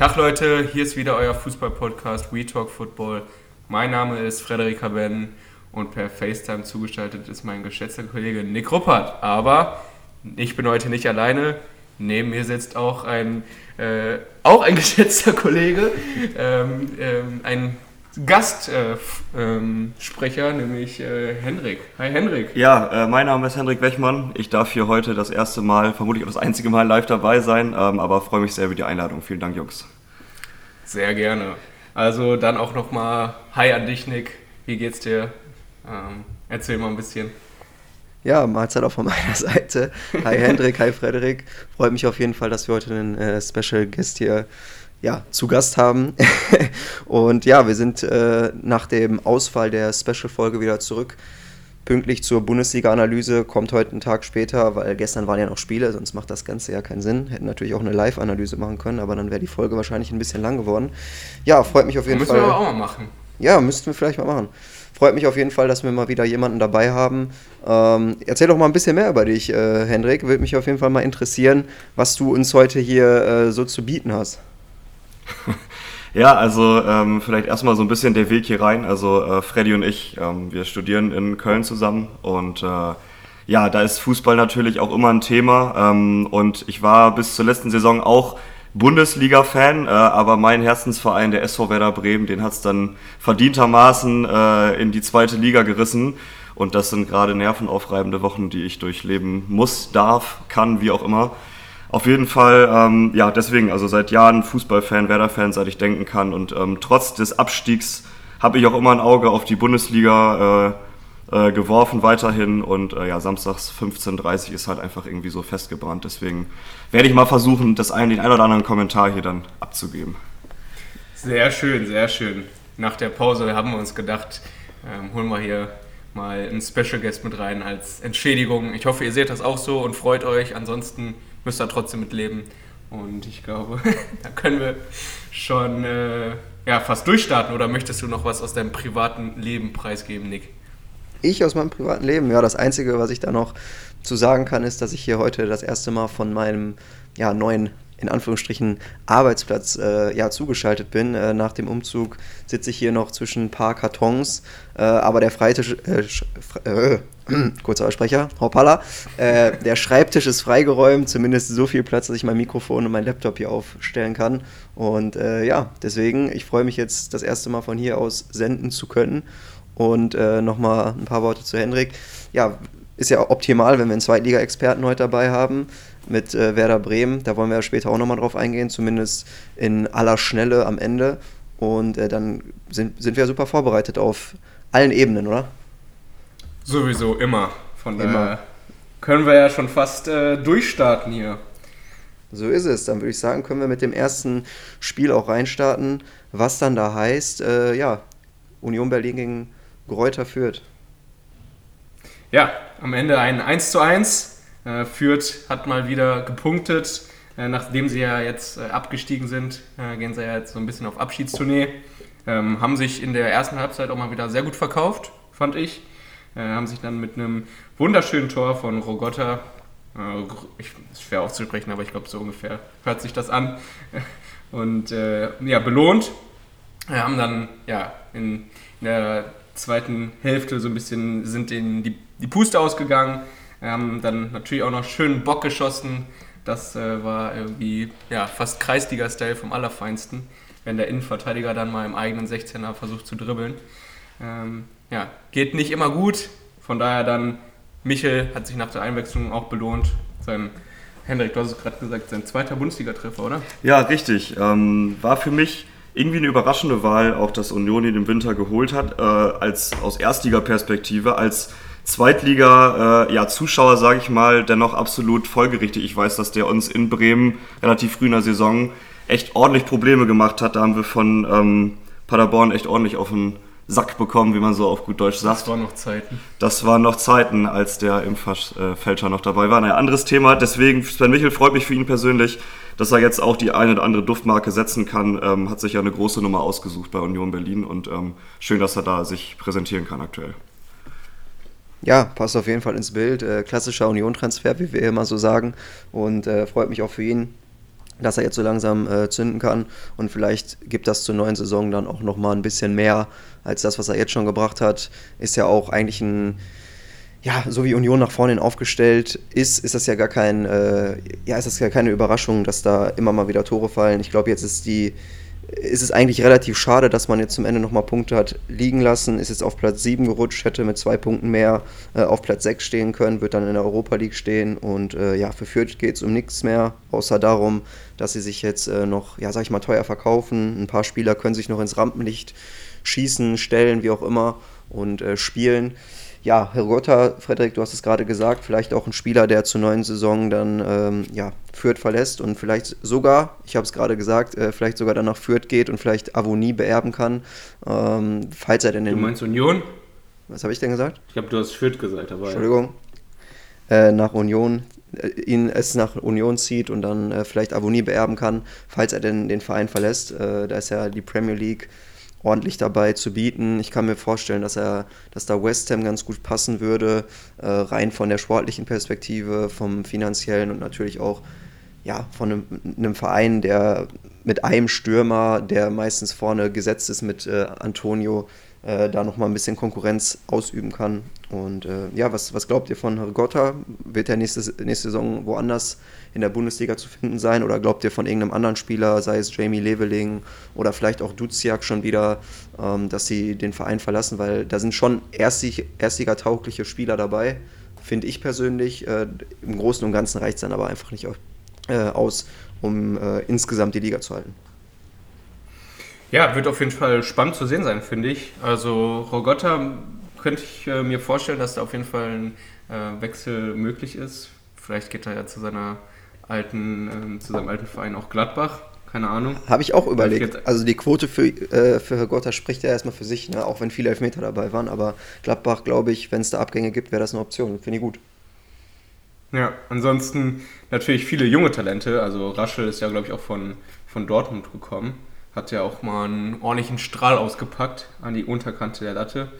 Tag Leute, hier ist wieder euer Fußball-Podcast We Talk Football. Mein Name ist Frederik Ben und per FaceTime zugeschaltet ist mein geschätzter Kollege Nick Ruppert. Aber ich bin heute nicht alleine. Neben mir sitzt auch ein, äh, auch ein geschätzter Kollege, ähm, ähm, ein Gastsprecher, äh, ähm, nämlich äh, Henrik. Hi Henrik. Ja, äh, mein Name ist Henrik Wechmann. Ich darf hier heute das erste Mal, vermutlich auch das einzige Mal live dabei sein, ähm, aber freue mich sehr über die Einladung. Vielen Dank, Jungs. Sehr gerne. Also dann auch nochmal Hi an dich, Nick. Wie geht's dir? Ähm, erzähl mal ein bisschen. Ja, Mahlzeit auch von meiner Seite. Hi Hendrik, hi Frederik. Freut mich auf jeden Fall, dass wir heute einen äh, Special Guest hier ja, zu Gast haben. und ja, wir sind äh, nach dem Ausfall der Special-Folge wieder zurück. Pünktlich zur Bundesliga-Analyse kommt heute einen Tag später, weil gestern waren ja noch Spiele, sonst macht das Ganze ja keinen Sinn. Hätten natürlich auch eine Live-Analyse machen können, aber dann wäre die Folge wahrscheinlich ein bisschen lang geworden. Ja, freut mich auf jeden müssen Fall. Müssen wir aber auch mal machen. Ja, müssten wir vielleicht mal machen. Freut mich auf jeden Fall, dass wir mal wieder jemanden dabei haben. Ähm, erzähl doch mal ein bisschen mehr über dich, äh, Hendrik. Würde mich auf jeden Fall mal interessieren, was du uns heute hier äh, so zu bieten hast. Ja, also ähm, vielleicht erstmal so ein bisschen der Weg hier rein. Also äh, Freddy und ich, ähm, wir studieren in Köln zusammen und äh, ja, da ist Fußball natürlich auch immer ein Thema. Ähm, und ich war bis zur letzten Saison auch Bundesliga-Fan, äh, aber mein Herzensverein, der SV Werder Bremen, den hat es dann verdientermaßen äh, in die zweite Liga gerissen. Und das sind gerade nervenaufreibende Wochen, die ich durchleben muss, darf, kann, wie auch immer. Auf jeden Fall, ähm, ja, deswegen, also seit Jahren Fußballfan, Werder-Fan, seit ich denken kann. Und ähm, trotz des Abstiegs habe ich auch immer ein Auge auf die Bundesliga äh, äh, geworfen weiterhin. Und äh, ja, samstags 15.30 Uhr ist halt einfach irgendwie so festgebrannt. Deswegen werde ich mal versuchen, das ein, den einen oder anderen Kommentar hier dann abzugeben. Sehr schön, sehr schön. Nach der Pause haben wir uns gedacht, ähm, holen wir hier mal einen Special Guest mit rein als Entschädigung. Ich hoffe, ihr seht das auch so und freut euch. Ansonsten müsst ihr trotzdem mit leben. Und ich glaube, da können wir schon äh, ja, fast durchstarten. Oder möchtest du noch was aus deinem privaten Leben preisgeben, Nick? Ich aus meinem privaten Leben? Ja, das Einzige, was ich da noch zu sagen kann, ist, dass ich hier heute das erste Mal von meinem ja, neuen in Anführungsstrichen Arbeitsplatz äh, ja, zugeschaltet bin. Äh, nach dem Umzug sitze ich hier noch zwischen ein paar Kartons, äh, aber der Freitisch, äh, äh, kurzer Aussprecher, hoppala, äh, der Schreibtisch ist freigeräumt, zumindest so viel Platz, dass ich mein Mikrofon und mein Laptop hier aufstellen kann. Und ja, deswegen, ich freue mich jetzt das erste Mal von hier aus senden zu können. Und äh, nochmal ein paar Worte zu Hendrik. Ja, ist ja optimal, wenn wir einen Zweitliga-Experten heute dabei haben mit äh, Werder Bremen. Da wollen wir ja später auch nochmal drauf eingehen, zumindest in aller Schnelle am Ende. Und äh, dann sind, sind wir super vorbereitet auf allen Ebenen, oder? Sowieso immer. Von daher immer. können wir ja schon fast äh, durchstarten hier. So ist es. Dann würde ich sagen, können wir mit dem ersten Spiel auch reinstarten, was dann da heißt, äh, ja, Union Berlin gegen Gräuter führt. Ja, am Ende ein 1 zu 1 äh, Fürth hat mal wieder gepunktet. Äh, nachdem sie ja jetzt äh, abgestiegen sind, äh, gehen sie ja jetzt so ein bisschen auf Abschiedstournee. Ähm, haben sich in der ersten Halbzeit auch mal wieder sehr gut verkauft, fand ich. Äh, haben sich dann mit einem wunderschönen Tor von Rogotta, äh, ich, schwer auszusprechen, aber ich glaube so ungefähr hört sich das an, und ja, belohnt. Wir haben dann ja in, in der zweiten Hälfte so ein bisschen sind in die, die Puste ausgegangen. Wir haben dann natürlich auch noch schön Bock geschossen. Das äh, war irgendwie ja, fast Kreisliga-Style vom Allerfeinsten, wenn der Innenverteidiger dann mal im eigenen 16er versucht zu dribbeln. Ähm, ja, geht nicht immer gut. Von daher dann, Michel hat sich nach der Einwechslung auch belohnt. Sein, Hendrik, du hast es gerade gesagt, sein zweiter Bundesliga-Treffer, oder? Ja, richtig. Ähm, war für mich irgendwie eine überraschende Wahl, auch dass Union ihn im Winter geholt hat, äh, als aus Erstliga-Perspektive, als Zweitliga, äh, ja, Zuschauer, sage ich mal, dennoch absolut folgerichtig. Ich weiß, dass der uns in Bremen relativ früh in der Saison echt ordentlich Probleme gemacht hat. Da haben wir von ähm, Paderborn echt ordentlich auf den Sack bekommen, wie man so auf gut Deutsch sagt. Das waren noch Zeiten. Das waren noch Zeiten, als der Impffälscher noch dabei war. Ein anderes Thema. Deswegen, Sven Michel freut mich für ihn persönlich, dass er jetzt auch die eine oder andere Duftmarke setzen kann. Ähm, hat sich ja eine große Nummer ausgesucht bei Union Berlin und ähm, schön, dass er da sich präsentieren kann aktuell. Ja, passt auf jeden Fall ins Bild. Äh, klassischer Union-Transfer, wie wir immer so sagen. Und äh, freut mich auch für ihn. dass er jetzt so langsam äh, zünden kann und vielleicht gibt das zur neuen Saison dann auch nochmal ein bisschen mehr als das, was er jetzt schon gebracht hat. Ist ja auch eigentlich ein, ja, so wie Union nach vorne aufgestellt ist, ist das ja gar kein, äh, ja, ist das ja keine Überraschung, dass da immer mal wieder Tore fallen. Ich glaube, jetzt ist die ist es eigentlich relativ schade, dass man jetzt zum Ende nochmal Punkte hat liegen lassen. Ist jetzt auf Platz 7 gerutscht, hätte mit zwei Punkten mehr äh, auf Platz 6 stehen können, wird dann in der Europa League stehen. Und äh, ja, für Fürth geht es um nichts mehr, außer darum, dass sie sich jetzt äh, noch, ja, sag ich mal, teuer verkaufen. Ein paar Spieler können sich noch ins Rampenlicht schießen, stellen, wie auch immer und äh, spielen ja, Hergotta, Frederik, du hast es gerade gesagt, vielleicht auch ein Spieler, der zur neuen Saison dann ähm, ja, Fürth verlässt und vielleicht sogar, ich habe es gerade gesagt, äh, vielleicht sogar dann nach Fürth geht und vielleicht Avonie beerben kann, ähm, falls er denn. Du meinst Union? Was habe ich denn gesagt? Ich glaube, du hast Fürth gesagt, aber... Entschuldigung. Äh, nach Union, äh, ihn es nach Union zieht und dann äh, vielleicht Avonie beerben kann, falls er denn den Verein verlässt. Äh, da ist ja die Premier League ordentlich dabei zu bieten. Ich kann mir vorstellen, dass er, dass da West Ham ganz gut passen würde, äh, rein von der sportlichen Perspektive, vom finanziellen und natürlich auch ja, von einem, einem Verein, der mit einem Stürmer, der meistens vorne gesetzt ist mit äh, Antonio, äh, da nochmal ein bisschen Konkurrenz ausüben kann. Und äh, ja, was, was glaubt ihr von Hergotta? Wird er nächste, nächste Saison woanders in der Bundesliga zu finden sein? Oder glaubt ihr von irgendeinem anderen Spieler, sei es Jamie Leveling oder vielleicht auch Duziak schon wieder, ähm, dass sie den Verein verlassen? Weil da sind schon Erstliga-taugliche Spieler dabei, finde ich persönlich. Äh, Im Großen und Ganzen reicht es dann aber einfach nicht äh, aus, um äh, insgesamt die Liga zu halten. Ja, wird auf jeden Fall spannend zu sehen sein, finde ich. Also Rogotta könnte ich äh, mir vorstellen, dass da auf jeden Fall ein äh, Wechsel möglich ist. Vielleicht geht er ja zu seiner alten, äh, zu seinem alten Verein auch Gladbach. Keine Ahnung. Habe ich auch überlegt. Also die Quote für, äh, für Herr spricht ja erstmal für sich, ne? auch wenn viele Elfmeter dabei waren. Aber Gladbach, glaube ich, wenn es da Abgänge gibt, wäre das eine Option. Finde ich gut. Ja, ansonsten natürlich viele junge Talente. Also Raschel ist ja, glaube ich, auch von, von Dortmund gekommen hat ja auch mal einen ordentlichen Strahl ausgepackt an die Unterkante der Latte.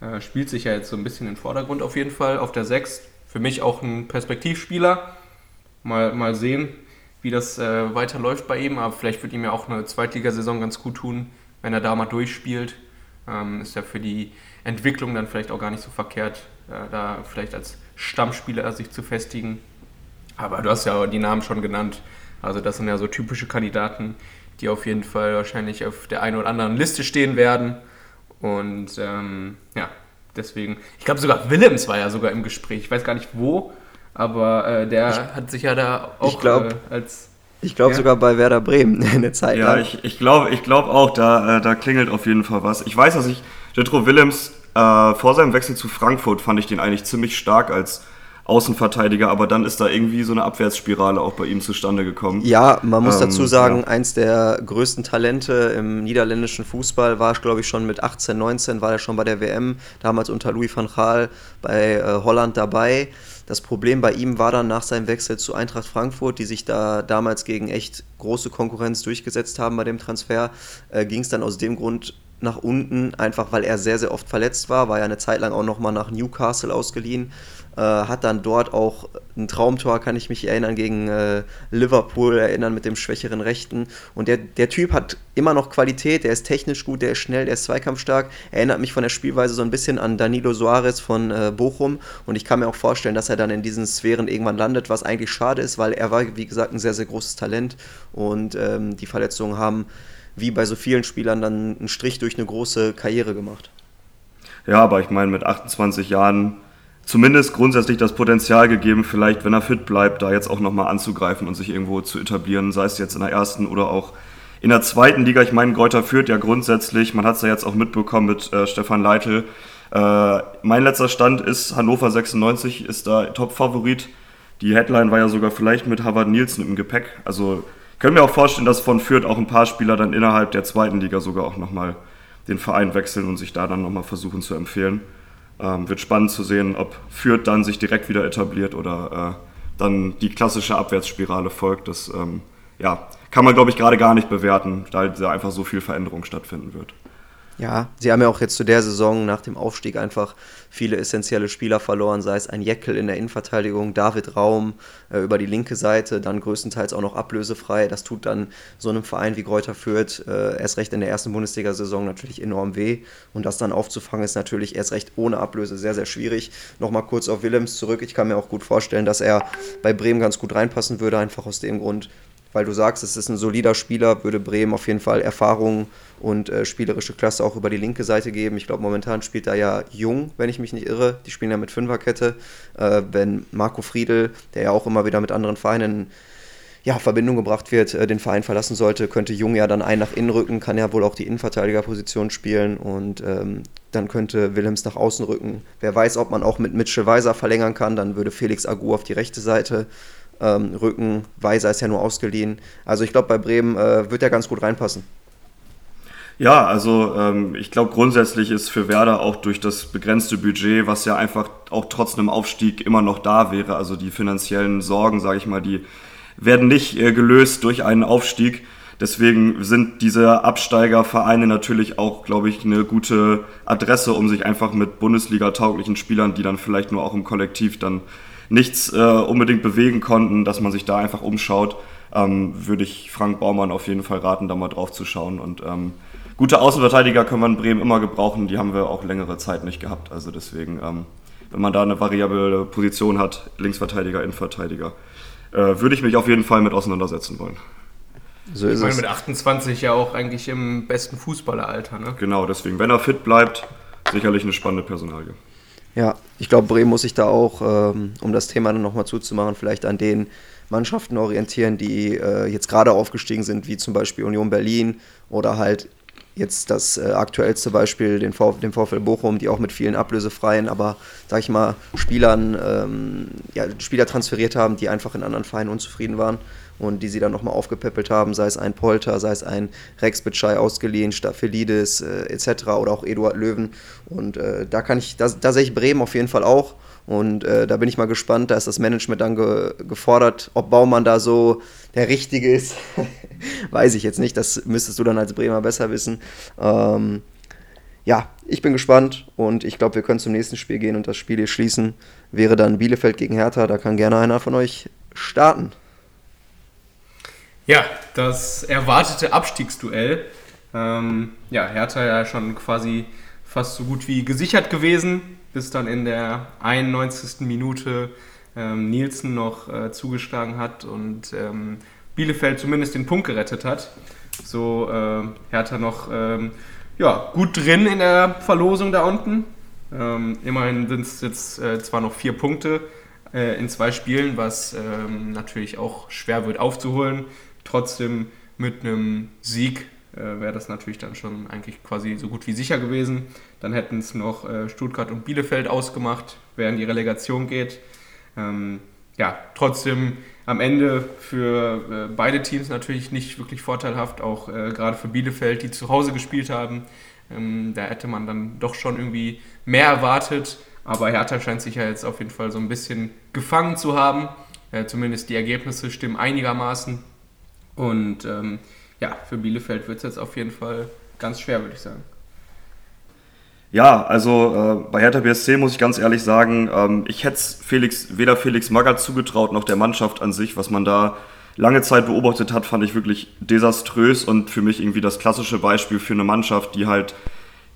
Äh, spielt sich ja jetzt so ein bisschen den Vordergrund auf jeden Fall. Auf der 6 für mich auch ein Perspektivspieler. Mal, mal sehen, wie das äh, weiterläuft bei ihm. Aber vielleicht wird ihm ja auch eine Zweitligasaison ganz gut tun, wenn er da mal durchspielt. Ähm, ist ja für die Entwicklung dann vielleicht auch gar nicht so verkehrt, äh, da vielleicht als Stammspieler sich zu festigen. Aber du hast ja die Namen schon genannt. Also das sind ja so typische Kandidaten, die auf jeden Fall wahrscheinlich auf der einen oder anderen Liste stehen werden. Und ähm, ja, deswegen, ich glaube sogar Willems war ja sogar im Gespräch. Ich weiß gar nicht wo, aber äh, der ich, hat sich ja da auch ich glaub, äh, als. Ich glaube ja. sogar bei Werder Bremen eine Zeit lang. Ja, ich, ich glaube ich glaub auch, da, äh, da klingelt auf jeden Fall was. Ich weiß, dass ich Jetro Willems äh, vor seinem Wechsel zu Frankfurt fand ich den eigentlich ziemlich stark als Außenverteidiger, aber dann ist da irgendwie so eine Abwärtsspirale auch bei ihm zustande gekommen. Ja, man muss ähm, dazu sagen, ja. eins der größten Talente im niederländischen Fußball war, glaube ich, schon mit 18, 19, war er schon bei der WM, damals unter Louis van Gaal bei äh, Holland dabei. Das Problem bei ihm war dann nach seinem Wechsel zu Eintracht Frankfurt, die sich da damals gegen echt große Konkurrenz durchgesetzt haben bei dem Transfer, äh, ging es dann aus dem Grund nach unten, einfach weil er sehr, sehr oft verletzt war, war ja eine Zeit lang auch nochmal nach Newcastle ausgeliehen äh, hat dann dort auch ein Traumtor, kann ich mich erinnern, gegen äh, Liverpool erinnern mit dem schwächeren Rechten. Und der, der Typ hat immer noch Qualität, der ist technisch gut, der ist schnell, der ist zweikampfstark. Erinnert mich von der Spielweise so ein bisschen an Danilo Soares von äh, Bochum. Und ich kann mir auch vorstellen, dass er dann in diesen Sphären irgendwann landet, was eigentlich schade ist, weil er war, wie gesagt, ein sehr, sehr großes Talent. Und ähm, die Verletzungen haben, wie bei so vielen Spielern, dann einen Strich durch eine große Karriere gemacht. Ja, aber ich meine, mit 28 Jahren zumindest grundsätzlich das Potenzial gegeben, vielleicht, wenn er fit bleibt, da jetzt auch nochmal anzugreifen und sich irgendwo zu etablieren, sei es jetzt in der ersten oder auch in der zweiten Liga. Ich meine, Geuter führt ja grundsätzlich, man hat es ja jetzt auch mitbekommen mit äh, Stefan Leitl. Äh, mein letzter Stand ist, Hannover 96 ist da Top-Favorit. Die Headline war ja sogar vielleicht mit Harvard Nielsen im Gepäck. Also können wir auch vorstellen, dass von Fürth auch ein paar Spieler dann innerhalb der zweiten Liga sogar auch nochmal den Verein wechseln und sich da dann nochmal versuchen zu empfehlen. Ähm, wird spannend zu sehen, ob Fürth dann sich direkt wieder etabliert oder äh, dann die klassische Abwärtsspirale folgt. Das ähm, ja, kann man, glaube ich, gerade gar nicht bewerten, da da einfach so viel Veränderung stattfinden wird. Ja, sie haben ja auch jetzt zu der Saison nach dem Aufstieg einfach viele essentielle Spieler verloren, sei es ein Jeckel in der Innenverteidigung, David Raum äh, über die linke Seite, dann größtenteils auch noch ablösefrei. Das tut dann so einem Verein wie Greuther Fürth äh, erst recht in der ersten Bundesliga-Saison natürlich enorm weh. Und das dann aufzufangen ist natürlich erst recht ohne Ablöse sehr, sehr schwierig. Nochmal kurz auf Willems zurück. Ich kann mir auch gut vorstellen, dass er bei Bremen ganz gut reinpassen würde, einfach aus dem Grund, weil du sagst, es ist ein solider Spieler, würde Bremen auf jeden Fall Erfahrungen und äh, spielerische Klasse auch über die linke Seite geben. Ich glaube, momentan spielt da ja Jung, wenn ich mich nicht irre. Die spielen ja mit Fünferkette. Äh, wenn Marco Friedl, der ja auch immer wieder mit anderen Vereinen ja, Verbindung gebracht wird, äh, den Verein verlassen sollte, könnte Jung ja dann ein nach innen rücken, kann ja wohl auch die Innenverteidigerposition spielen und ähm, dann könnte Willems nach außen rücken. Wer weiß, ob man auch mit Mitchell Weiser verlängern kann, dann würde Felix Agu auf die rechte Seite ähm, rücken. Weiser ist ja nur ausgeliehen. Also ich glaube, bei Bremen äh, wird er ganz gut reinpassen. Ja, also ähm, ich glaube grundsätzlich ist für Werder auch durch das begrenzte Budget, was ja einfach auch trotz einem Aufstieg immer noch da wäre, also die finanziellen Sorgen, sage ich mal, die werden nicht äh, gelöst durch einen Aufstieg. Deswegen sind diese Absteigervereine natürlich auch, glaube ich, eine gute Adresse, um sich einfach mit Bundesliga-tauglichen Spielern, die dann vielleicht nur auch im Kollektiv dann nichts äh, unbedingt bewegen konnten, dass man sich da einfach umschaut, ähm, würde ich Frank Baumann auf jeden Fall raten, da mal drauf zu schauen. Und ähm, gute Außenverteidiger können wir in Bremen immer gebrauchen, die haben wir auch längere Zeit nicht gehabt. Also deswegen, ähm, wenn man da eine variable Position hat, Linksverteidiger, Innenverteidiger, äh, würde ich mich auf jeden Fall mit auseinandersetzen wollen. So ist ich meine, es. mit 28 ja auch eigentlich im besten Fußballeralter, ne? Genau, deswegen, wenn er fit bleibt, sicherlich eine spannende Personalie. Ja, ich glaube, Bremen muss sich da auch, ähm, um das Thema dann nochmal zuzumachen, vielleicht an den Mannschaften orientieren, die äh, jetzt gerade aufgestiegen sind, wie zum Beispiel Union Berlin oder halt jetzt das äh, aktuellste Beispiel, den, v den VfL Bochum, die auch mit vielen ablösefreien, aber sag ich mal, Spielern, ähm, ja, Spieler transferiert haben, die einfach in anderen Vereinen unzufrieden waren und die sie dann nochmal aufgepäppelt haben, sei es ein Polter, sei es ein Rex Bitschei ausgeliehen, Staphelidis äh, etc. oder auch Eduard Löwen. Und äh, da kann ich, da, da sehe ich Bremen auf jeden Fall auch. Und äh, da bin ich mal gespannt, da ist das Management dann ge gefordert, ob Baumann da so der Richtige ist. Weiß ich jetzt nicht, das müsstest du dann als Bremer besser wissen. Ähm, ja, ich bin gespannt und ich glaube, wir können zum nächsten Spiel gehen und das Spiel hier schließen. Wäre dann Bielefeld gegen Hertha, da kann gerne einer von euch starten. Ja, das erwartete Abstiegsduell. Ähm, ja, Hertha ja schon quasi fast so gut wie gesichert gewesen, bis dann in der 91. Minute ähm, Nielsen noch äh, zugeschlagen hat und ähm, Bielefeld zumindest den Punkt gerettet hat. So äh, Hertha noch ähm, ja, gut drin in der Verlosung da unten. Ähm, immerhin sind es jetzt äh, zwar noch vier Punkte äh, in zwei Spielen, was ähm, natürlich auch schwer wird aufzuholen. Trotzdem mit einem Sieg äh, wäre das natürlich dann schon eigentlich quasi so gut wie sicher gewesen. Dann hätten es noch äh, Stuttgart und Bielefeld ausgemacht, während die Relegation geht. Ähm, ja, trotzdem am Ende für äh, beide Teams natürlich nicht wirklich vorteilhaft, auch äh, gerade für Bielefeld, die zu Hause gespielt haben. Ähm, da hätte man dann doch schon irgendwie mehr erwartet. Aber Hertha scheint sich ja jetzt auf jeden Fall so ein bisschen gefangen zu haben. Äh, zumindest die Ergebnisse stimmen einigermaßen. Und ähm, ja, für Bielefeld wird es jetzt auf jeden Fall ganz schwer, würde ich sagen. Ja, also äh, bei Hertha BSC muss ich ganz ehrlich sagen, ähm, ich hätte Felix, weder Felix Magath zugetraut noch der Mannschaft an sich. Was man da lange Zeit beobachtet hat, fand ich wirklich desaströs und für mich irgendwie das klassische Beispiel für eine Mannschaft, die halt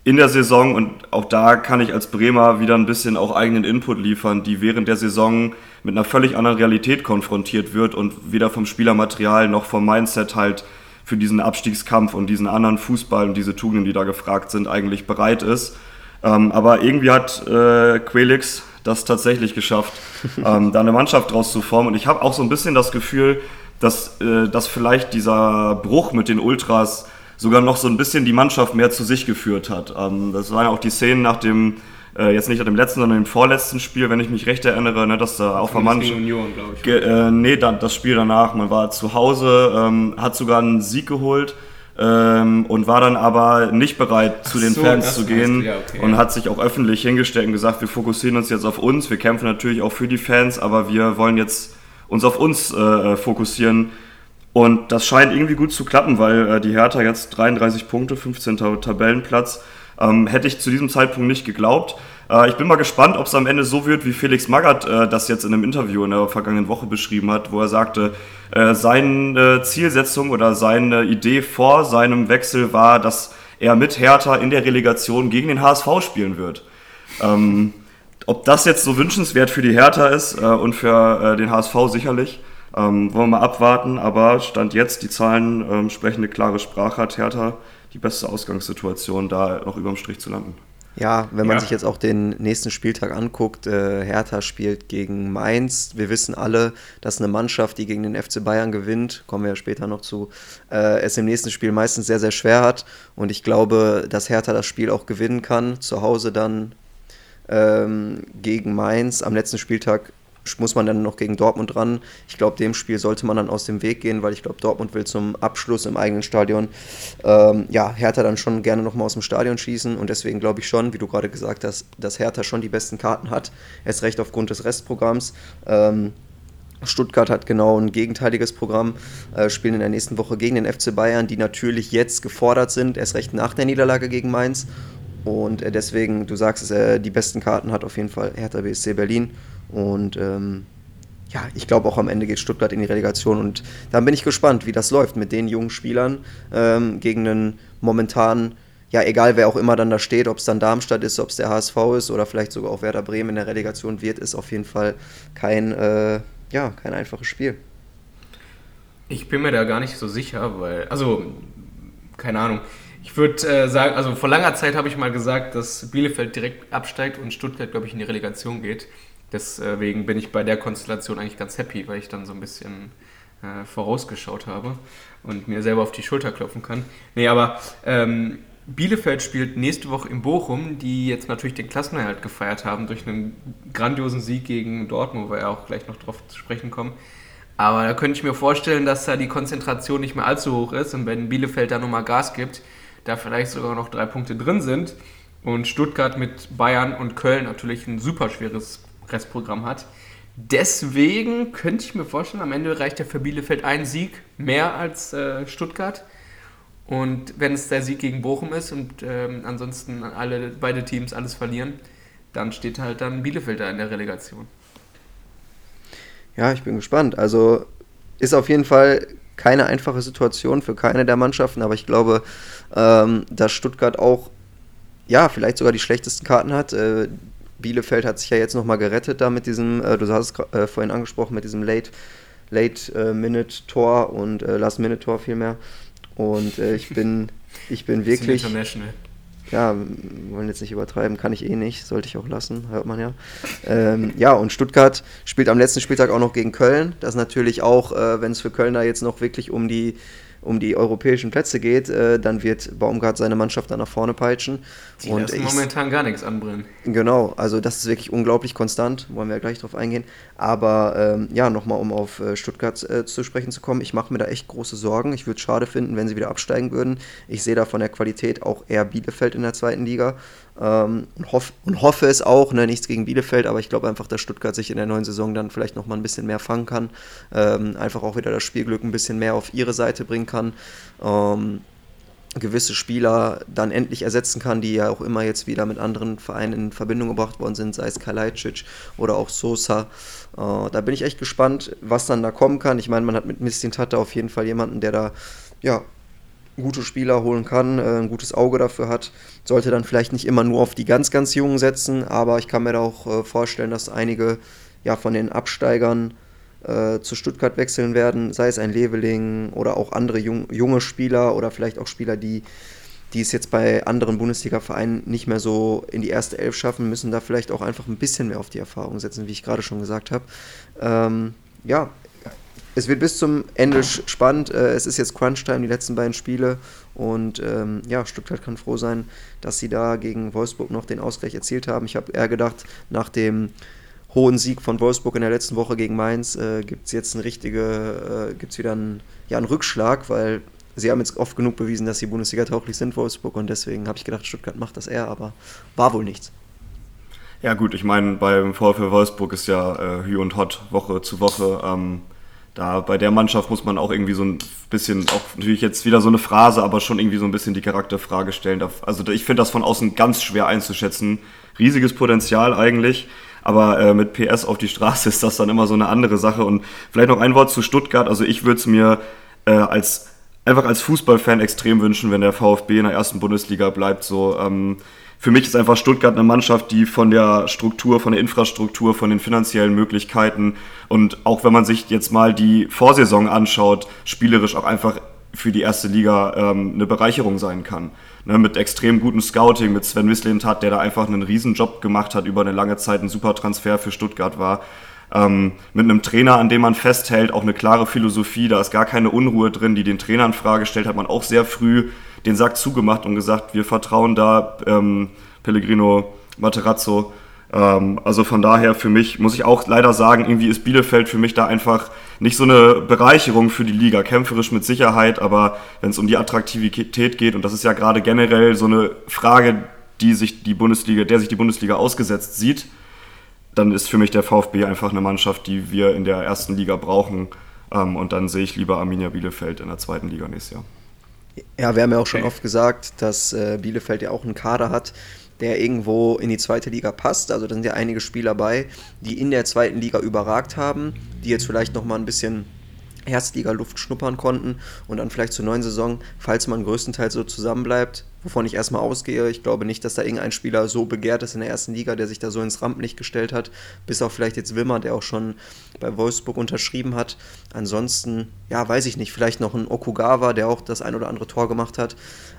in der Saison, und auch da kann ich als Bremer wieder ein bisschen auch eigenen Input liefern, die während der Saison mit einer völlig anderen Realität konfrontiert wird und weder vom Spielermaterial noch vom Mindset halt für diesen Abstiegskampf und diesen anderen Fußball und diese Tugenden, die da gefragt sind, eigentlich bereit ist. Ähm, aber irgendwie hat äh, Quelix das tatsächlich geschafft, ähm, da eine Mannschaft draus zu formen. Und ich habe auch so ein bisschen das Gefühl, dass, äh, dass vielleicht dieser Bruch mit den Ultras sogar noch so ein bisschen die Mannschaft mehr zu sich geführt hat. Ähm, das waren ja auch die Szenen nach dem, äh, jetzt nicht nach dem letzten, sondern dem vorletzten Spiel, wenn ich mich recht erinnere, ne, dass da der Mannschaft. Union, glaube ich. Äh, nee, da, das Spiel danach. Man war zu Hause, ähm, hat sogar einen Sieg geholt. Ähm, und war dann aber nicht bereit, zu den so, Fans zu gehen ja, okay, und ja. hat sich auch öffentlich hingestellt und gesagt, wir fokussieren uns jetzt auf uns, wir kämpfen natürlich auch für die Fans, aber wir wollen jetzt uns auf uns äh, fokussieren Und das scheint irgendwie gut zu klappen, weil äh, die Hertha jetzt 33 Punkte, 15. Tabellenplatz, ähm, hätte ich zu diesem Zeitpunkt nicht geglaubt. Äh, ich bin mal gespannt, ob es am Ende so wird, wie Felix Magath äh, das jetzt in einem Interview in der vergangenen Woche beschrieben hat, wo er sagte, äh, seine Zielsetzung oder seine Idee vor seinem Wechsel war, dass er mit Hertha in der Relegation gegen den HSV spielen wird. Ähm, ob das jetzt so wünschenswert für die Hertha ist äh, und für äh, den HSV sicherlich, ähm, wollen wir mal abwarten. Aber Stand jetzt, die Zahlen ähm, sprechen eine klare Sprache, hat Hertha die beste Ausgangssituation, da noch überm Strich zu landen. Ja, wenn man ja. sich jetzt auch den nächsten Spieltag anguckt, äh, Hertha spielt gegen Mainz. Wir wissen alle, dass eine Mannschaft, die gegen den FC Bayern gewinnt, kommen wir ja später noch zu, äh, es im nächsten Spiel meistens sehr, sehr schwer hat. Und ich glaube, dass Hertha das Spiel auch gewinnen kann. Zu Hause dann ähm, gegen Mainz. Am letzten Spieltag muss man dann noch gegen Dortmund ran. Ich glaube, dem Spiel sollte man dann aus dem Weg gehen, weil ich glaube, Dortmund will zum Abschluss im eigenen Stadion ähm, ja, Hertha dann schon gerne nochmal aus dem Stadion schießen und deswegen glaube ich schon, wie du gerade gesagt hast, dass Hertha schon die besten Karten hat. Erst recht aufgrund des Restprogramms. Ähm, Stuttgart hat genau ein gegenteiliges Programm, äh, spielen in der nächsten Woche gegen den FC Bayern, die natürlich jetzt gefordert sind, erst recht nach der Niederlage gegen Mainz. Und äh, deswegen, du sagst es, äh, die besten Karten hat auf jeden Fall Hertha BSC Berlin. Und ähm, ja, ich glaube auch am Ende geht Stuttgart in die Relegation und dann bin ich gespannt, wie das läuft mit den jungen Spielern ähm, gegen einen momentan, ja, egal wer auch immer dann da steht, ob es dann Darmstadt ist, ob es der HSV ist oder vielleicht sogar auch Werder Bremen in der Relegation wird, ist auf jeden Fall kein, äh, ja, kein einfaches Spiel. Ich bin mir da gar nicht so sicher, weil, also, keine Ahnung. Ich würde äh, sagen, also vor langer Zeit habe ich mal gesagt, dass Bielefeld direkt absteigt und Stuttgart, glaube ich, in die Relegation geht. Deswegen bin ich bei der Konstellation eigentlich ganz happy, weil ich dann so ein bisschen äh, vorausgeschaut habe und mir selber auf die Schulter klopfen kann. Nee, aber ähm, Bielefeld spielt nächste Woche in Bochum, die jetzt natürlich den Klassenerhalt gefeiert haben durch einen grandiosen Sieg gegen Dortmund, wo wir auch gleich noch drauf zu sprechen kommen. Aber da könnte ich mir vorstellen, dass da die Konzentration nicht mehr allzu hoch ist und wenn Bielefeld da nochmal Gas gibt, da vielleicht sogar noch drei Punkte drin sind und Stuttgart mit Bayern und Köln natürlich ein super schweres Restprogramm hat. Deswegen könnte ich mir vorstellen, am Ende reicht ja für Bielefeld ein Sieg mehr als äh, Stuttgart. Und wenn es der Sieg gegen Bochum ist und ähm, ansonsten alle, beide Teams alles verlieren, dann steht halt dann Bielefeld da in der Relegation. Ja, ich bin gespannt. Also ist auf jeden Fall keine einfache Situation für keine der Mannschaften, aber ich glaube, ähm, dass Stuttgart auch ja, vielleicht sogar die schlechtesten Karten hat. Äh, Bielefeld hat sich ja jetzt nochmal gerettet da mit diesem, äh, du hast es äh, vorhin angesprochen, mit diesem Late, Late äh, Minute Tor und äh, Last Minute Tor vielmehr. Und ich bin, ich bin wirklich. International. Ja, wollen jetzt nicht übertreiben, kann ich eh nicht, sollte ich auch lassen, hört man ja. Ähm, ja, und Stuttgart spielt am letzten Spieltag auch noch gegen Köln. Das ist natürlich auch, äh, wenn es für Köln da jetzt noch wirklich um die um die europäischen Plätze geht, äh, dann wird Baumgart seine Mannschaft dann nach vorne peitschen. Die und lassen ich, momentan gar nichts anbrennen. Genau, also das ist wirklich unglaublich konstant, wollen wir ja gleich drauf eingehen. Aber ähm, ja, nochmal, um auf äh, Stuttgart äh, zu sprechen zu kommen, ich mache mir da echt große Sorgen. Ich würde es schade finden, wenn sie wieder absteigen würden. Ich sehe da von der Qualität auch eher Bielefeld in der zweiten Liga. Ähm, und, hoff, und, hoffe es auch, ne, nichts gegen Bielefeld, aber ich glaube einfach, dass Stuttgart sich in der neuen Saison dann vielleicht nochmal ein bisschen mehr fangen kann. Ähm, einfach auch wieder das Spielglück ein bisschen mehr auf ihre Seite bringen kann. Ähm, gewisse Spieler dann endlich ersetzen kann, die ja auch immer jetzt wieder mit anderen Vereinen in Verbindung gebracht worden sind, sei es Kalajdzic oder auch Sosa. Äh, da bin ich echt gespannt, was dann da kommen kann. Ich meine, man hat mit Mistin Tata auf jeden Fall jemanden, der da ja, gute Spieler holen kann, äh, ein gutes Auge dafür hat. Sollte dann vielleicht nicht immer nur auf die ganz, ganz Jungen setzen, aber ich kann mir da auch äh, vorstellen, dass einige ja, von den Absteigern äh, zu Stuttgart wechseln werden, sei es ein Leveling oder auch andere jung, junge Spieler oder vielleicht auch Spieler, die, die es jetzt bei anderen Bundesliga-Vereinen nicht mehr so in die erste Elf schaffen, müssen da vielleicht auch einfach ein bisschen mehr auf die Erfahrung setzen, wie ich gerade schon gesagt habe. Ähm, ja, es wird bis zum Ende spannend. Äh, es ist jetzt Crunch-Time, die letzten beiden Spiele. Und ähm, ja, Stuttgart kann froh sein, dass sie da gegen Wolfsburg noch den Ausgleich erzielt haben. Ich habe eher gedacht, nach dem hohen Sieg von Wolfsburg in der letzten Woche gegen Mainz äh, gibt es jetzt eine richtige, äh, gibt es wieder einen, ja, einen Rückschlag, weil sie haben jetzt oft genug bewiesen, dass sie Bundesliga tauglich sind, Wolfsburg. Und deswegen habe ich gedacht, Stuttgart macht das eher, aber war wohl nichts. Ja gut, ich meine, beim VfL Wolfsburg ist ja äh, Hü und Hot Woche zu Woche. Ähm, da bei der Mannschaft muss man auch irgendwie so ein bisschen, auch natürlich jetzt wieder so eine Phrase, aber schon irgendwie so ein bisschen die Charakterfrage stellen. Also ich finde das von außen ganz schwer einzuschätzen. Riesiges Potenzial eigentlich, aber äh, mit PS auf die Straße ist das dann immer so eine andere Sache. Und vielleicht noch ein Wort zu Stuttgart. Also ich würde es mir äh, als einfach als Fußballfan extrem wünschen, wenn der VfB in der ersten Bundesliga bleibt. So ähm, für mich ist einfach Stuttgart eine Mannschaft, die von der Struktur, von der Infrastruktur, von den finanziellen Möglichkeiten und auch wenn man sich jetzt mal die Vorsaison anschaut, spielerisch auch einfach für die erste Liga ähm, eine Bereicherung sein kann. Ne, mit extrem gutem Scouting, mit Sven Wislintat, der da einfach einen Riesenjob gemacht hat, über eine lange Zeit ein super Transfer für Stuttgart war. Ähm, mit einem Trainer, an dem man festhält, auch eine klare Philosophie, da ist gar keine Unruhe drin, die den Trainer in Frage stellt, hat man auch sehr früh den Sack zugemacht und gesagt, wir vertrauen da ähm, Pellegrino Materazzo. Ähm, also von daher für mich, muss ich auch leider sagen, irgendwie ist Bielefeld für mich da einfach nicht so eine Bereicherung für die Liga. Kämpferisch mit Sicherheit, aber wenn es um die Attraktivität geht, und das ist ja gerade generell so eine Frage, die sich die Bundesliga, der sich die Bundesliga ausgesetzt sieht, dann ist für mich der VfB einfach eine Mannschaft, die wir in der ersten Liga brauchen. Ähm, und dann sehe ich lieber Arminia Bielefeld in der zweiten Liga nächstes Jahr. Ja, wir haben ja auch schon oft gesagt, dass äh, Bielefeld ja auch einen Kader hat, der irgendwo in die zweite Liga passt. Also da sind ja einige Spieler bei, die in der zweiten Liga überragt haben, die jetzt vielleicht nochmal ein bisschen Erstliga-Luft schnuppern konnten und dann vielleicht zur neuen Saison, falls man größtenteils so zusammenbleibt, wovon ich erstmal ausgehe. Ich glaube nicht, dass da irgendein Spieler so begehrt ist in der ersten Liga, der sich da so ins Rampenlicht gestellt hat, bis auf vielleicht jetzt Wimmer, der auch schon bei Wolfsburg unterschrieben hat. Ansonsten, ja, weiß ich nicht, vielleicht noch ein Okugawa, der auch das ein oder andere Tor gemacht hat.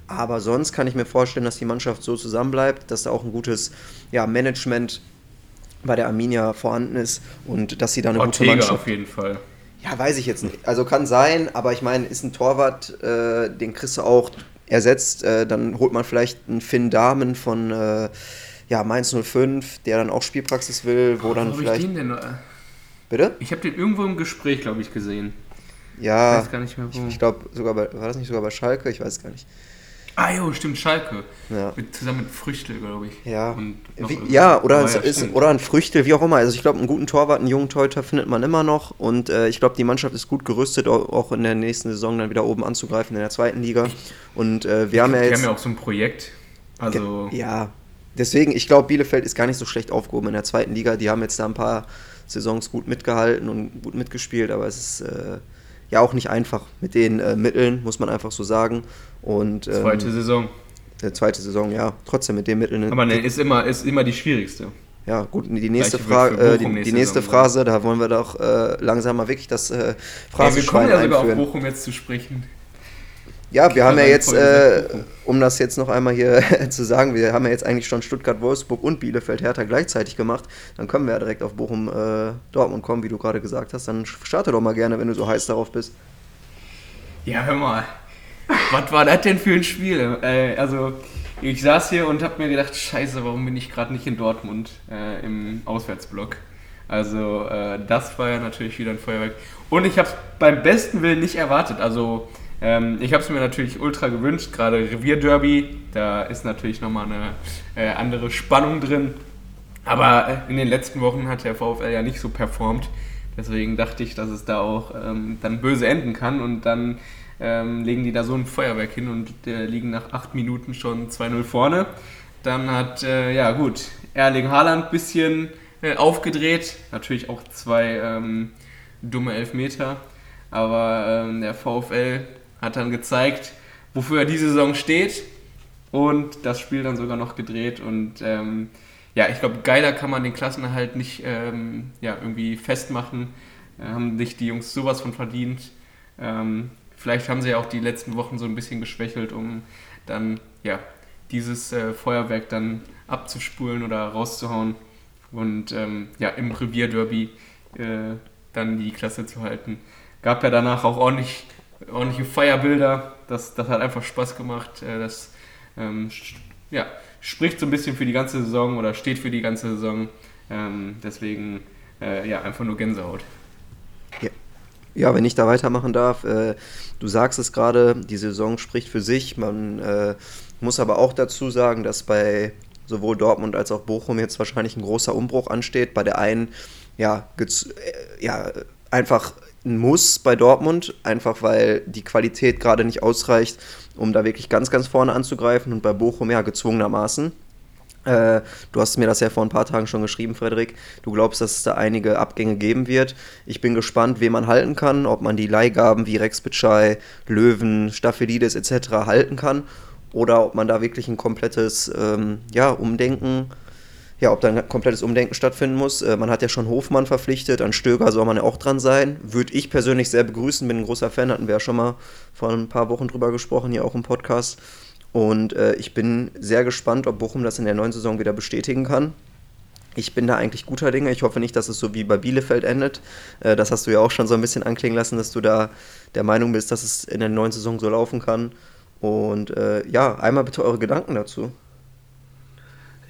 Aber sonst kann ich mir vorstellen, dass die Mannschaft so zusammenbleibt, dass da auch ein gutes ja, Management bei der Arminia vorhanden ist und dass sie da eine Ortega gute Mannschaft auf jeden Fall. Ja, weiß ich jetzt nicht. Also kann sein, aber ich meine, ist ein Torwart, äh, den kriegst du auch ersetzt. Äh, dann holt man vielleicht einen Finn Dahmen von äh, ja, Mainz 05, der dann auch Spielpraxis will, wo Oh, dann wo vielleicht. Ich den denn, äh, Bitte? ich habe den irgendwo im Gespräch, glaube ich, gesehen. Ja, Ich weiß gar nicht mehr, wo. ich, ich glaube, sogar bei, war das nicht sogar bei Schalke? Ich weiß gar nicht. Ah, jo, stimmt, Schalke. Ja. Mit, zusammen mit Früchtel, glaube ich. Ja, wie, ja oder, Aber es ist, oder ein Früchtel, wie auch immer. Also ich glaube, einen guten Torwart, einen jungen Torhüter findet man immer noch. Und äh, ich glaube, die Mannschaft ist gut gerüstet, au- auch in der nächsten Saison dann wieder oben anzugreifen in der zweiten Liga. Und äh, wir haben ja Die jetzt... haben ja auch so ein Projekt. Also, Ja, deswegen, ich glaube, Bielefeld ist gar nicht so schlecht aufgehoben in der zweiten Liga. Die haben jetzt da ein paar Saisons gut mitgehalten und gut mitgespielt, aber es ist äh, ja auch nicht einfach mit den äh, Mitteln, muss man einfach so sagen. Und ähm, zweite Saison. äh, zweite Saison, ja, trotzdem mit den Mitteln. Aber ne, ist immer, ist immer die schwierigste. Ja, gut, die nächste für äh, die, die nächste Phrase, da wollen wir doch äh, langsam mal wirklich das äh, Ja, wir Phrasenschwein kommen ja sogar auf. Bochum jetzt zu sprechen. Ja, wir haben ja jetzt, äh, um das jetzt noch einmal hier zu sagen, wir haben ja jetzt eigentlich schon Stuttgart, Wolfsburg und Bielefeld Hertha gleichzeitig gemacht. Dann können wir ja direkt auf Bochum äh, Dortmund kommen, wie du gerade gesagt hast. Dann starte doch mal gerne, wenn du so heiß darauf bist. Ja, hör mal. Was war das denn für ein Spiel? Äh, also, ich saß hier und habe mir gedacht, scheiße, warum bin ich gerade nicht in Dortmund äh, im Auswärtsblock? Also, äh, das war ja natürlich wieder ein Feuerwerk. Und ich habe es beim besten Willen nicht erwartet. Also, ähm, ich habe es mir natürlich ultra gewünscht, gerade Revierderby, da ist natürlich nochmal eine äh, andere Spannung drin. Aber äh, in den letzten Wochen hat der VfL ja nicht so performt. Deswegen dachte ich, dass es da auch ähm, dann böse enden kann. Und dann ähm, legen die da so ein Feuerwerk hin und äh, liegen nach acht Minuten schon 2-0 vorne. Dann hat, äh, ja gut, Erling Haaland ein bisschen äh, aufgedreht. Natürlich auch zwei ähm, dumme Elfmeter. Aber ähm, der VfL hat dann gezeigt, wofür er diese Saison steht. Und das Spiel dann sogar noch gedreht. Und ähm, ja, ich glaube, geiler kann man den Klassenerhalt nicht ähm, ja, irgendwie festmachen. Äh, haben sich die Jungs sowas von verdient. Ähm, vielleicht haben sie ja auch die letzten Wochen so ein bisschen geschwächelt, um dann ja dieses äh, Feuerwerk dann abzuspulen oder rauszuhauen und ähm, ja im Revierderby äh, dann die Klasse zu halten. Gab ja danach auch ordentlich, ordentliche Feierbilder. Das, das hat einfach Spaß gemacht. Äh, das ähm, ja, spricht so ein bisschen für die ganze Saison oder steht für die ganze Saison. Ähm, deswegen äh, ja, einfach nur Gänsehaut. Ja, wenn ich da weitermachen darf, äh, du sagst es gerade, die Saison spricht für sich. Man äh, muss aber auch dazu sagen, dass bei sowohl Dortmund als auch Bochum jetzt wahrscheinlich ein großer Umbruch ansteht. Bei der einen, ja, äh, ja einfach ein Muss bei Dortmund, einfach weil die Qualität gerade nicht ausreicht, um da wirklich ganz, ganz vorne anzugreifen und bei Bochum ja gezwungenermaßen. Äh, du hast mir das ja vor ein paar Tagen schon geschrieben, Frederik. Du glaubst, dass es da einige Abgänge geben wird. Ich bin gespannt, wen man halten kann, ob man die Leihgaben wie Rex Bitschei, Löwen, Staphylides etc. halten kann oder ob man da wirklich ein komplettes ähm, ja, Umdenken ja, ob da ein komplettes Umdenken stattfinden muss. Äh, man hat ja schon Hofmann verpflichtet, an Stöger soll man ja auch dran sein. Würde ich persönlich sehr begrüßen, bin ein großer Fan, hatten wir ja schon mal vor ein paar Wochen drüber gesprochen, hier auch im Podcast. Und äh, ich bin sehr gespannt, ob Bochum das in der neuen Saison wieder bestätigen kann. Ich bin da eigentlich guter Dinge. Ich hoffe nicht, dass es so wie bei Bielefeld endet. Äh, das hast du ja auch schon so ein bisschen anklingen lassen, dass du da der Meinung bist, dass es in der neuen Saison so laufen kann. Und äh, ja, einmal bitte eure Gedanken dazu.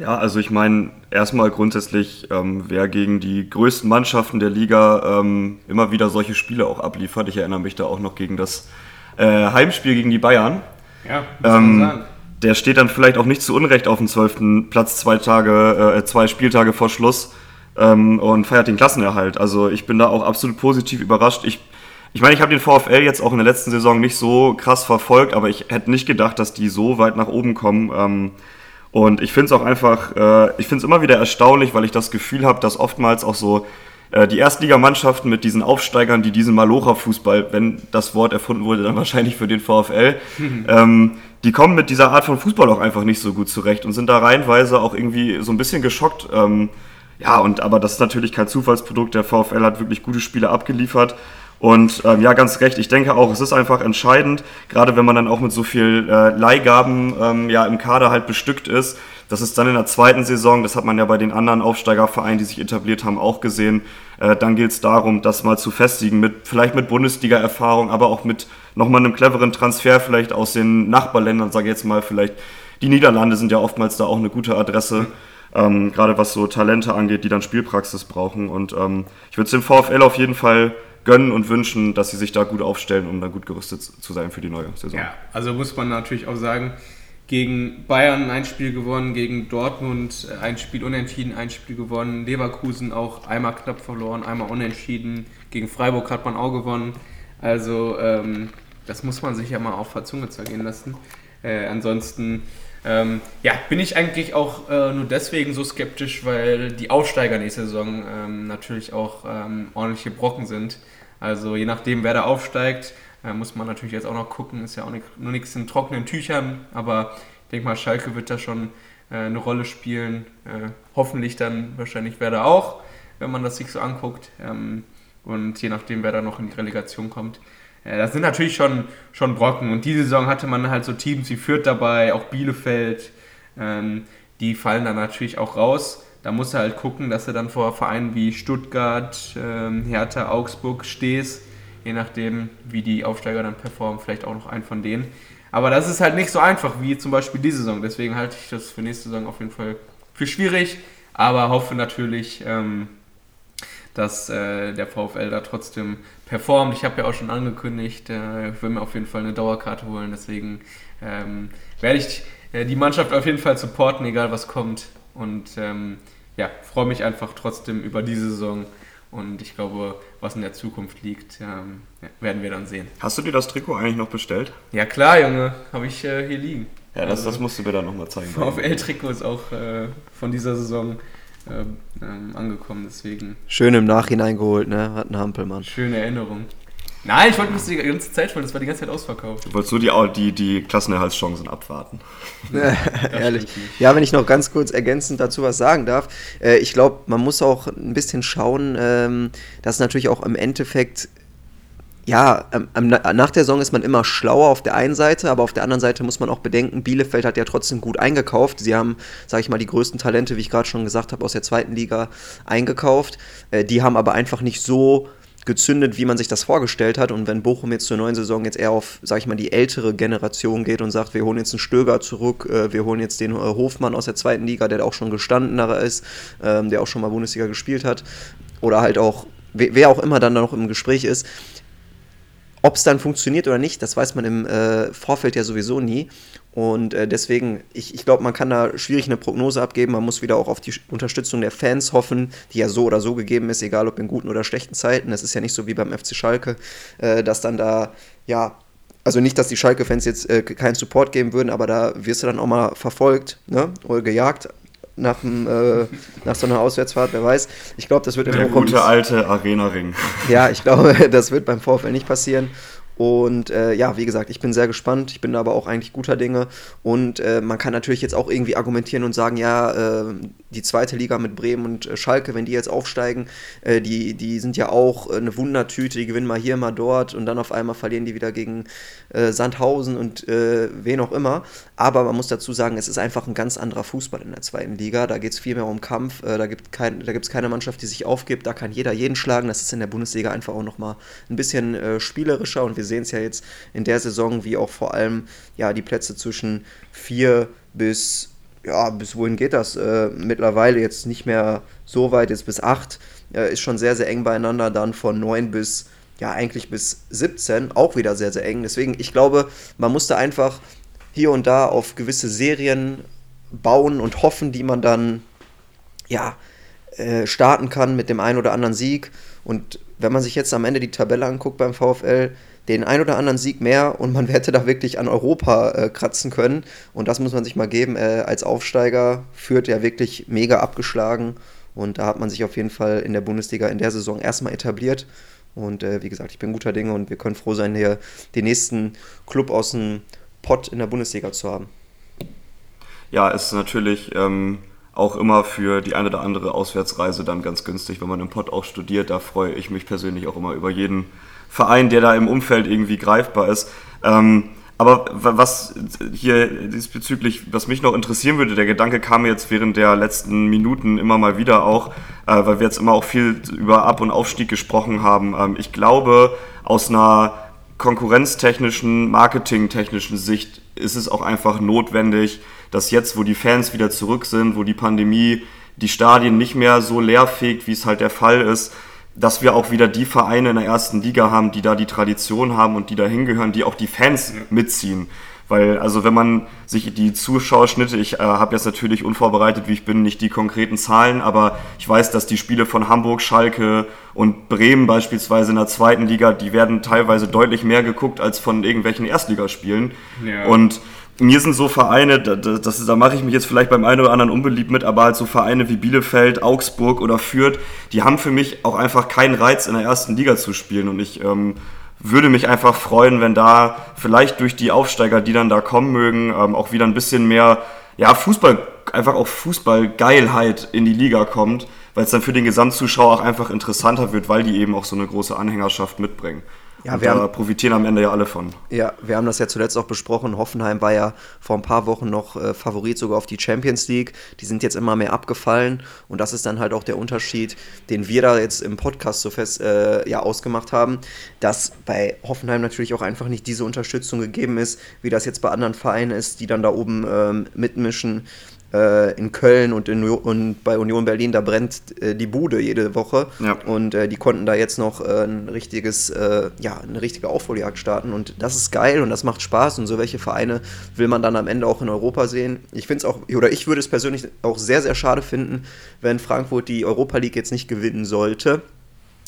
Ja, also ich meine, erstmal grundsätzlich, ähm, wer gegen die größten Mannschaften der Liga ähm, immer wieder solche Spiele auch abliefert. Ich erinnere mich da auch noch gegen das äh, Heimspiel gegen die Bayern. Ja, ähm. Der steht dann vielleicht auch nicht zu Unrecht auf dem 12. Platz zwei Tage, äh, zwei Spieltage vor Schluss ähm, und feiert den Klassenerhalt. Also ich bin da auch absolut positiv überrascht. Ich ich meine, ich habe den VfL jetzt auch in der letzten Saison nicht so krass verfolgt, aber ich hätte nicht gedacht, dass die so weit nach oben kommen. Ähm, und ich finde es auch einfach, äh, ich finde es immer wieder erstaunlich, weil ich das Gefühl habe, dass oftmals auch so äh, die Erstligamannschaften mit diesen Aufsteigern, die diesen Malocha-Fußball, wenn das Wort erfunden wurde, dann wahrscheinlich für den VfL, ähm, die kommen mit dieser Art von Fußball auch einfach nicht so gut zurecht und sind da reihenweise auch irgendwie so ein bisschen geschockt. Ähm, ja, und aber das ist natürlich kein Zufallsprodukt. Der VfL hat wirklich gute Spiele abgeliefert. Und ähm, ja, ganz recht. Ich denke auch, es ist einfach entscheidend, gerade wenn man dann auch mit so viel äh, Leihgaben ähm, ja im Kader halt bestückt ist, dass es dann in der zweiten Saison, das hat man ja bei den anderen Aufsteigervereinen, die sich etabliert haben, auch gesehen, äh, dann geht es darum, das mal zu festigen, mit vielleicht mit Bundesliga-Erfahrung, aber auch mit nochmal einem cleveren Transfer vielleicht aus den Nachbarländern, sage ich jetzt mal, vielleicht die Niederlande sind ja oftmals da auch eine gute Adresse. Ähm, gerade was so Talente angeht, die dann Spielpraxis brauchen. Und ähm, ich würde es dem VfL auf jeden Fall gönnen und wünschen, dass sie sich da gut aufstellen, um dann gut gerüstet zu sein für die neue Saison. Ja, also muss man natürlich auch sagen, gegen Bayern ein Spiel gewonnen, gegen Dortmund ein Spiel unentschieden, ein Spiel gewonnen, Leverkusen auch einmal knapp verloren, einmal unentschieden, gegen Freiburg hat man auch gewonnen. Also ähm, das muss man sich ja mal auf der Zunge zergehen lassen. Äh, ansonsten ähm, ja, bin ich eigentlich auch äh, nur deswegen so skeptisch, weil die Aufsteiger nächste Saison ähm, natürlich auch ähm, ordentliche Brocken sind. Also je nachdem, wer da aufsteigt, äh, muss man natürlich jetzt auch noch gucken. Ist ja auch nicht, nur nichts in trockenen Tüchern, aber ich denke mal, Schalke wird da schon äh, eine Rolle spielen. Äh, hoffentlich dann wahrscheinlich Werder auch, wenn man das sich so anguckt. Ähm, und je nachdem, wer da noch in die Relegation kommt. Das sind natürlich schon, schon Brocken. Und diese Saison hatte man halt so Teams wie Fürth dabei, auch Bielefeld. Ähm, die fallen dann natürlich auch raus. Da musst du halt gucken, dass du dann vor Vereinen wie Stuttgart, ähm, Hertha, Augsburg stehst. Je nachdem, wie die Aufsteiger dann performen, vielleicht auch noch einen von denen. Aber das ist halt nicht so einfach wie zum Beispiel diese Saison. Deswegen halte ich das für nächste Saison auf jeden Fall für schwierig. Aber hoffe natürlich, ähm, dass äh, der VfL da trotzdem performt. Ich habe ja auch schon angekündigt, äh, ich will mir auf jeden Fall eine Dauerkarte holen. Deswegen ähm, werde ich äh, die Mannschaft auf jeden Fall supporten, egal was kommt. Und ähm, ja, freue mich einfach trotzdem über diese Saison. Und ich glaube, was in der Zukunft liegt, ähm, ja, werden wir dann sehen. Hast du dir das Trikot eigentlich noch bestellt? Ja klar, Junge, habe ich äh, hier liegen. Ja, das, also, das musst du mir dann nochmal zeigen. VfL-Trikot ist auch äh, von dieser Saison ähm, ähm, angekommen, deswegen. Schön im Nachhinein geholt, ne? Hat ein Hampelmann. Schöne Erinnerung. Nein, ich wollte das die ganze Zeit holen, das war die ganze Zeit ausverkauft. Du wolltest nur die, die, die Klassenerhaltschancen abwarten. Ehrlich. Ja, wenn ich noch ganz kurz ergänzend dazu was sagen darf. Äh, ich glaube, man muss auch ein bisschen schauen, ähm, dass natürlich auch im Endeffekt ja, ähm, nach der Saison ist man immer schlauer auf der einen Seite, aber auf der anderen Seite muss man auch bedenken, Bielefeld hat ja trotzdem gut eingekauft. Sie haben, sage ich mal, die größten Talente, wie ich gerade schon gesagt habe, aus der zweiten Liga eingekauft. Äh, die haben aber einfach nicht so gezündet, wie man sich das vorgestellt hat. Und wenn Bochum jetzt zur neuen Saison jetzt eher auf, sag ich mal, die ältere Generation geht und sagt, wir holen jetzt einen Stöger zurück, äh, wir holen jetzt den äh, Hofmann aus der zweiten Liga, der auch schon gestandener ist, ähm, der auch schon mal Bundesliga gespielt hat, oder halt auch, wer auch immer dann noch im Gespräch ist, Ob es dann funktioniert oder nicht, das weiß man im äh, Vorfeld ja sowieso nie. Und äh, deswegen, ich, ich glaube, man kann da schwierig eine Prognose abgeben. Man muss wieder auch auf die Unterstützung der Fans hoffen, die ja so oder so gegeben ist, egal ob in guten oder schlechten Zeiten. Es ist ja nicht so wie beim FC Schalke, äh, dass dann da, ja, also nicht, dass die Schalke-Fans jetzt äh, keinen Support geben würden, aber da wirst du dann auch mal verfolgt ne? oder gejagt nach, dem, äh, nach so einer Auswärtsfahrt, wer weiß. Ich glaube, das wird Der gute alte Arena-Ring. Ja, ich glaube, das wird beim VfL nicht passieren. Und äh, ja, wie gesagt, ich bin sehr gespannt. Ich bin aber auch eigentlich guter Dinge. Und äh, man kann natürlich jetzt auch irgendwie argumentieren und sagen, ja, äh, die zweite Liga mit Bremen und äh, Schalke, wenn die jetzt aufsteigen, äh, die, die sind ja auch eine Wundertüte, die gewinnen mal hier, mal dort und dann auf einmal verlieren die wieder gegen äh, Sandhausen und wen auch immer. Aber man muss dazu sagen, es ist einfach ein ganz anderer Fußball in der zweiten Liga. Da geht es viel mehr um Kampf. da gibt kein, es keine Mannschaft, die sich aufgibt. Da kann jeder jeden schlagen. Das ist in der Bundesliga einfach auch nochmal ein bisschen spielerischer und wir wir sehen es ja jetzt in der Saison, wie auch vor allem ja die Plätze zwischen vier bis ja, bis wohin geht das? Äh, mittlerweile jetzt nicht mehr so weit, jetzt bis acht, äh, ist schon sehr, sehr eng beieinander, dann von neun bis, ja, eigentlich bis 17, auch wieder sehr, sehr eng. Deswegen, ich glaube, man musste einfach hier und da auf gewisse Serien bauen und hoffen, die man dann, ja, äh, starten kann mit dem einen oder anderen Sieg. Und wenn man sich jetzt am Ende die Tabelle anguckt beim VfL, den ein oder anderen Sieg mehr und man hätte da wirklich an Europa äh, kratzen können. Und das muss man sich mal geben. Äh, als Aufsteiger führt er wirklich mega abgeschlagen. Und da hat man sich auf jeden Fall in der Bundesliga in der Saison erstmal etabliert. Und äh, wie gesagt, ich bin guter Dinge und wir können froh sein, hier den nächsten Club aus dem Pott in der Bundesliga zu haben. Ja, ist natürlich ähm, auch immer für die eine oder andere Auswärtsreise dann ganz günstig, wenn man im Pott auch studiert. Da freue ich mich persönlich auch immer über jeden Verein, der da im Umfeld irgendwie greifbar ist. Ähm, aber was hier diesbezüglich, was mich noch interessieren würde, der Gedanke kam jetzt während der letzten Minuten immer mal wieder auch, äh, weil wir jetzt immer auch viel über Ab- und Aufstieg gesprochen haben. Ähm, ich glaube, aus einer konkurrenztechnischen, marketingtechnischen Sicht ist es auch einfach notwendig, dass jetzt, wo die Fans wieder zurück sind, wo die Pandemie die Stadien nicht mehr so leer fegt, wie es halt der Fall ist, dass wir auch wieder die Vereine in der ersten Liga haben, die da die Tradition haben und die da hingehören, die auch die Fans mitziehen. Weil, also wenn man sich die Zuschauerschnitte, ich äh, habe jetzt natürlich unvorbereitet, wie ich bin, nicht die konkreten Zahlen, aber ich weiß, dass die Spiele von Hamburg, Schalke und Bremen beispielsweise in der zweiten Liga, die werden teilweise deutlich mehr geguckt als von irgendwelchen Erstligaspielen. Ja. Und mir sind so Vereine, das, das, da mache ich mich jetzt vielleicht beim einen oder anderen unbeliebt mit, aber halt so Vereine wie Bielefeld, Augsburg oder Fürth, die haben für mich auch einfach keinen Reiz in der ersten Liga zu spielen und ich ähm, würde mich einfach freuen, wenn da vielleicht durch die Aufsteiger, die dann da kommen mögen, ähm, auch wieder ein bisschen mehr, ja, Fußball, einfach auch Fußballgeilheit in die Liga kommt, weil es dann für den Gesamtzuschauer auch einfach interessanter wird, weil die eben auch so eine große Anhängerschaft mitbringen. Ja, wir da haben, profitieren am Ende ja alle von. Ja, wir haben das ja zuletzt auch besprochen. Hoffenheim war ja vor ein paar Wochen noch äh, Favorit sogar auf die Champions League. Die sind jetzt immer mehr abgefallen und das ist dann halt auch der Unterschied, den wir da jetzt im Podcast so fest äh, ja, ausgemacht haben, dass bei Hoffenheim natürlich auch einfach nicht diese Unterstützung gegeben ist, wie das jetzt bei anderen Vereinen ist, die dann da oben ähm, mitmischen äh, in Köln und, in, und bei Union Berlin, da brennt äh, die Bude jede Woche. Ja. Und äh, die konnten da jetzt noch äh, ein richtiges, äh, ja, eine richtige Aufholjagd starten. Und das ist geil und das macht Spaß. Und so welche Vereine will man dann am Ende auch in Europa sehen. Ich finde es auch, oder ich würde es persönlich auch sehr, sehr schade finden, wenn Frankfurt die Europa League jetzt nicht gewinnen sollte.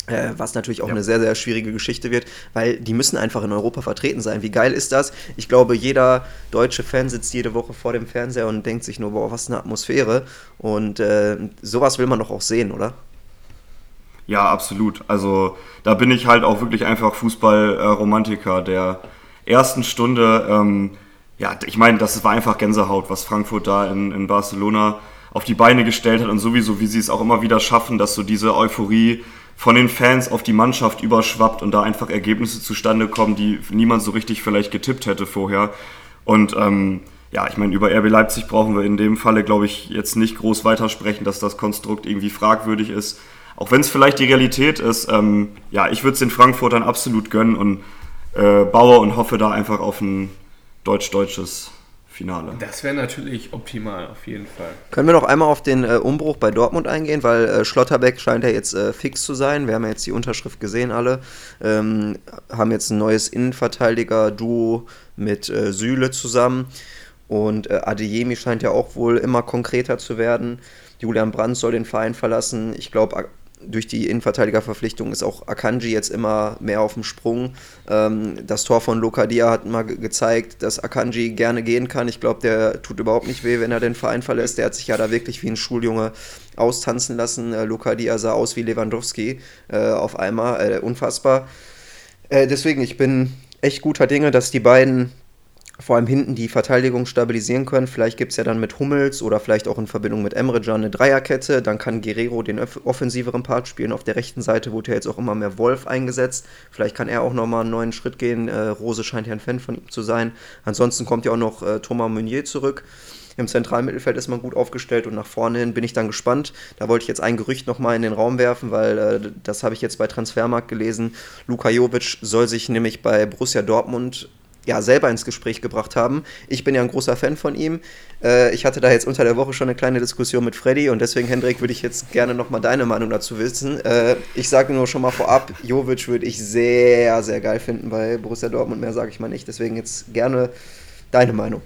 Äh, was natürlich auch ja. eine sehr, sehr schwierige Geschichte wird, weil die müssen einfach in Europa vertreten sein. Wie geil ist das? Ich glaube, jeder deutsche Fan sitzt jede Woche vor dem Fernseher und denkt sich nur, boah, was eine Atmosphäre. Und äh, sowas will man doch auch sehen, oder? Ja, absolut. Also da bin ich halt auch wirklich einfach Fußballromantiker der ersten Stunde. Ähm, ja, ich meine, das war einfach Gänsehaut, was Frankfurt da in, in Barcelona auf die Beine gestellt hat und sowieso, wie sie es auch immer wieder schaffen, dass so diese Euphorie von den Fans auf die Mannschaft überschwappt und da einfach Ergebnisse zustande kommen, die niemand so richtig vielleicht getippt hätte vorher. Und ähm, ja, ich meine, über RB Leipzig brauchen wir in dem Falle, glaube ich, jetzt nicht groß weitersprechen, dass das Konstrukt irgendwie fragwürdig ist. Auch wenn es vielleicht die Realität ist, ähm, ja, ich würde es den Frankfurtern absolut gönnen und äh, baue und hoffe da einfach auf ein deutsch-deutsches Finale. Das wäre natürlich optimal, auf jeden Fall. Können wir noch einmal auf den äh, Umbruch bei Dortmund eingehen, weil äh, Schlotterbeck scheint ja jetzt äh, fix zu sein. Wir haben ja jetzt die Unterschrift gesehen, alle. Ähm, haben jetzt ein neues Innenverteidiger-Duo mit äh, Süle zusammen. Und äh, Adeyemi scheint ja auch wohl immer konkreter zu werden. Julian Brandt soll den Verein verlassen. Ich glaube, durch die Innenverteidigerverpflichtung ist auch Akanji jetzt immer mehr auf dem Sprung. Ähm, das Tor von Lokadia hat mal gezeigt, dass Akanji gerne gehen kann. Ich glaube, der tut überhaupt nicht weh, wenn er den Verein verlässt. Der hat sich ja da wirklich wie ein Schuljunge austanzen lassen. Äh, Lokadia sah aus wie Lewandowski äh, auf einmal. Äh, unfassbar. Äh, deswegen, ich bin echt guter Dinge, dass die beiden vor allem hinten die Verteidigung stabilisieren können. Vielleicht gibt es ja dann mit Hummels oder vielleicht auch in Verbindung mit Emre Can eine Dreierkette. Dann kann Guerrero den offensiveren Part spielen. Auf der rechten Seite wurde ja jetzt auch immer mehr Wolf eingesetzt. Vielleicht kann er auch nochmal einen neuen Schritt gehen. Äh, Rose scheint ja ein Fan von ihm zu sein. Ansonsten kommt ja auch noch äh, Thomas Meunier zurück. Im zentralen Mittelfeld ist man gut aufgestellt und nach vorne hin bin ich dann gespannt. Da wollte ich jetzt ein Gerücht nochmal in den Raum werfen, weil äh, das habe ich jetzt bei Transfermarkt gelesen. Luka Jovic soll sich nämlich bei Borussia Dortmund ja, selber ins Gespräch gebracht haben. Ich bin ja ein großer Fan von ihm. Äh, ich hatte da jetzt unter der Woche schon eine kleine Diskussion mit Freddy und deswegen, Hendrik, würde ich jetzt gerne nochmal deine Meinung dazu wissen. Äh, ich sage nur schon mal vorab, Jovic würde ich sehr, sehr geil finden bei Borussia Dortmund. Mehr sage ich mal nicht. Deswegen jetzt gerne deine Meinung.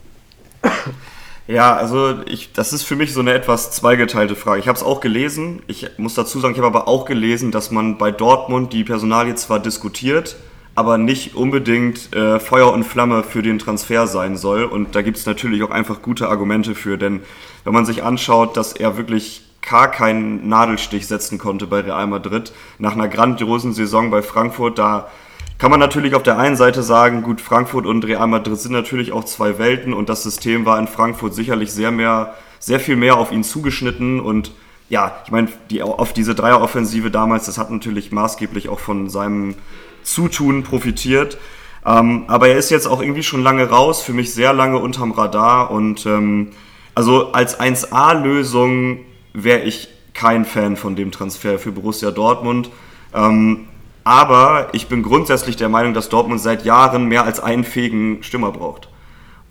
Ja, also ich, das ist für mich so eine etwas zweigeteilte Frage. Ich habe es auch gelesen. Ich muss dazu sagen, ich habe aber auch gelesen, dass man bei Dortmund die Personalie zwar diskutiert, aber nicht unbedingt äh, Feuer und Flamme für den Transfer sein soll. Und da gibt es natürlich auch einfach gute Argumente für, denn wenn man sich anschaut, dass er wirklich gar keinen Nadelstich setzen konnte bei Real Madrid, nach einer grandiosen Saison bei Frankfurt, da kann man natürlich auf der einen Seite sagen, gut, Frankfurt und Real Madrid sind natürlich auch zwei Welten und das System war in Frankfurt sicherlich sehr mehr, sehr viel mehr auf ihn zugeschnitten und ja, ich meine, die, auf diese Dreieroffensive damals, das hat natürlich maßgeblich auch von seinem Zutun profitiert. Ähm, aber er ist jetzt auch irgendwie schon lange raus, für mich sehr lange unterm Radar. Und ähm, also als 1A-Lösung wäre ich kein Fan von dem Transfer für Borussia Dortmund. Ähm, aber ich bin grundsätzlich der Meinung, dass Dortmund seit Jahren mehr als einen fähigen Stürmer braucht.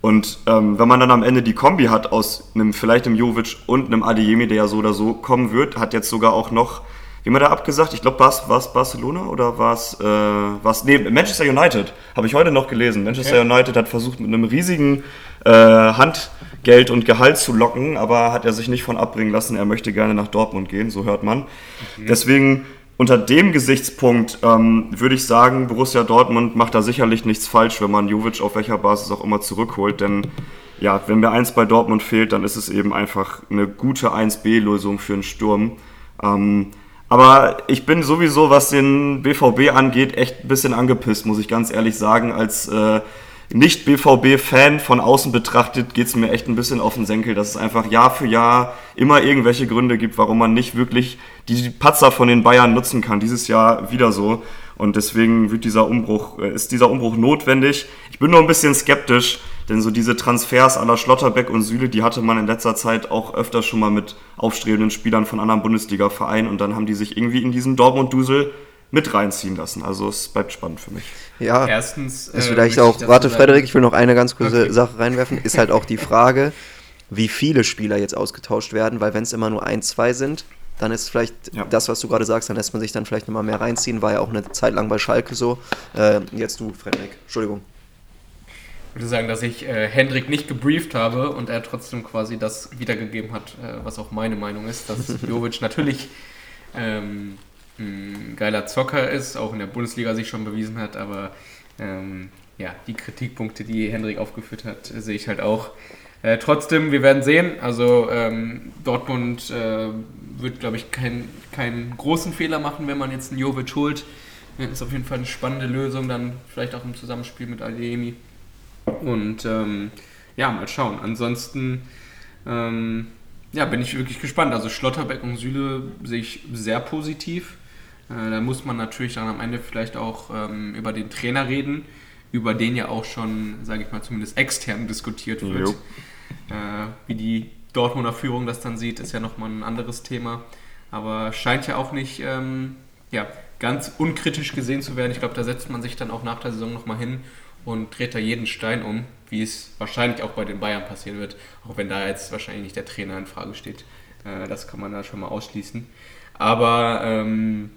Und ähm, wenn man dann am Ende die Kombi hat aus einem vielleicht einem Jovic und einem Adeyemi, der ja so oder so kommen wird, hat jetzt sogar auch noch wie man da abgesagt? Ich glaube, war es Barcelona oder war es, äh, nee, Manchester United, habe ich heute noch gelesen. Manchester okay. United hat versucht, mit einem riesigen äh, Handgeld und Gehalt zu locken, aber hat er sich nicht von abbringen lassen. Er möchte gerne nach Dortmund gehen, so hört man. Okay. Deswegen unter dem Gesichtspunkt ähm, würde ich sagen, Borussia Dortmund macht da sicherlich nichts falsch, wenn man Jovic auf welcher Basis auch immer zurückholt, denn ja, wenn mir eins bei Dortmund fehlt, dann ist es eben einfach eine gute 1B-Lösung für einen Sturm. Ähm, aber ich bin sowieso, was den BVB angeht, echt ein bisschen angepisst, muss ich ganz ehrlich sagen. Als äh, Nicht-BVB-Fan von außen betrachtet geht es mir echt ein bisschen auf den Senkel, dass es einfach Jahr für Jahr immer irgendwelche Gründe gibt, warum man nicht wirklich die Patzer von den Bayern nutzen kann. Dieses Jahr wieder so. Und deswegen wird dieser Umbruch, äh, ist dieser Umbruch notwendig. Ich bin nur ein bisschen skeptisch, denn so diese Transfers aller Schlotterbeck und Süle, die hatte man in letzter Zeit auch öfter schon mal mit aufstrebenden Spielern von anderen Bundesliga-Vereinen und dann haben die sich irgendwie in diesen Dortmund-Dusel mit reinziehen lassen. Also es bleibt spannend für mich. Ja, erstens. Ist äh, vielleicht auch, warte Frederik, ich will noch eine ganz kurze okay. Sache reinwerfen, ist halt auch die Frage, wie viele Spieler jetzt ausgetauscht werden, weil wenn es immer nur ein, zwei sind, dann ist vielleicht ja. das, was du gerade sagst, dann lässt man sich dann vielleicht nochmal mehr reinziehen, war ja auch eine Zeit lang bei Schalke so. Äh, jetzt du, Frederik, Entschuldigung. Ich würde sagen, dass ich äh, Hendrik nicht gebrieft habe und er trotzdem quasi das wiedergegeben hat, äh, was auch meine Meinung ist, dass Jovic natürlich ähm, ein geiler Zocker ist, auch in der Bundesliga sich schon bewiesen hat, aber ähm, ja, die Kritikpunkte, die Hendrik aufgeführt hat, sehe ich halt auch. Äh, trotzdem, wir werden sehen. Also ähm, Dortmund äh, wird, glaube ich, keinen kein großen Fehler machen, wenn man jetzt einen Jovic holt. Ist auf jeden Fall eine spannende Lösung, dann vielleicht auch im Zusammenspiel mit Adeyemi. Und ähm, ja, mal schauen. Ansonsten ähm, ja, bin ich wirklich gespannt. Also Schlotterbeck und Süle sehe ich sehr positiv. Äh, da muss man natürlich dann am Ende vielleicht auch ähm, über den Trainer reden, über den ja auch schon, sage ich mal, zumindest extern diskutiert wird. Äh, wie die Dortmunder Führung das dann sieht, ist ja nochmal ein anderes Thema. Aber scheint ja auch nicht ähm, ja, ganz unkritisch gesehen zu werden. Ich glaube, da setzt man sich dann auch nach der Saison nochmal hin und dreht da jeden Stein um. wie es wahrscheinlich auch bei den Bayern passieren wird, auch wenn da jetzt wahrscheinlich nicht der Trainer in Frage steht. Äh, das kann man da schon mal ausschließen. Aber ähm,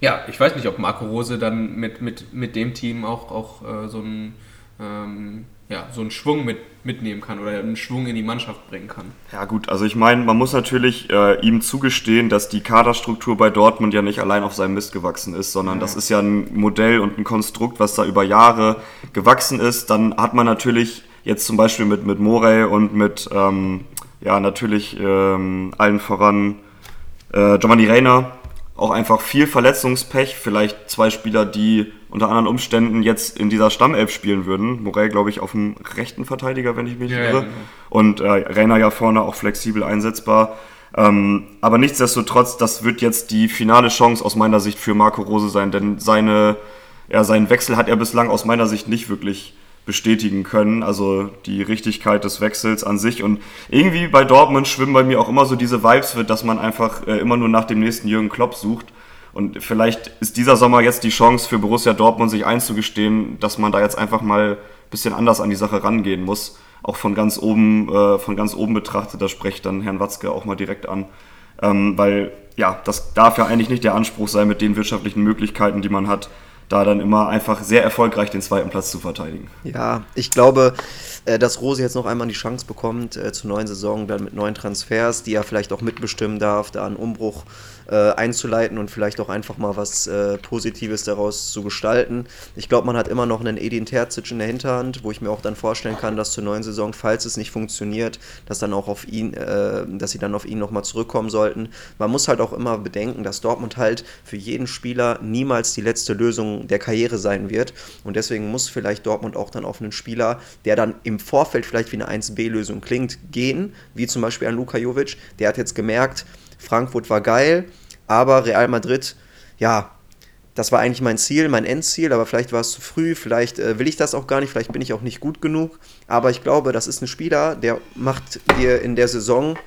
ja, ich weiß nicht, ob Marco Rose dann mit, mit, mit dem Team auch, auch äh, so ein ähm, ja, so einen Schwung mit, mitnehmen kann oder einen Schwung in die Mannschaft bringen kann. Ja gut, also ich meine, man muss natürlich äh, ihm zugestehen, dass die Kaderstruktur bei Dortmund ja nicht allein auf seinem Mist gewachsen ist, sondern ja. das ist ja ein Modell und ein Konstrukt, was da über Jahre gewachsen ist. Dann hat man natürlich jetzt zum Beispiel mit, mit Morey und mit, ähm, ja, natürlich ähm, allen voran äh, Giovanni Reina auch einfach viel Verletzungspech. Vielleicht zwei Spieler, die unter anderen Umständen jetzt in dieser Stammelf spielen würden. Morell, glaube ich, auf dem rechten Verteidiger, wenn ich mich ja, irre. Ja, genau. Und äh, Rainer ja vorne auch flexibel einsetzbar. Ähm, aber nichtsdestotrotz, das wird jetzt die finale Chance aus meiner Sicht für Marco Rose sein, denn seine, ja, seinen Wechsel hat er bislang aus meiner Sicht nicht wirklich bestätigen können, also die Richtigkeit des Wechsels an sich. Und irgendwie bei Dortmund schwimmen bei mir auch immer so diese Vibes, dass man einfach äh, immer nur nach dem nächsten Jürgen Klopp sucht. Und vielleicht ist dieser Sommer jetzt die Chance für Borussia Dortmund, sich einzugestehen, dass man da jetzt einfach mal ein bisschen anders an die Sache rangehen muss. Auch von ganz oben, äh, von ganz oben betrachtet, da spricht dann Herrn Watzke auch mal direkt an. Ähm, weil ja, das darf ja eigentlich nicht der Anspruch sein mit den wirtschaftlichen Möglichkeiten, die man hat, da dann immer einfach sehr erfolgreich den zweiten Platz zu verteidigen. Ja, ich glaube, dass Rose jetzt noch einmal die Chance bekommt äh, zur neuen Saison, dann mit neuen Transfers, die er vielleicht auch mitbestimmen darf, da einen Umbruch äh, einzuleiten und vielleicht auch einfach mal was äh, Positives daraus zu gestalten. Ich glaube, man hat immer noch einen Edin Terzic in der Hinterhand, wo ich mir auch dann vorstellen kann, dass zur neuen Saison, falls es nicht funktioniert, dass dann auch auf ihn, äh, dass sie dann auf ihn nochmal zurückkommen sollten. Man muss halt auch immer bedenken, dass Dortmund halt für jeden Spieler niemals die letzte Lösung der Karriere sein wird. Und deswegen muss vielleicht Dortmund auch dann auf einen Spieler, der dann im Vorfeld vielleicht wie eine 1B-Lösung klingt, gehen, wie zum Beispiel an Luka Jovic. Der hat jetzt gemerkt, Frankfurt war geil, aber Real Madrid, ja, das war eigentlich mein Ziel, mein Endziel, aber vielleicht war es zu früh, vielleicht äh, will ich das auch gar nicht, vielleicht bin ich auch nicht gut genug. Aber ich glaube, das ist ein Spieler, der macht dir in der Saison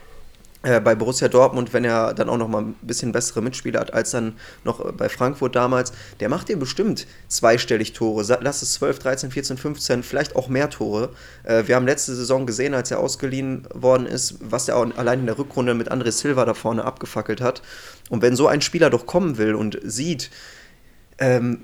bei Borussia Dortmund, wenn er dann auch noch mal ein bisschen bessere Mitspieler hat als dann noch äh, bei Frankfurt damals, der macht dir bestimmt zweistellig Tore. Lass es 12, 13, 14, 15, vielleicht auch mehr Tore. Äh, wir haben letzte Saison gesehen, als er ausgeliehen worden ist, was er auch allein in der Rückrunde mit André Silva da vorne abgefackelt hat. Und wenn so ein Spieler doch kommen will und sieht, ähm,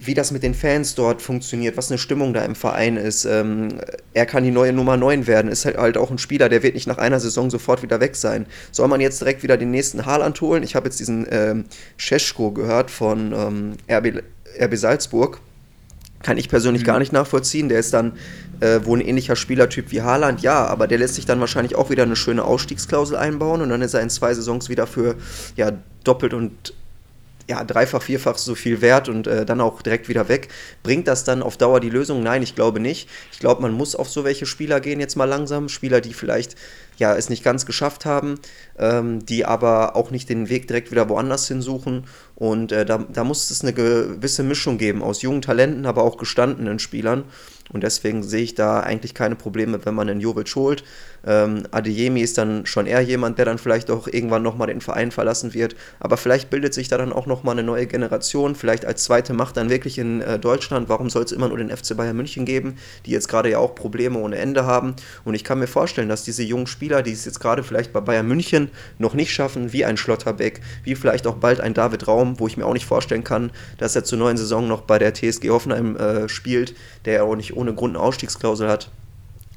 wie das mit den Fans dort funktioniert, was eine Stimmung da im Verein ist. Ähm, er kann die neue Nummer 9 werden, ist halt, halt auch ein Spieler, der wird nicht nach einer Saison sofort wieder weg sein. Soll man jetzt direkt wieder den nächsten Haaland holen? Ich habe jetzt diesen ähm, Scheschko gehört von ähm, RB, RB Salzburg. Kann ich persönlich mhm. gar nicht nachvollziehen. Der ist dann äh, wohl ein ähnlicher Spielertyp wie Haaland, ja, aber der lässt sich dann wahrscheinlich auch wieder eine schöne Ausstiegsklausel einbauen und dann ist er in zwei Saisons wieder für ja, doppelt und ja, dreifach, vierfach so viel wert und äh, dann auch direkt wieder weg. Bringt das dann auf Dauer die Lösung? Nein, ich glaube nicht. Ich glaube, man muss auf so welche Spieler gehen jetzt mal langsam. Spieler, die vielleicht ja, es nicht ganz geschafft haben, ähm, die aber auch nicht den Weg direkt wieder woanders hinsuchen. Und äh, da, da muss es eine gewisse Mischung geben aus jungen Talenten, aber auch gestandenen Spielern. Und deswegen sehe ich da eigentlich keine Probleme, wenn man einen Jovic holt. Ähm, Adeyemi ist dann schon eher jemand, der dann vielleicht auch irgendwann nochmal den Verein verlassen wird. Aber vielleicht bildet sich da dann auch nochmal eine neue Generation, vielleicht als zweite Macht dann wirklich in äh, Deutschland. Warum soll es immer nur den FC Bayern München geben, die jetzt gerade ja auch Probleme ohne Ende haben? Und ich kann mir vorstellen, dass diese jungen Spieler, die es jetzt gerade vielleicht bei Bayern München noch nicht schaffen, wie ein Schlotterbeck, wie vielleicht auch bald ein David Raum, wo ich mir auch nicht vorstellen kann, dass er zur neuen Saison noch bei der TSG Hoffenheim äh, spielt, der ja auch nicht ohne Grund eine Ausstiegsklausel hat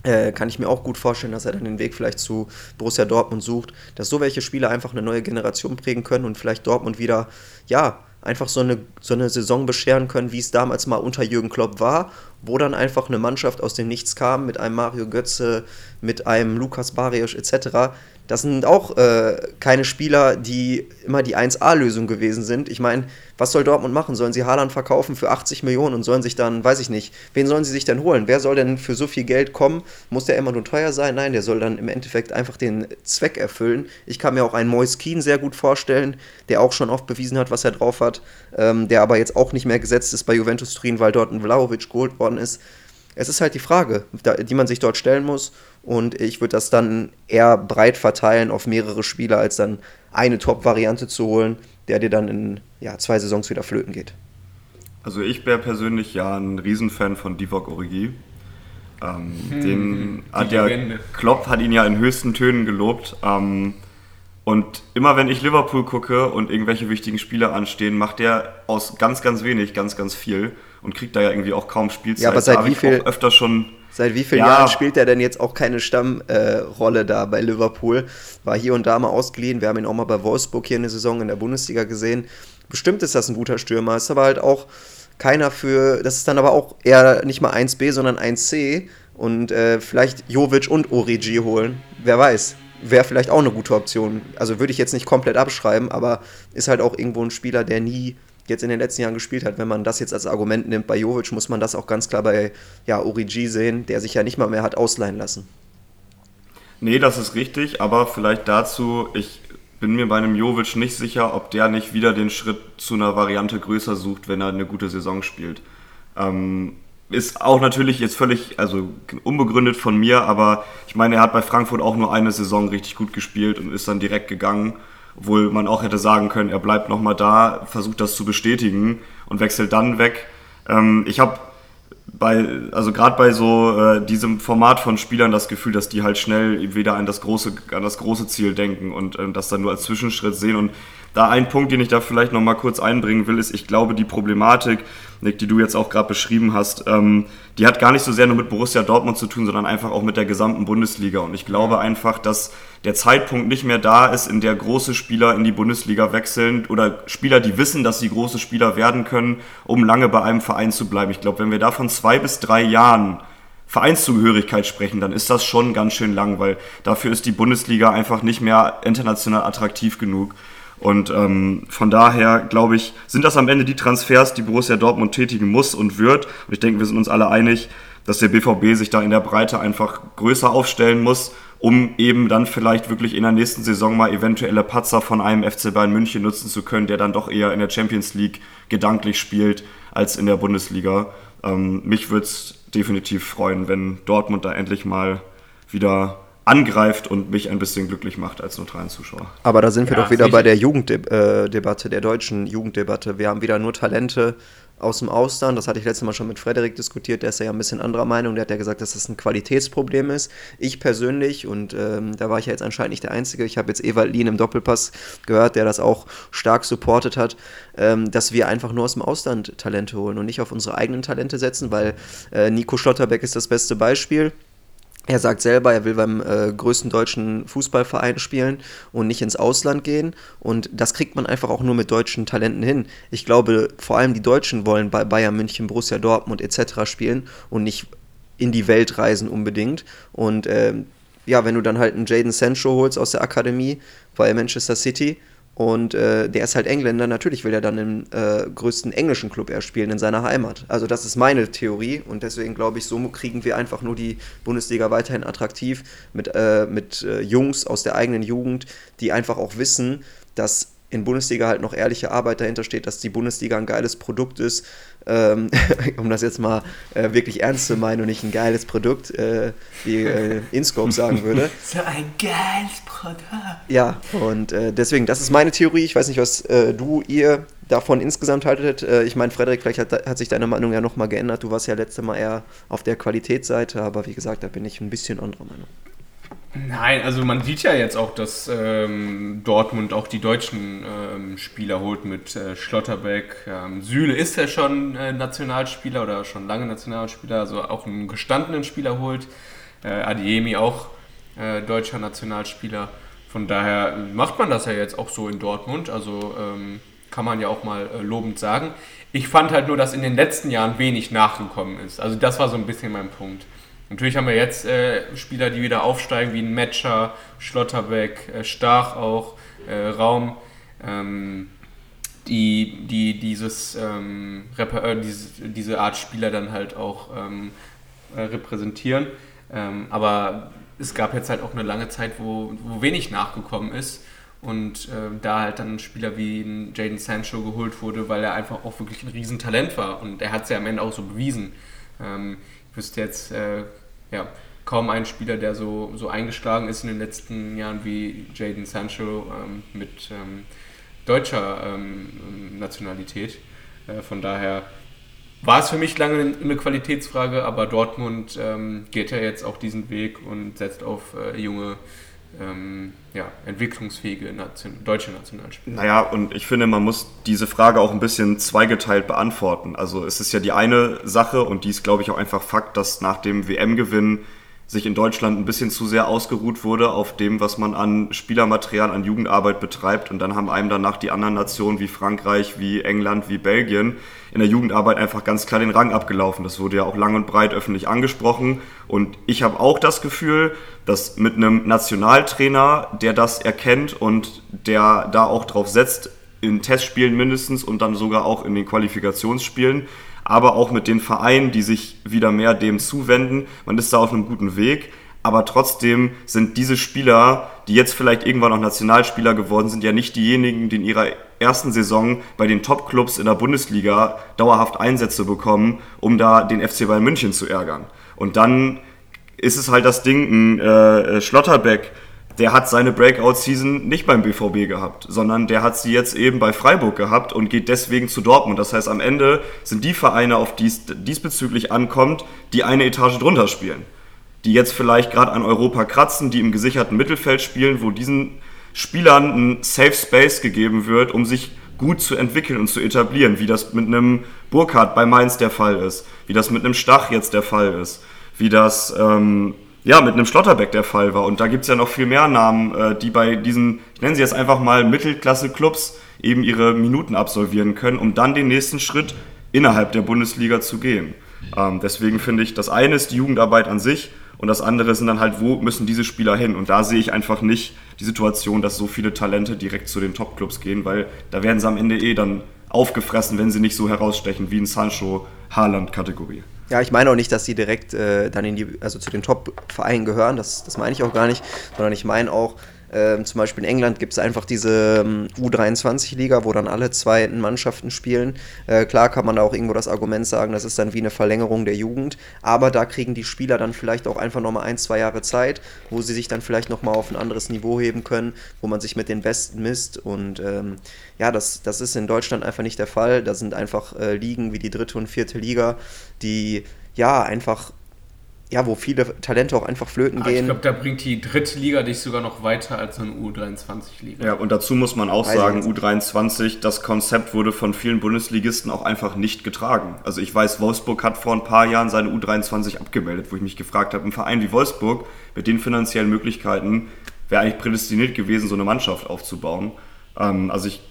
äh, kann ich mir auch gut vorstellen, dass er dann den Weg vielleicht zu Borussia Dortmund sucht, dass so welche Spieler einfach eine neue Generation prägen können und vielleicht Dortmund wieder, ja, einfach so eine, so eine Saison bescheren können, wie es damals mal unter Jürgen Klopp war, wo dann einfach eine Mannschaft aus dem Nichts kam, mit einem Mario Götze, mit einem Lukas Barrios etc., das sind auch äh, keine Spieler, die immer die 1A-Lösung gewesen sind. Ich meine, was soll Dortmund machen? Sollen sie Haaland verkaufen für 80 Millionen und sollen sich dann, weiß ich nicht, wen sollen sie sich denn holen? Wer soll denn für so viel Geld kommen? Muss der immer nur teuer sein? Nein, der soll dann im Endeffekt einfach den Zweck erfüllen. Ich kann mir auch einen Mois Keen sehr gut vorstellen, der auch schon oft bewiesen hat, was er drauf hat, ähm, der aber jetzt auch nicht mehr gesetzt ist bei Juventus Turin, weil dort ein Vlaovic geholt worden ist. Es ist halt die Frage, die man sich dort stellen muss. Und ich würde das dann eher breit verteilen auf mehrere Spieler, als dann eine Top-Variante zu holen, der dir dann in ja, zwei Saisons wieder flöten geht. Also ich wäre persönlich ja ein Riesenfan von Divock Origi. Ähm, hm, den hat ja, Klopp hat ihn ja in höchsten Tönen gelobt. Ähm, und immer wenn ich Liverpool gucke und irgendwelche wichtigen Spieler anstehen, macht er aus ganz, ganz wenig ganz, ganz viel und kriegt da ja irgendwie auch kaum Spielzeit. Ja, aber seit wie viel, öfter schon Seit wie vielen ja. Jahren spielt er denn jetzt auch keine Stammrolle äh, da bei Liverpool? War hier und da mal ausgeliehen. Wir haben ihn auch mal bei Wolfsburg hier in der Saison in der Bundesliga gesehen. Bestimmt ist das ein guter Stürmer, ist aber halt auch keiner für. Das ist dann aber auch eher nicht mal 1B, sondern 1C. Und äh, vielleicht Jovic und Origi holen. Wer weiß wäre vielleicht auch eine gute Option. Also würde ich jetzt nicht komplett abschreiben, aber ist halt auch irgendwo ein Spieler, der nie jetzt in den letzten Jahren gespielt hat. Wenn man das jetzt als Argument nimmt bei Jovic, muss man das auch ganz klar bei ja, Origi sehen, der sich ja nicht mal mehr hat ausleihen lassen. Nee, das ist richtig, aber vielleicht dazu, ich bin mir bei einem Jovic nicht sicher, ob der nicht wieder den Schritt zu einer Variante größer sucht, wenn er eine gute Saison spielt. Ähm, ist auch natürlich jetzt völlig, also unbegründet von mir, aber ich meine, er hat bei Frankfurt auch nur eine Saison richtig gut gespielt und ist dann direkt gegangen, obwohl man auch hätte sagen können, er bleibt nochmal da, versucht das zu bestätigen und wechselt dann weg. Ähm, ich habe bei, also gerade bei so äh, diesem Format von Spielern das Gefühl, dass die halt schnell wieder an das große, an das große Ziel denken und äh, das dann nur als Zwischenschritt sehen und da ein Punkt, den ich da vielleicht noch mal kurz einbringen will, ist, ich glaube, die Problematik, Nick, die du jetzt auch gerade beschrieben hast, ähm, die hat gar nicht so sehr nur mit Borussia Dortmund zu tun, sondern einfach auch mit der gesamten Bundesliga. Und ich glaube einfach, dass der Zeitpunkt nicht mehr da ist, in der große Spieler in die Bundesliga wechseln oder Spieler, die wissen, dass sie große Spieler werden können, um lange bei einem Verein zu bleiben. Ich glaube, wenn wir da von zwei bis drei Jahren Vereinszugehörigkeit sprechen, dann ist das schon ganz schön lang, weil dafür ist die Bundesliga einfach nicht mehr international attraktiv genug. Und ähm, von daher, glaube ich, sind das am Ende die Transfers, die Borussia Dortmund tätigen muss und wird. Und ich denke, wir sind uns alle einig, dass der BVB sich da in der Breite einfach größer aufstellen muss, um eben dann vielleicht wirklich in der nächsten Saison mal eventuelle Patzer von einem FC Bayern München nutzen zu können, der dann doch eher in der Champions League gedanklich spielt als in der Bundesliga. Ähm, mich würde es definitiv freuen, wenn Dortmund da endlich mal wieder angreift und mich ein bisschen glücklich macht als neutralen Zuschauer. Aber da sind wir ja, doch wieder bei der Jugenddebatte, der deutschen Jugenddebatte. Wir haben wieder nur Talente aus dem Ausland. Das hatte ich letztes Mal schon mit Frederik diskutiert. Der ist ja ein bisschen anderer Meinung. Der hat ja gesagt, dass das ein Qualitätsproblem ist. Ich persönlich, und ähm, da war ich ja jetzt anscheinend nicht der Einzige, ich habe jetzt Ewald Lien im Doppelpass gehört, der das auch stark supportet hat, ähm, dass wir einfach nur aus dem Ausland Talente holen und nicht auf unsere eigenen Talente setzen, weil äh, Nico Schlotterbeck ist das beste Beispiel er sagt selber, er will beim äh, größten deutschen Fußballverein spielen und nicht ins Ausland gehen. Und das kriegt man einfach auch nur mit deutschen Talenten hin. Ich glaube, vor allem die Deutschen wollen bei Bayern München, Borussia Dortmund etc. spielen und nicht in die Welt reisen unbedingt. Und äh, ja, wenn du dann halt einen Jaden Sancho holst aus der Akademie bei Manchester City, und äh, der ist halt Engländer, natürlich will er dann im äh, größten englischen Club er spielen, in seiner Heimat. Also das ist meine Theorie und deswegen glaube ich, so kriegen wir einfach nur die Bundesliga weiterhin attraktiv mit, äh, mit äh, Jungs aus der eigenen Jugend, die einfach auch wissen, dass in Bundesliga halt noch ehrliche Arbeit dahinter steht, dass die Bundesliga ein geiles Produkt ist, ähm, um das jetzt mal äh, wirklich ernst zu meinen und nicht ein geiles Produkt, äh, wie äh, Inscope sagen würde. So ein geiles Produkt. Ja, und äh, deswegen, das ist meine Theorie. Ich weiß nicht, was äh, du, ihr davon insgesamt haltet. Äh, ich meine, Frederik, vielleicht hat, hat, sich deine Meinung ja nochmal geändert. Du warst ja letztes Mal eher auf der Qualitätsseite, aber wie gesagt, da bin ich ein bisschen anderer Meinung. Nein, also man sieht ja jetzt auch, dass ähm, Dortmund auch die deutschen ähm, Spieler holt mit äh, Schlotterbeck. Ähm, Süle ist ja schon äh, Nationalspieler oder schon lange Nationalspieler, also auch einen gestandenen Spieler holt. Äh, Adiemi auch äh, deutscher Nationalspieler. Von daher macht man das ja jetzt auch so in Dortmund. Also ähm, kann man ja auch mal äh, lobend sagen. Ich fand halt nur, dass in den letzten Jahren wenig nachgekommen ist. Also das war so ein bisschen mein Punkt. Natürlich haben wir jetzt äh, Spieler, die wieder aufsteigen, wie ein Matcher, Schlotterbeck, äh, Stach auch, äh, Raum, ähm, die, die dieses, ähm, äh, diese, diese Art Spieler dann halt auch ähm, äh, repräsentieren. Ähm, aber es gab jetzt halt auch eine lange Zeit, wo, wo wenig nachgekommen ist und äh, da halt dann ein Spieler wie Jaden Sancho geholt wurde, weil er einfach auch wirklich ein Riesentalent war und er hat es ja am Ende auch so bewiesen. Ähm, ich wüsste jetzt äh, ja, kaum einen Spieler, der so, so eingeschlagen ist in den letzten Jahren wie Jaden Sancho ähm, mit ähm, deutscher ähm, Nationalität. Äh, von daher war es für mich lange eine Qualitätsfrage, aber Dortmund ähm, geht ja jetzt auch diesen Weg und setzt auf äh, junge, ähm, ja, entwicklungsfähige Nation deutsche Nationalspieler. Naja, und ich finde, man muss diese Frage auch ein bisschen zweigeteilt beantworten. Also es ist ja die eine Sache und die ist, glaube ich, auch einfach Fakt, dass nach dem WM-Gewinn sich in Deutschland ein bisschen zu sehr ausgeruht wurde auf dem, was man an Spielermaterial, an Jugendarbeit betreibt. Und dann haben einem danach die anderen Nationen wie Frankreich, wie England, wie Belgien in der Jugendarbeit einfach ganz klar den Rang abgelaufen. Das wurde ja auch lang und breit öffentlich angesprochen. Und ich habe auch das Gefühl, dass mit einem Nationaltrainer, der das erkennt und der da auch drauf setzt, in Testspielen mindestens und dann sogar auch in den Qualifikationsspielen, aber auch mit den Vereinen, die sich wieder mehr dem zuwenden. Man ist da auf einem guten Weg. Aber trotzdem sind diese Spieler, die jetzt vielleicht irgendwann noch Nationalspieler geworden sind, ja nicht diejenigen, die in ihrer ersten Saison bei den Top-Clubs in der Bundesliga dauerhaft Einsätze bekommen, um da den FC Bayern München zu ärgern. Und dann ist es halt das Ding, ein äh, Schlotterbeck, der hat seine Breakout-Season nicht beim BVB gehabt, sondern der hat sie jetzt eben bei Freiburg gehabt und geht deswegen zu Dortmund. Das heißt, am Ende sind die Vereine, auf die es diesbezüglich ankommt, die eine Etage drunter spielen. Die jetzt vielleicht gerade an Europa kratzen, die im gesicherten Mittelfeld spielen, wo diesen Spielern ein Safe Space gegeben wird, um sich gut zu entwickeln und zu etablieren, wie das mit einem Burkhardt bei Mainz der Fall ist, wie das mit einem Stach jetzt der Fall ist, wie das ähm, ja, mit einem Schlotterbeck der Fall war. Und da gibt es ja noch viel mehr Namen, äh, die bei diesen, ich nenne sie jetzt einfach mal Mittelklasse-Clubs, eben ihre Minuten absolvieren können, um dann den nächsten Schritt innerhalb der Bundesliga zu gehen. Ähm, deswegen finde ich, das eine ist die Jugendarbeit an sich und das andere sind dann halt, wo müssen diese Spieler hin? Und da sehe ich einfach nicht die Situation, dass so viele Talente direkt zu den Top-Clubs gehen, weil da werden sie am Ende eh dann aufgefressen, wenn sie nicht so herausstechen wie in Sancho-Haaland-Kategorie. Ja, ich meine auch nicht, dass sie direkt äh, dann in die, also zu den Top-Vereinen gehören, das, das meine ich auch gar nicht, sondern ich meine auch, ähm, zum Beispiel in England gibt es einfach diese ähm, U23-Liga, wo dann alle zweiten Mannschaften spielen. Äh, klar kann man da auch irgendwo das Argument sagen, das ist dann wie eine Verlängerung der Jugend, aber da kriegen die Spieler dann vielleicht auch einfach nochmal ein, zwei Jahre Zeit, wo sie sich dann vielleicht nochmal auf ein anderes Niveau heben können, wo man sich mit den Besten misst und ähm, ja, das, das ist in Deutschland einfach nicht der Fall. Da sind einfach äh, Ligen wie die dritte und vierte Liga, die ja einfach ja, wo viele Talente auch einfach flöten ah, gehen. Ich glaube, da bringt die dritte Liga dich sogar noch weiter als eine U23-Liga. Ja, und dazu muss man auch Weiß sagen, U23, das Konzept wurde von vielen Bundesligisten auch einfach nicht getragen. Also ich weiß, Wolfsburg hat vor ein paar Jahren seine U23 abgemeldet, wo ich mich gefragt habe, ein Verein wie Wolfsburg mit den finanziellen Möglichkeiten wäre eigentlich prädestiniert gewesen, so eine Mannschaft aufzubauen. Ähm, also ich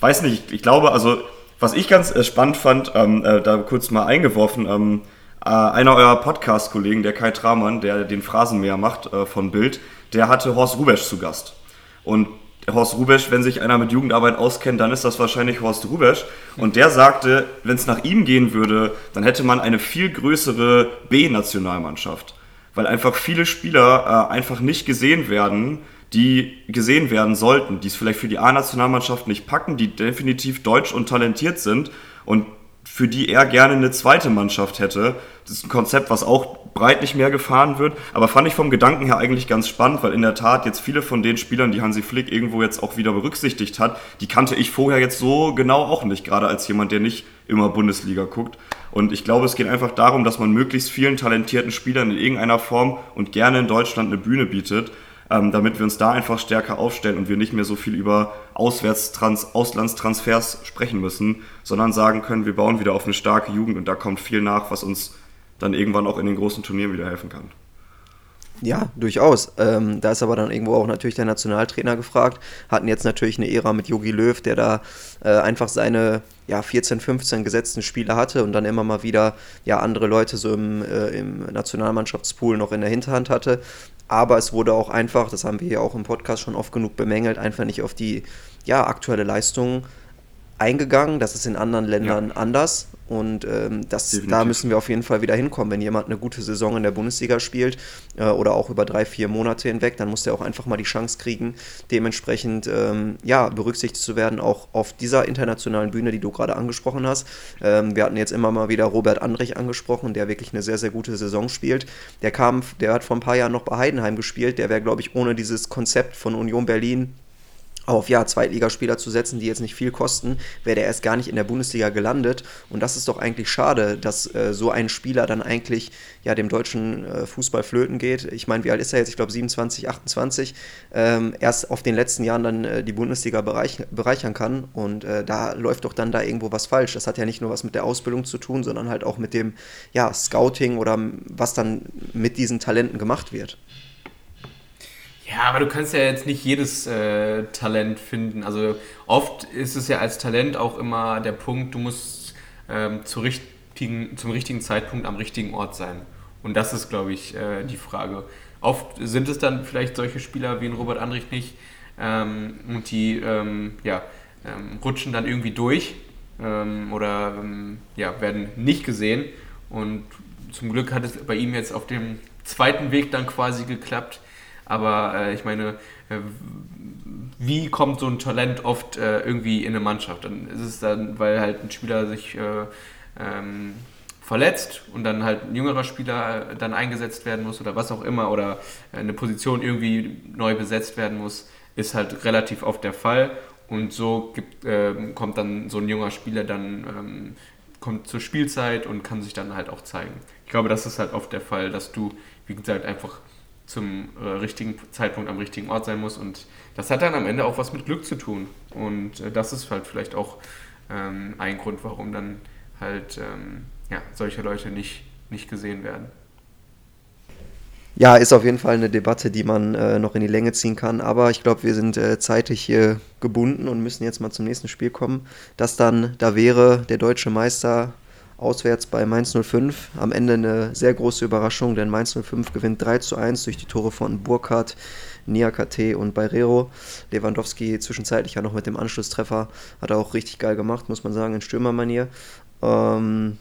weiß nicht, ich, glaube, also was ich ganz äh, spannend fand, ähm, äh, da kurz mal eingeworfen, ähm, äh, einer eurer Podcast-Kollegen, der Kai Tramann, der den Phrasenmäher macht äh, von Bild, der hatte Horst Rubesch zu Gast. Und Horst Rubesch, wenn sich einer mit Jugendarbeit auskennt, dann ist das wahrscheinlich Horst Rubesch. Und der sagte, wenn es nach ihm gehen würde, dann hätte man eine viel größere B-Nationalmannschaft. Weil einfach viele Spieler äh, einfach nicht gesehen werden, die gesehen werden sollten, die es vielleicht für die A-Nationalmannschaft nicht packen, die definitiv deutsch und talentiert sind und für die er gerne eine zweite Mannschaft hätte. Das ist ein Konzept, was auch breit nicht mehr gefahren wird, aber fand ich vom Gedanken her eigentlich ganz spannend, weil in der Tat jetzt viele von den Spielern, die Hansi Flick irgendwo jetzt auch wieder berücksichtigt hat, die kannte ich vorher jetzt so genau auch nicht, gerade als jemand, der nicht immer Bundesliga guckt. Und ich glaube, es geht einfach darum, dass man möglichst vielen talentierten Spielern in irgendeiner Form und gerne in Deutschland eine Bühne bietet ähm, damit wir uns da einfach stärker aufstellen und wir nicht mehr so viel über Auswärtstrans Auslandstransfers sprechen müssen, sondern sagen können, wir bauen wieder auf eine starke Jugend und da kommt viel nach, was uns dann irgendwann auch in den großen Turnieren wieder helfen kann. Ja, durchaus. Ähm, da ist aber dann irgendwo auch natürlich der Nationaltrainer gefragt. Hatten jetzt natürlich eine Ära mit Jogi Löw, der da äh, einfach seine ja, 14, 15 gesetzten Spiele hatte und dann immer mal wieder ja, andere Leute so im, äh, im Nationalmannschaftspool noch in der Hinterhand hatte. Aber es wurde auch einfach, das haben wir hier auch im Podcast schon oft genug bemängelt, einfach nicht auf die ja, aktuelle Leistung eingegangen. Das ist in anderen Ländern ja. anders. Und ähm, das, da müssen wir auf jeden Fall wieder hinkommen. Wenn jemand eine gute Saison in der Bundesliga spielt äh, oder auch über drei, vier Monate hinweg, dann muss der auch einfach mal die Chance kriegen, dementsprechend ähm, ja, berücksichtigt zu werden, auch auf dieser internationalen Bühne, die du gerade angesprochen hast. Ähm, wir hatten jetzt immer mal wieder Robert Andrich angesprochen, der wirklich eine sehr, sehr gute Saison spielt. Der kam, der hat vor ein paar Jahren noch bei Heidenheim gespielt. Der wäre, glaube ich, ohne dieses Konzept von Union Berlin auf ja, Zweitligaspieler zu setzen, die jetzt nicht viel kosten, wäre der erst gar nicht in der Bundesliga gelandet. Und das ist doch eigentlich schade, dass äh, so ein Spieler dann eigentlich ja dem deutschen äh, Fußball flöten geht. Ich meine, wie alt ist er jetzt? Ich glaube 27, 28. Ähm, erst auf den letzten Jahren dann äh, die Bundesliga bereich bereichern kann. Und äh, da läuft doch dann da irgendwo was falsch. Das hat ja nicht nur was mit der Ausbildung zu tun, sondern halt auch mit dem ja, Scouting oder was dann mit diesen Talenten gemacht wird. Ja, aber du kannst ja jetzt nicht jedes äh, Talent finden. Also oft ist es ja als Talent auch immer der Punkt, du musst ähm, zu richtigen, zum richtigen Zeitpunkt am richtigen Ort sein. Und das ist, glaube ich, äh, die Frage. Oft sind es dann vielleicht solche Spieler wie ein Robert Andrich nicht ähm, und die ähm, ja, ähm, rutschen dann irgendwie durch ähm, oder ähm, ja, werden nicht gesehen. Und zum Glück hat es bei ihm jetzt auf dem zweiten Weg dann quasi geklappt aber äh, ich meine, äh, wie kommt so ein Talent oft äh, irgendwie in eine Mannschaft? Dann ist es dann, weil halt ein Spieler sich äh, ähm, verletzt und dann halt ein jüngerer Spieler äh, dann eingesetzt werden muss oder was auch immer oder eine Position irgendwie neu besetzt werden muss, ist halt relativ oft der Fall. Und so gibt, ähm, kommt dann so ein junger Spieler dann ähm, kommt zur Spielzeit und kann sich dann halt auch zeigen. Ich glaube, das ist halt oft der Fall, dass du, wie gesagt, einfach zum äh, richtigen Zeitpunkt am richtigen Ort sein muss. Und das hat dann am Ende auch was mit Glück zu tun. Und äh, das ist halt vielleicht auch ähm, ein Grund, warum dann halt ähm, ja, solche Leute nicht, nicht gesehen werden. Ja, ist auf jeden Fall eine Debatte, die man äh, noch in die Länge ziehen kann. Aber ich glaube, wir sind äh, zeitlich hier gebunden und müssen jetzt mal zum nächsten Spiel kommen. Das dann, da wäre der deutsche Meister auswärts bei Mainz 05. Am Ende eine sehr große Überraschung, denn Mainz 05 gewinnt 3 zu 1 durch die Tore von Burkhardt, Niakate und Barrero. Lewandowski zwischenzeitlich ja noch mit dem Anschlusstreffer. Hat er auch richtig geil gemacht, muss man sagen, in Stürmermanier. Ähm,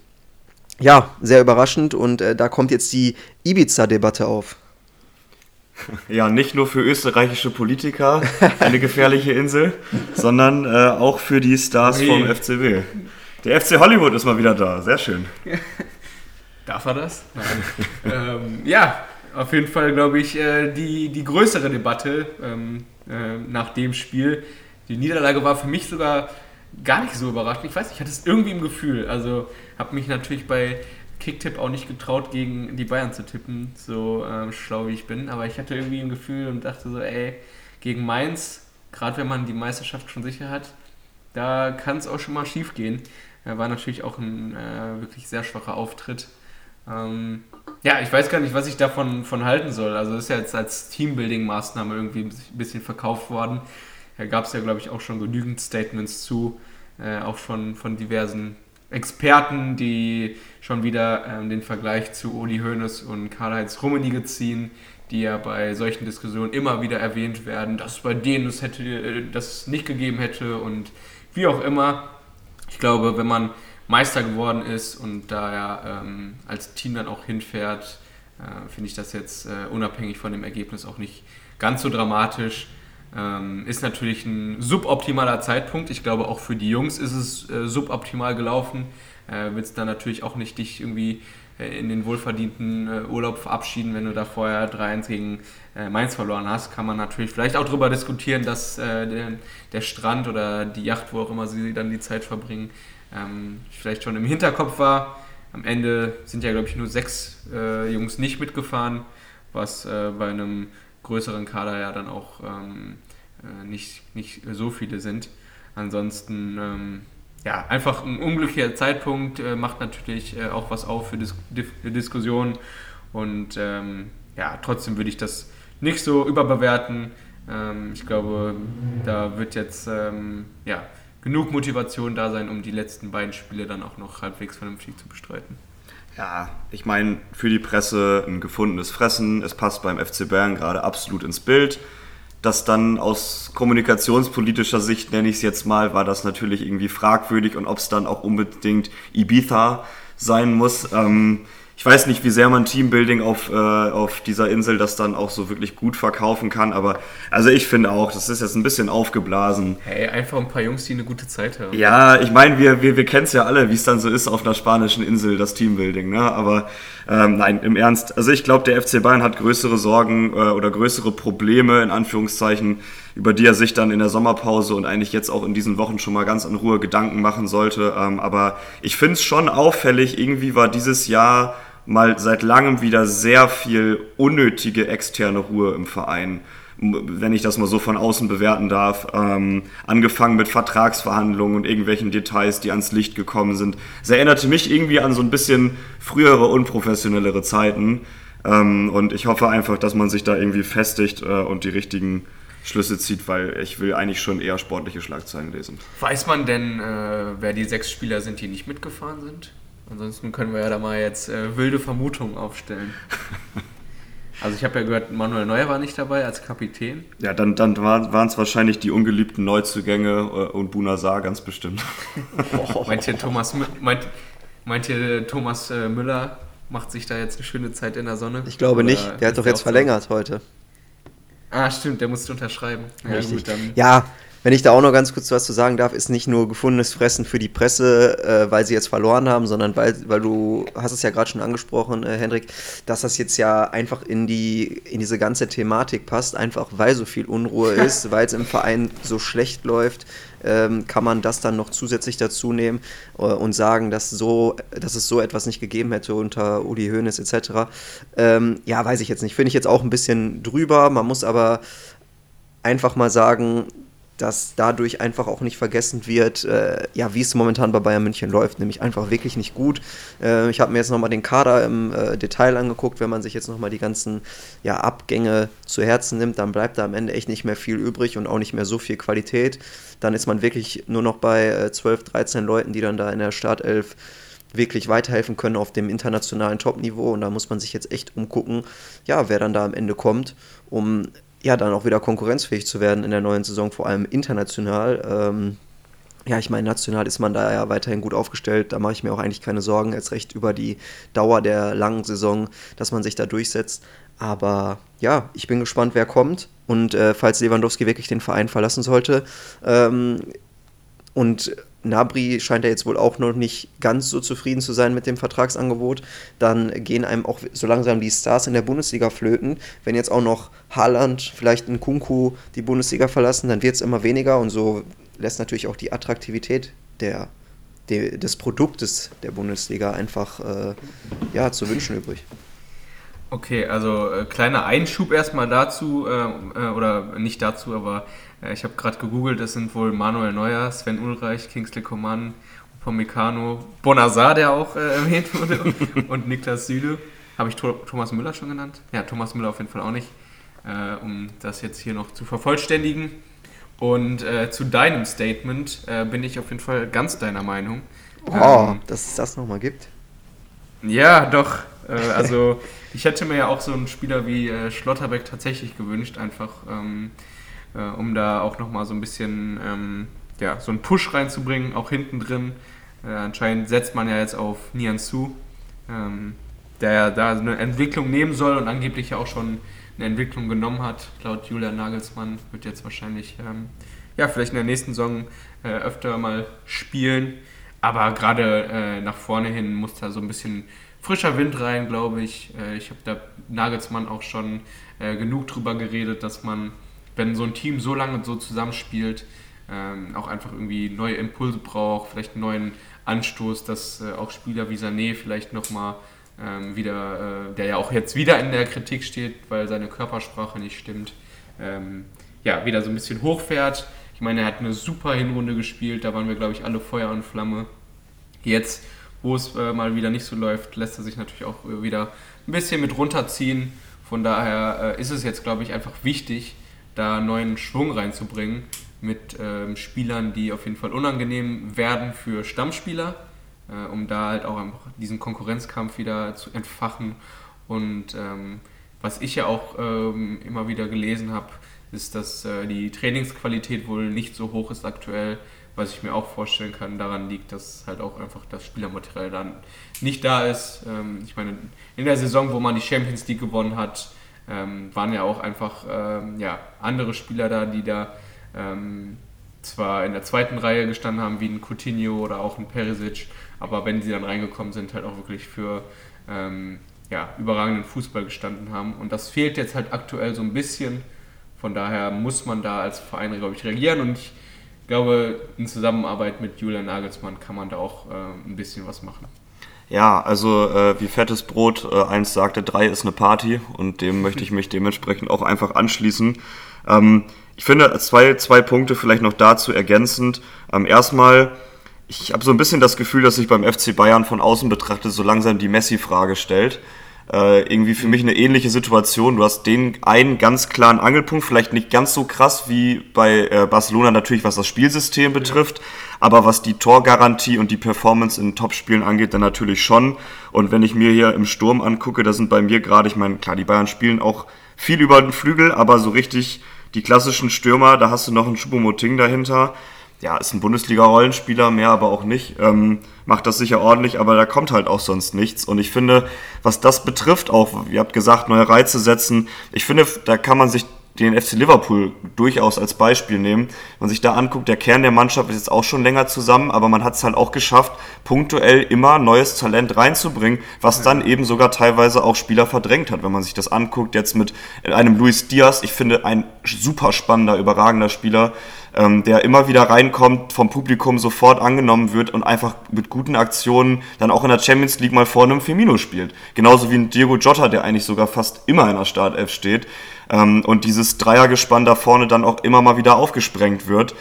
ja, sehr überraschend und äh, da kommt jetzt die Ibiza-Debatte auf. Ja, nicht nur für österreichische Politiker eine gefährliche Insel, sondern äh, auch für die Stars vom FCB. Der FC Hollywood ist mal wieder da. Sehr schön. Darf er das? Nein. ähm, ja, auf jeden Fall, glaube ich, äh, die, die größere Debatte ähm, äh, nach dem Spiel. Die Niederlage war für mich sogar gar nicht so überraschend. Ich weiß ich hatte es irgendwie im Gefühl. Also habe mich natürlich bei Kicktipp auch nicht getraut, gegen die Bayern zu tippen, so äh, schlau wie ich bin. Aber ich hatte irgendwie ein Gefühl und dachte so, ey, gegen Mainz, gerade wenn man die Meisterschaft schon sicher hat, da kann es auch schon mal schief gehen. War natürlich auch ein äh, wirklich sehr schwacher Auftritt. Ähm, ja, ich weiß gar nicht, was ich davon von halten soll. Also ist ja jetzt als Teambuilding-Maßnahme irgendwie ein bisschen verkauft worden. Da gab es ja, glaube ich, auch schon genügend Statements zu, äh, auch schon von diversen Experten, die schon wieder ähm, den Vergleich zu Uli Hoeneß und Karl-Heinz Rummenigge ziehen, die ja bei solchen Diskussionen immer wieder erwähnt werden, dass es bei denen es hätte, äh, das nicht gegeben hätte und wie auch immer ich glaube, wenn man Meister geworden ist und da er ähm, als Team dann auch hinfährt, äh, finde ich das jetzt äh, unabhängig von dem Ergebnis auch nicht ganz so dramatisch. Ähm, ist natürlich ein suboptimaler Zeitpunkt. Ich glaube, auch für die Jungs ist es äh, suboptimal gelaufen. Äh, Willst dann natürlich auch nicht dich irgendwie in den wohlverdienten äh, Urlaub verabschieden, wenn du da vorher 3-1 gegen äh, Mainz verloren hast, kann man natürlich vielleicht auch darüber diskutieren, dass der, Strand oder die Yacht, wo auch immer sie dann die Zeit verbringen, ähm, vielleicht schon im Hinterkopf war. Am Ende sind ja, glaube ich, nur sechs äh, Jungs nicht mitgefahren, was äh, bei einem größeren Kader ja dann auch ähm, äh, nicht, nicht so viele sind. Ansonsten ähm, ja, einfach ein unglücklicher Zeitpunkt, äh, macht natürlich äh, auch was auf für Dis Diskussionen. Und ähm, ja, trotzdem würde ich das nicht so überbewerten. Ähm, ich glaube, da wird jetzt ähm, ja, genug Motivation da sein, um die letzten beiden Spiele dann auch noch halbwegs vernünftig zu bestreiten. Ja, ich meine, für die Presse ein gefundenes Fressen. Es passt beim FC Bayern gerade absolut ins Bild das dann aus kommunikationspolitischer Sicht, nenne ich es jetzt mal, war das natürlich irgendwie fragwürdig und ob es dann auch unbedingt Ibiza sein muss. Ähm, ich weiß nicht, wie sehr man Teambuilding auf, äh, auf dieser Insel das dann auch so wirklich gut verkaufen kann, aber also ich finde auch, das ist jetzt ein bisschen aufgeblasen. Hey, einfach ein paar Jungs, die eine gute Zeit haben. Ja, ich meine, wir, wir, wir kennen es ja alle, wie es dann so ist auf einer spanischen Insel, das Teambuilding, ne? Aber ähm, nein, im Ernst, also ich glaube, der FC Bayern hat größere Sorgen äh, oder größere Probleme, in Anführungszeichen, über die er sich dann in der Sommerpause und eigentlich jetzt auch in diesen Wochen schon mal ganz in Ruhe Gedanken machen sollte. Ähm, aber ich finde es schon auffällig, irgendwie war dieses Jahr mal seit langem wieder sehr viel unnötige externe Ruhe im Verein wenn ich das mal so von außen bewerten darf, ähm, angefangen mit Vertragsverhandlungen und irgendwelchen Details, die ans Licht gekommen sind. Es erinnerte mich irgendwie an so ein bisschen frühere, unprofessionellere Zeiten. Ähm, und ich hoffe einfach, dass man sich da irgendwie festigt äh, und die richtigen Schlüsse zieht, weil ich will eigentlich schon eher sportliche Schlagzeilen lesen. Weiß man denn, äh, wer die sechs Spieler sind, die nicht mitgefahren sind? Ansonsten können wir ja da mal jetzt äh, wilde Vermutungen aufstellen. Also ich habe ja gehört, Manuel Neuer war nicht dabei als Kapitän. Ja, dann, dann waren es wahrscheinlich die ungeliebten Neuzugänge äh, und Bunazar ganz bestimmt. meint ihr Thomas, meint, meint ihr, Thomas äh, Müller macht sich da jetzt eine schöne Zeit in der Sonne? Ich glaube Oder nicht, der hat doch jetzt verlängert heute. Ah, stimmt, der musste unterschreiben. Ja, Gut, ja, wenn ich da auch noch ganz kurz was zu sagen darf, ist nicht nur gefundenes Fressen für die Presse, äh, weil sie jetzt verloren haben, sondern weil, weil du hast es ja gerade schon angesprochen, äh, Hendrik, dass das jetzt ja einfach in die in diese ganze Thematik passt, einfach weil so viel Unruhe ist, weil es im Verein so schlecht läuft, ähm, kann man das dann noch zusätzlich dazu nehmen äh, und sagen, dass so, dass es so etwas nicht gegeben hätte unter Uli Hoeneß etc. Ähm, ja, weiß ich jetzt nicht. Finde ich jetzt auch ein bisschen drüber. Man muss aber einfach mal sagen, dass dadurch einfach auch nicht vergessen wird, äh, ja, wie es momentan bei Bayern München läuft, nämlich einfach wirklich nicht gut. Äh, ich habe mir jetzt nochmal den Kader im äh, Detail angeguckt, wenn man sich jetzt nochmal die ganzen ja, Abgänge zu Herzen nimmt, dann bleibt da am Ende echt nicht mehr viel übrig und auch nicht mehr so viel Qualität. Dann ist man wirklich nur noch bei äh, 12, 13 Leuten, die dann da in der Startelf wirklich weiterhelfen können auf dem internationalen Topniveau und da muss man sich jetzt echt umgucken, ja, wer dann da am Ende kommt, um ja, dann auch wieder konkurrenzfähig zu werden in der neuen Saison, vor allem international. Ähm, ja, ich meine, national ist man da ja weiterhin gut aufgestellt. Da mache ich mir auch eigentlich keine Sorgen, als recht über die Dauer der langen Saison, dass man sich da durchsetzt. Aber ja, ich bin gespannt, wer kommt. Und äh, falls Lewandowski wirklich den Verein verlassen sollte ähm, und Nabri scheint ja jetzt wohl auch noch nicht ganz so zufrieden zu sein mit dem Vertragsangebot. Dann gehen einem auch so langsam die Stars in der Bundesliga flöten. Wenn jetzt auch noch Haaland, vielleicht ein Kunku die Bundesliga verlassen, dann wird es immer weniger und so lässt natürlich auch die Attraktivität der, der des Produktes der Bundesliga einfach äh, ja, zu wünschen übrig. Okay, also äh, kleiner Einschub erstmal dazu, äh, äh oder nicht dazu, aber äh, ich habe gerade gegoogelt, das sind wohl Manuel Neuer, Sven Ulreich, Kingsley Coman, Upamecano, Bonazar, der auch äh, erwähnt wurde, und Niklas Süle. Habe ich Thomas Müller schon genannt? Ja, Thomas Müller auf jeden Fall auch nicht, äh, um das jetzt hier noch zu vervollständigen. Und äh, zu deinem Statement äh, bin ich auf jeden Fall ganz deiner Meinung. Oh, ähm, dass es das nochmal gibt. Ja, doch. Äh, also ich hätte mir ja auch so einen Spieler wie Schlotterbeck tatsächlich gewünscht, einfach. Ähm, äh, um da auch nochmal so ein bisschen ähm, ja, so einen Push reinzubringen, auch hinten drin. Äh, anscheinend setzt man ja jetzt auf Nian Su, ähm, der ja da eine Entwicklung nehmen soll und angeblich ja auch schon eine Entwicklung genommen hat. Laut Julian Nagelsmann wird jetzt wahrscheinlich ähm, ja, vielleicht in der nächsten Saison äh, öfter mal spielen. Aber gerade äh, nach vorne hin muss da so ein bisschen frischer Wind rein, glaube ich. Äh, ich habe da Nagelsmann auch schon äh, genug drüber geredet, dass man wenn so ein Team so lange so zusammenspielt, ähm, auch einfach irgendwie neue Impulse braucht, vielleicht einen neuen Anstoß, dass äh, auch Spieler wie Sané vielleicht nochmal ähm, wieder, äh, der ja auch jetzt wieder in der Kritik steht, weil seine Körpersprache nicht stimmt, ähm, ja, wieder so ein bisschen hochfährt. Ich meine, er hat eine super Hinrunde gespielt, da waren wir, glaube ich, alle Feuer und Flamme. Jetzt, wo es äh, mal wieder nicht so läuft, lässt er sich natürlich auch äh, wieder ein bisschen mit runterziehen. Von daher äh, ist es jetzt, glaube ich, einfach wichtig, da neuen Schwung reinzubringen mit ähm, Spielern, die auf jeden Fall unangenehm werden für Stammspieler, äh, um da halt auch einfach diesen Konkurrenzkampf wieder zu entfachen. Und ähm, was ich ja auch ähm, immer wieder gelesen habe, ist, dass äh, die Trainingsqualität wohl nicht so hoch ist aktuell was ich mir auch vorstellen kann, daran liegt, dass halt auch einfach das Spielermaterial dann nicht da ist. Ähm, ich meine, in der Saison, wo man die Champions League gewonnen hat, ähm, waren ja auch einfach ähm, ja, andere Spieler da, die da ähm, zwar in der zweiten Reihe gestanden haben, wie ein Coutinho oder auch ein Perisic, aber wenn sie dann reingekommen sind, halt auch wirklich für ähm, ja, überragenden Fußball gestanden haben. Und das fehlt jetzt halt aktuell so ein bisschen. Von daher muss man da als Verein, glaube ich, reagieren und ich glaube, in Zusammenarbeit mit Julian Nagelsmann kann man da auch äh, ein bisschen was machen. Ja, also äh, wie fettes Brot äh, eins sagte, drei ist eine Party und dem möchte ich mich dementsprechend auch einfach anschließen. Ähm, ich finde zwei, zwei Punkte vielleicht noch dazu ergänzend. Ähm, erstmal, ich habe so ein bisschen das Gefühl, dass sich beim FC Bayern von außen betrachtet so langsam die Messi-Frage stellt äh, irgendwie für mich eine ähnliche Situation. Du hast den einen ganz klaren Angelpunkt, vielleicht nicht ganz so krass wie bei äh, Barcelona natürlich, was das Spielsystem betrifft, aber was die Torgarantie und die Performance in Topspielen angeht, dann natürlich schon. Und wenn ich mir hier im Sturm angucke, da sind bei mir gerade, ich meine, klar, die Bayern spielen auch viel über den Flügel, aber so richtig die klassischen Stürmer, da hast du noch einen Choupo-Moting dahinter ja, ist ein Bundesliga-Rollenspieler, mehr aber auch nicht. Ähm, macht das sicher ordentlich, aber da kommt halt auch sonst nichts. Und ich finde, was das betrifft, auch, ihr habt gesagt, neue Reize setzen, ich finde, da kann man sich den FC Liverpool durchaus als Beispiel nehmen. Wenn man sich da anguckt, der Kern der Mannschaft ist jetzt auch schon länger zusammen, aber man hat es halt auch geschafft, punktuell immer neues Talent reinzubringen, was dann eben sogar teilweise auch Spieler verdrängt hat. Wenn man sich das anguckt, jetzt mit einem Luis Diaz, ich finde ein super spannender, überragender Spieler, ähm, der immer wieder reinkommt, vom Publikum sofort angenommen wird und einfach mit guten Aktionen dann auch in der Champions League mal vorne im Firmino spielt. Genauso wie ein Diego Jota, der eigentlich sogar fast immer in der Startelf steht ähm, und dieses Dreiergespann da vorne dann auch immer mal wieder aufgesprengt wird.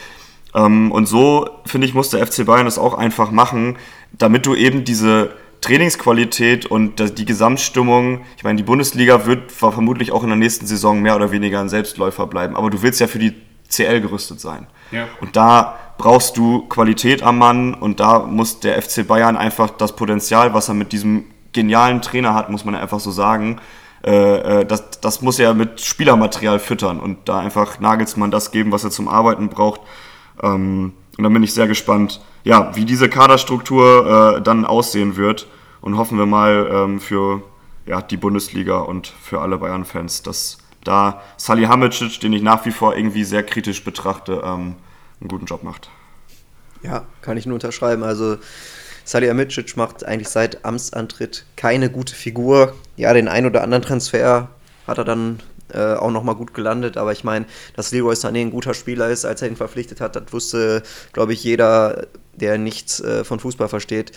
Ähm, und so, finde ich, muss der FC Bayern das auch einfach machen, damit du eben diese Trainingsqualität und die Gesamtstimmung, ich meine, die Bundesliga wird vermutlich auch in der nächsten Saison mehr oder weniger ein Selbstläufer bleiben, aber du willst ja für die CL gerüstet sein. Ja. Und da brauchst du Qualität am Mann und da muss der FC Bayern einfach das Potenzial, was er mit diesem genialen Trainer hat, muss man einfach so sagen, äh, äh, das, das muss er mit Spielermaterial füttern und da einfach Nagelsmann das geben, was er zum Arbeiten braucht. Ähm, und dann bin ich sehr gespannt, ja, wie diese Kaderstruktur äh, dann aussehen wird und hoffen wir mal ähm, für ja, die Bundesliga und für alle Bayern-Fans, dass da Salihamidzic, den ich nach wie vor irgendwie sehr kritisch betrachte, ähm, einen guten Job macht. Ja, kann ich nur unterschreiben. Also Salihamidzic macht eigentlich seit Amtsantritt keine gute Figur. Ja, den ein oder anderen Transfer hat er dann äh, auch nochmal gut gelandet. Aber ich meine, dass Leroy Sané ein guter Spieler ist, als er ihn verpflichtet hat, das wusste, glaube ich, jeder, der nichts äh, von Fußball versteht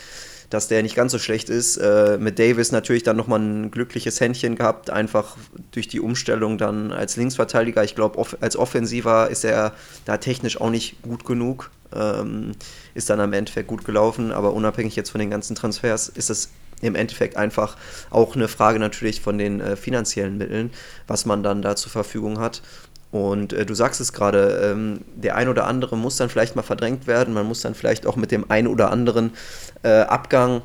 dass der nicht ganz so schlecht ist. Äh, mit Davis natürlich dann nochmal ein glückliches Händchen gehabt, einfach durch die Umstellung dann als Linksverteidiger. Ich glaube, off als Offensiver ist er da technisch auch nicht gut genug. Ähm, ist dann am Endeffekt gut gelaufen, aber unabhängig jetzt von den ganzen Transfers ist es im Endeffekt einfach auch eine Frage natürlich von den äh, finanziellen Mitteln, was man dann da zur Verfügung hat. Und äh, du sagst es gerade, ähm, der ein oder andere muss dann vielleicht mal verdrängt werden. Man muss dann vielleicht auch mit dem ein oder anderen äh, Abgang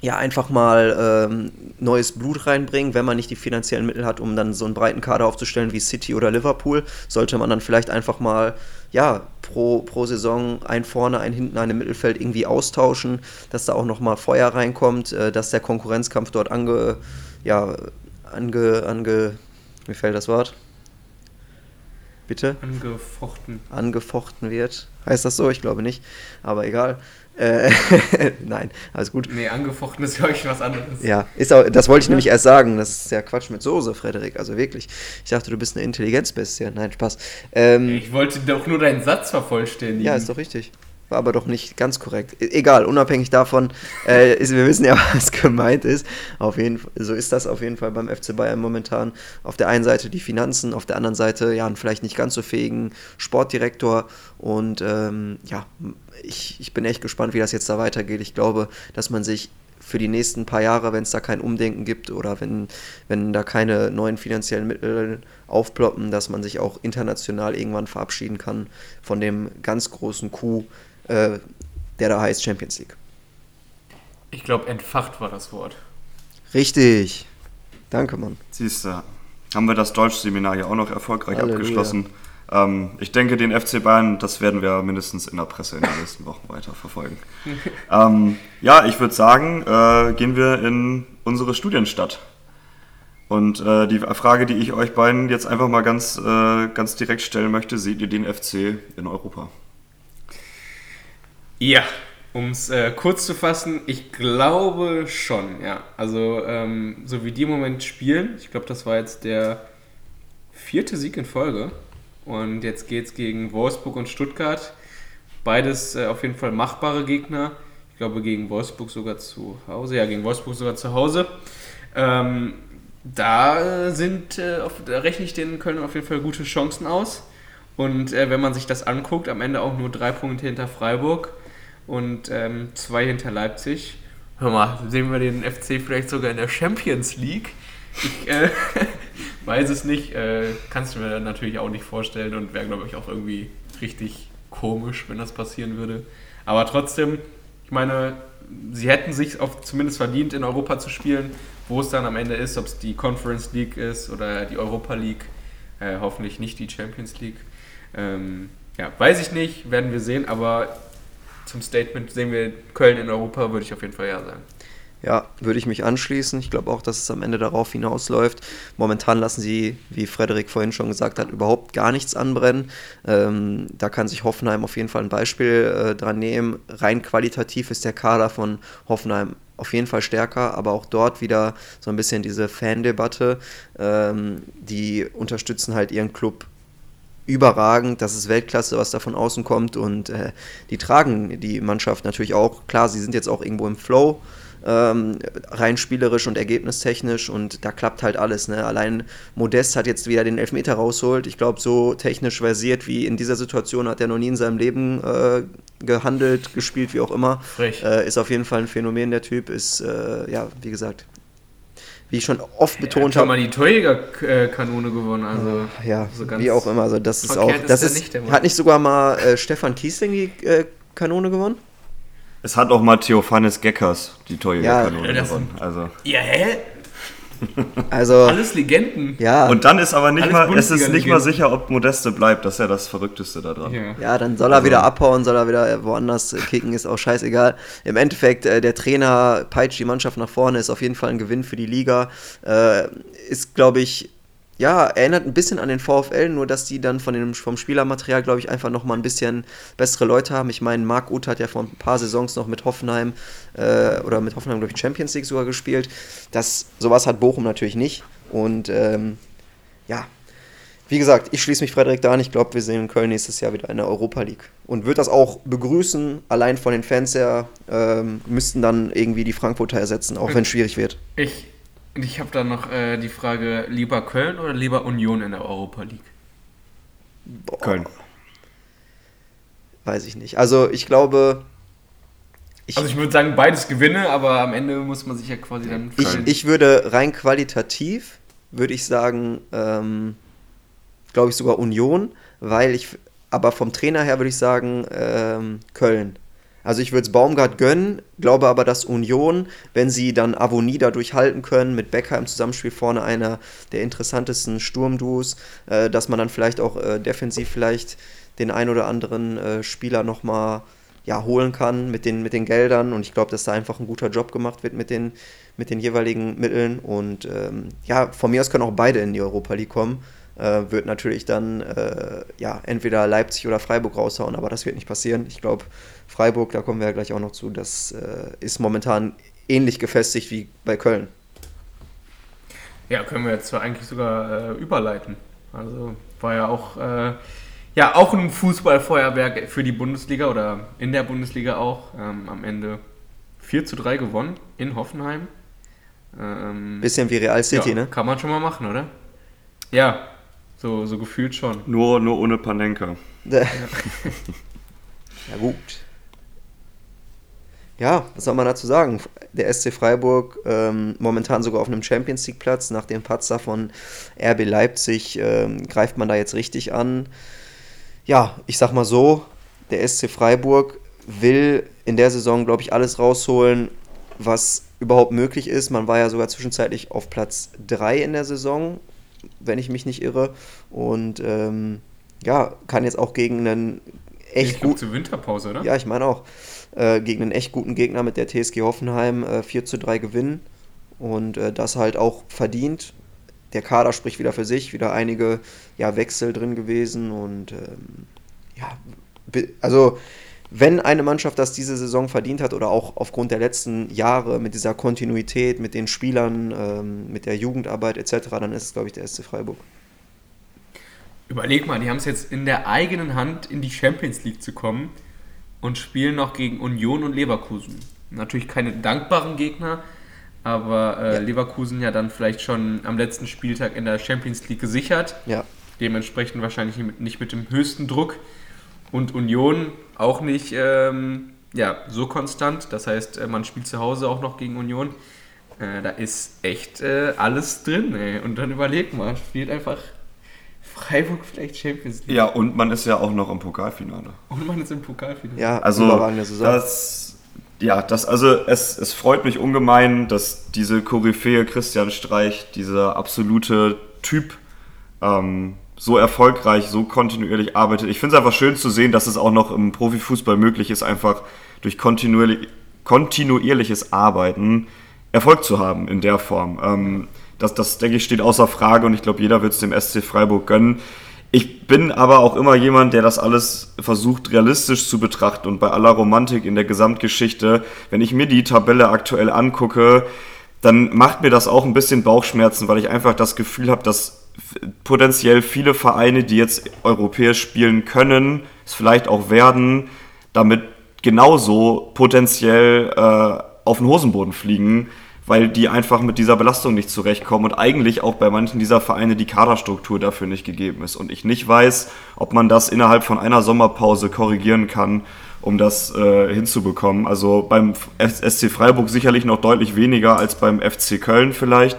ja einfach mal ähm, neues Blut reinbringen, wenn man nicht die finanziellen Mittel hat, um dann so einen breiten Kader aufzustellen wie City oder Liverpool, sollte man dann vielleicht einfach mal ja pro, pro Saison ein vorne, ein hinten, ein im Mittelfeld irgendwie austauschen, dass da auch noch mal Feuer reinkommt, äh, dass der Konkurrenzkampf dort ange ja ange ange mir fällt das Wort Bitte? Angefochten. Angefochten wird. Heißt das so? Ich glaube nicht. Aber egal. Äh, nein, alles gut. Nee, angefochten ist, glaube ich, was anderes. Ja, ist auch, das wollte ich nämlich erst sagen. Das ist ja Quatsch mit Soße, Frederik. Also wirklich. Ich dachte, du bist eine Intelligenzbestie. Nein, Spaß. Ähm, ich wollte doch nur deinen Satz vervollständigen. Ja, ist doch richtig. War aber doch nicht ganz korrekt. E egal, unabhängig davon, äh, ist, wir wissen ja, was gemeint ist. Auf jeden, so ist das auf jeden Fall beim FC Bayern momentan. Auf der einen Seite die Finanzen, auf der anderen Seite ja einen vielleicht nicht ganz so fähigen Sportdirektor. Und ähm, ja, ich, ich bin echt gespannt, wie das jetzt da weitergeht. Ich glaube, dass man sich für die nächsten paar Jahre, wenn es da kein Umdenken gibt oder wenn, wenn da keine neuen finanziellen Mittel aufploppen, dass man sich auch international irgendwann verabschieden kann von dem ganz großen Coup, äh, der da heißt Champions League. Ich glaube, entfacht war das Wort. Richtig. Danke, Mann. Siehst du, haben wir das Deutschseminar ja auch noch erfolgreich Halleluja. abgeschlossen. Ähm, ich denke, den FC Bayern, das werden wir mindestens in der Presse in den nächsten Wochen weiter verfolgen. ähm, ja, ich würde sagen, äh, gehen wir in unsere Studienstadt. Und äh, die Frage, die ich euch beiden jetzt einfach mal ganz, äh, ganz direkt stellen möchte, seht ihr den FC in Europa? Ja, um es äh, kurz zu fassen, ich glaube schon, ja. Also, ähm, so wie die im Moment spielen, ich glaube, das war jetzt der vierte Sieg in Folge. Und jetzt geht es gegen Wolfsburg und Stuttgart. Beides äh, auf jeden Fall machbare Gegner. Ich glaube, gegen Wolfsburg sogar zu Hause. Ja, gegen Wolfsburg sogar zu Hause. Ähm, da sind, äh, auf, da rechne ich den Köln auf jeden Fall gute Chancen aus. Und äh, wenn man sich das anguckt, am Ende auch nur drei Punkte hinter Freiburg und ähm, zwei hinter Leipzig. Hör mal, sehen wir den FC vielleicht sogar in der Champions League? Ich äh, weiß es nicht, äh, kannst du mir natürlich auch nicht vorstellen und wäre, glaube ich, auch irgendwie richtig komisch, wenn das passieren würde. Aber trotzdem, ich meine, sie hätten sich auch zumindest verdient, in Europa zu spielen. Wo es dann am Ende ist, ob es die Conference League ist oder die Europa League, äh, hoffentlich nicht die Champions League. Ähm, ja, weiß ich nicht, werden wir sehen, aber zum Statement sehen wir Köln in Europa, würde ich auf jeden Fall ja sagen. Ja, würde ich mich anschließen. Ich glaube auch, dass es am Ende darauf hinausläuft. Momentan lassen sie, wie Frederik vorhin schon gesagt hat, überhaupt gar nichts anbrennen. Ähm, da kann sich Hoffenheim auf jeden Fall ein Beispiel äh, dran nehmen. Rein qualitativ ist der Kader von Hoffenheim auf jeden Fall stärker, aber auch dort wieder so ein bisschen diese Fandebatte. Ähm, die unterstützen halt ihren Club überragend. Das ist Weltklasse, was da von außen kommt. Und äh, die tragen die Mannschaft natürlich auch. Klar, sie sind jetzt auch irgendwo im Flow. Ähm, rein spielerisch und ergebnistechnisch und da klappt halt alles. Ne? Allein Modest hat jetzt wieder den Elfmeter rausholt. Ich glaube, so technisch versiert wie in dieser Situation hat er noch nie in seinem Leben äh, gehandelt, gespielt, wie auch immer. Äh, ist auf jeden Fall ein Phänomen, der Typ. Ist, äh, ja, wie gesagt, wie ich schon oft betont habe. mal die Torjägerkanone gewonnen, also ja, so wie auch immer. Also das ist auch, das ist, nicht hat nicht sogar mal äh, Stefan Kiesling die äh, Kanone gewonnen? Es hat auch mal Theophanes Geckers die Torjägerkanone ja, gewonnen. Also. Ja, hä? Also, Alles Legenden. Ja. Und dann ist aber nicht mal, es ist nicht mal sicher, ob Modeste bleibt. Das ist ja das Verrückteste daran. Ja, ja dann soll er also. wieder abhauen, soll er wieder woanders kicken, ist auch scheißegal. Im Endeffekt, äh, der Trainer peitscht die Mannschaft nach vorne, ist auf jeden Fall ein Gewinn für die Liga. Äh, ist, glaube ich, ja, erinnert ein bisschen an den VfL, nur dass die dann von dem, vom Spielermaterial, glaube ich, einfach nochmal ein bisschen bessere Leute haben. Ich meine, Marc Uth hat ja vor ein paar Saisons noch mit Hoffenheim äh, oder mit Hoffenheim, glaube ich, Champions League sogar gespielt. Das, sowas hat Bochum natürlich nicht. Und ähm, ja, wie gesagt, ich schließe mich Frederik da an. Ich glaube, wir sehen Köln nächstes Jahr wieder in der Europa League. Und würde das auch begrüßen, allein von den Fans her, ähm, müssten dann irgendwie die Frankfurter ersetzen, auch wenn es schwierig wird. Ich ich habe dann noch äh, die Frage, lieber Köln oder lieber Union in der Europa League? Boah. Köln. Weiß ich nicht. Also ich glaube... Ich, also ich würde sagen, beides gewinne, aber am Ende muss man sich ja quasi dann... Ich, ich würde rein qualitativ, würde ich sagen, ähm, glaube ich sogar Union, weil ich... Aber vom Trainer her würde ich sagen, ähm, Köln. Also ich würde es Baumgart gönnen, glaube aber, dass Union, wenn sie dann Avonie dadurch halten können, mit Becker im Zusammenspiel vorne einer der interessantesten Sturmduos, äh, dass man dann vielleicht auch äh, defensiv vielleicht den ein oder anderen äh, Spieler nochmal ja, holen kann mit den, mit den Geldern. Und ich glaube, dass da einfach ein guter Job gemacht wird mit den, mit den jeweiligen Mitteln. Und ähm, ja, von mir aus können auch beide in die Europa League kommen äh, wird natürlich dann äh, ja, entweder Leipzig oder Freiburg raushauen, aber das wird nicht passieren. Ich glaube, Freiburg, da kommen wir ja gleich auch noch zu, das äh, ist momentan ähnlich gefestigt wie bei Köln. Ja, können wir jetzt zwar eigentlich sogar äh, überleiten. Also war ja auch, äh, ja, auch ein Fußballfeuerwerk für die Bundesliga oder in der Bundesliga auch. Ähm, am Ende 4 zu 3 gewonnen in Hoffenheim. Ähm, Bisschen wie Real City, ja, ne? Kann man schon mal machen, oder? Ja, so, so gefühlt schon. Nur, nur ohne Panenka. Ja. ja, gut. Ja, was soll man dazu sagen? Der SC Freiburg ähm, momentan sogar auf einem Champions League Platz. Nach dem Patzer von RB Leipzig ähm, greift man da jetzt richtig an. Ja, ich sag mal so, der SC Freiburg will in der Saison, glaube ich, alles rausholen, was überhaupt möglich ist. Man war ja sogar zwischenzeitlich auf Platz 3 in der Saison wenn ich mich nicht irre. Und ähm, ja, kann jetzt auch gegen einen echt Ich gut. zur Winterpause, oder? Ja, ich meine auch. Äh, gegen einen echt guten Gegner mit der TSG Hoffenheim äh, 4 zu 3 gewinnen. Und äh, das halt auch verdient. Der Kader spricht wieder für sich, wieder einige ja, Wechsel drin gewesen. Und ähm, ja, also wenn eine Mannschaft das diese Saison verdient hat oder auch aufgrund der letzten Jahre mit dieser Kontinuität, mit den Spielern, ähm, mit der Jugendarbeit etc., dann ist es, glaube ich, der SC Freiburg. Überleg mal, die haben es jetzt in der eigenen Hand, in die Champions League zu kommen und spielen noch gegen Union und Leverkusen. Natürlich keine dankbaren Gegner, aber äh, Ja. Leverkusen ja dann vielleicht schon am letzten Spieltag in der Champions League gesichert. Ja, Dementsprechend wahrscheinlich nicht mit dem höchsten Druck. Und Union auch nicht ähm, ja, so konstant. Das heißt, äh, man spielt zu Hause auch noch gegen Union. Äh, da ist echt äh, alles drin. Ey. Und dann überleg mal, spielt einfach Freiburg vielleicht Champions League. Ja, und man ist ja auch noch im Pokalfinale. Und man ist im Pokalfinale. ja, Also das, ja, das, also es, es freut mich ungemein, dass diese Koryphäe Christian Streich, dieser absolute Typ, ähm, so erfolgreich, so kontinuierlich arbeitet. Ich finde es einfach schön zu sehen, dass es auch noch im Profifußball möglich ist, einfach durch kontinuierlich, kontinuierliches Arbeiten Erfolg zu haben in der Form. Ähm, das, das, denke ich, steht außer Frage und ich glaube, jeder wird es dem SC Freiburg gönnen. Ich bin aber auch immer jemand, der das alles versucht realistisch zu betrachten und bei aller Romantik in der Gesamtgeschichte, wenn ich mir die Tabelle aktuell angucke, dann macht mir das auch ein bisschen Bauchschmerzen, weil ich einfach das Gefühl habe, dass potenziell viele Vereine, die jetzt europäisch spielen können, es vielleicht auch werden, damit genauso potenziell äh, auf den Hosenboden fliegen, weil die einfach mit dieser Belastung nicht zurechtkommen und eigentlich auch bei manchen dieser Vereine die Kaderstruktur dafür nicht gegeben ist. Und ich nicht weiß, ob man das innerhalb von einer Sommerpause korrigieren kann, um das äh, hinzubekommen. Also beim SC Freiburg sicherlich noch deutlich weniger als beim FC Köln vielleicht.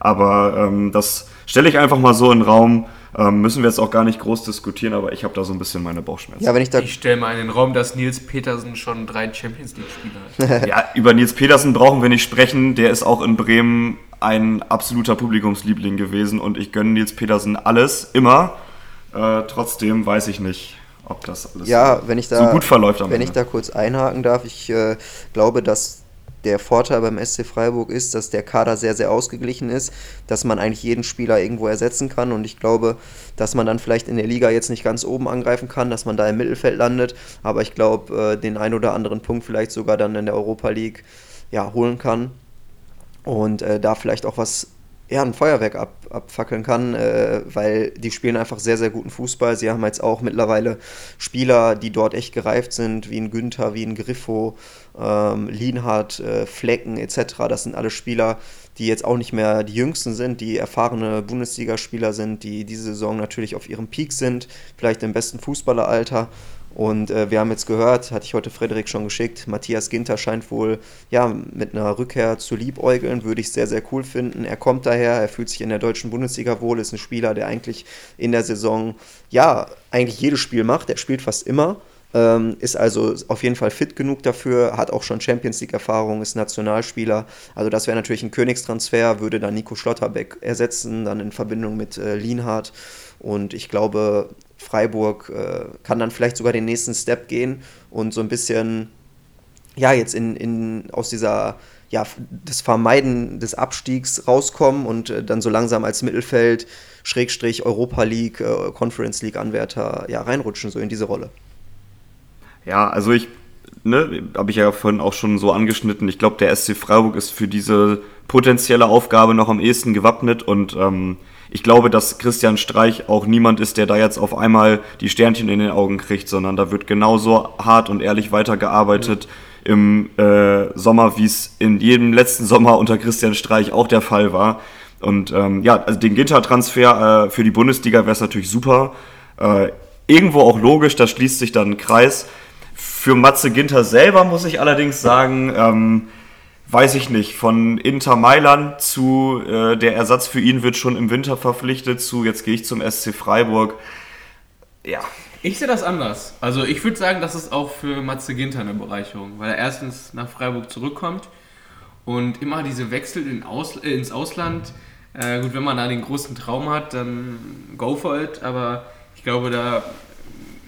Aber ähm, das stelle ich einfach mal so in den Raum. Ähm, müssen wir jetzt auch gar nicht groß diskutieren, aber ich habe da so ein bisschen meine Bauchschmerzen. ja, wenn ich da Ich stelle mal in den Raum, dass Nils Petersen schon drei Champions League-Spiele hat. Ja, über Nils Petersen brauchen wir nicht sprechen. Der ist auch in Bremen ein absoluter Publikumsliebling gewesen und ich gönne Nils Petersen alles, immer. Äh, trotzdem weiß ich nicht, ob das alles Ja, wenn ich da, so gut verläuft am wenn ich Ende. da kurz einhaken darf, ich äh, glaube, dass der Vorteil beim SC Freiburg ist, dass der Kader sehr, sehr ausgeglichen ist, dass man eigentlich jeden Spieler irgendwo ersetzen kann. Und ich glaube, dass man dann vielleicht in der Liga jetzt nicht ganz oben angreifen kann, dass man da im Mittelfeld landet, aber ich glaube, äh, den ein oder anderen Punkt vielleicht sogar dann in der Europa League ja, holen kann. Und äh, da vielleicht auch was, ja, ein Feuerwerk ab, abfackeln kann, äh, weil die spielen einfach sehr, sehr guten Fußball. Sie haben jetzt auch mittlerweile Spieler, die dort echt gereift sind, wie ein Günther, wie ein Griffo, ähm, Lienhardt, äh, Flecken etc. Das sind alle Spieler, die jetzt auch nicht mehr die jüngsten sind, die erfahrene Bundesligaspieler sind, die diese Saison natürlich auf ihrem Peak sind, vielleicht im besten Fußballeralter. Und äh, wir haben jetzt gehört, hatte ich heute Frederik schon geschickt, Matthias Ginter scheint wohl ja mit einer Rückkehr zu liebäugeln, würde ich sehr, sehr cool finden. Er kommt daher, er fühlt sich in der deutschen Bundesliga wohl, ist ein Spieler, der eigentlich in der Saison ja eigentlich jedes Spiel macht, er spielt fast immer. Ähm, ist also auf jeden Fall fit genug dafür, hat auch schon Champions League-Erfahrung, ist Nationalspieler. Also das wäre natürlich ein Königstransfer, würde dann Nico Schlotterbeck ersetzen, dann in Verbindung mit äh, Lienhardt. Und ich glaube, Freiburg äh, kann dann vielleicht sogar den nächsten Step gehen und so ein bisschen, ja, jetzt in, in, aus dieser, ja, das Vermeiden des Abstiegs rauskommen und äh, dann so langsam als Mittelfeld, Schrägstrich, Europa League, äh, Conference League Anwärter, ja, reinrutschen, so in diese Rolle. Ja, also ich, ne, habe ich ja vorhin auch schon so angeschnitten. Ich glaube, der SC Freiburg ist für diese potenzielle Aufgabe noch am ehesten gewappnet und ähm, ich glaube, dass Christian Streich auch niemand ist, der da jetzt auf einmal die Sternchen in den Augen kriegt, sondern da wird genauso hart und ehrlich weitergearbeitet im äh, Sommer, wie es in jedem letzten Sommer unter Christian Streich auch der Fall war. Und ähm, ja, also den Ginter-Transfer äh, für die Bundesliga wäre es natürlich super. Äh, irgendwo auch logisch, da schließt sich dann ein Kreis. Für Matze Ginter selber muss ich allerdings sagen, ähm, weiß ich nicht, von Inter Mailand zu äh, der Ersatz für ihn wird schon im Winter verpflichtet, zu jetzt gehe ich zum SC Freiburg. Ja, Ich sehe das anders. Also ich würde sagen, das ist auch für Matze Ginter eine Bereicherung, weil er erstens nach Freiburg zurückkommt und immer diese Wechsel in Aus, äh, ins Ausland. Äh, gut, wenn man da den großen Traum hat, dann go for it. Aber ich glaube, da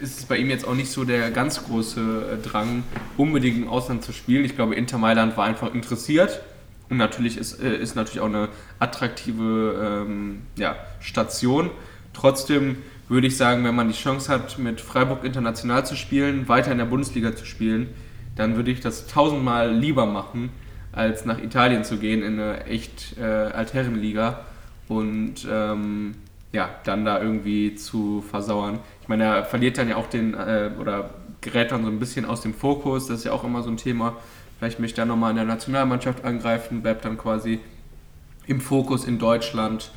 ist es bei ihm jetzt auch nicht so der ganz große äh, Drang, unbedingt im Ausland zu spielen. Ich glaube, Inter Mailand war einfach interessiert. Und natürlich ist, äh, ist natürlich auch eine attraktive ähm, ja, Station. Trotzdem würde ich sagen, wenn man die Chance hat, mit Freiburg international zu spielen, weiter in der Bundesliga zu spielen, dann würde ich das tausendmal lieber machen, als nach Italien zu gehen in eine echt äh, Altherrenliga und ähm, ja, dann da irgendwie zu versauern. Meine, er verliert dann ja auch den, äh, oder gerät dann so ein bisschen aus dem Fokus, das ist ja auch immer so ein Thema. Vielleicht möchte er nochmal in der Nationalmannschaft angreifen, bleibt dann quasi im Fokus in Deutschland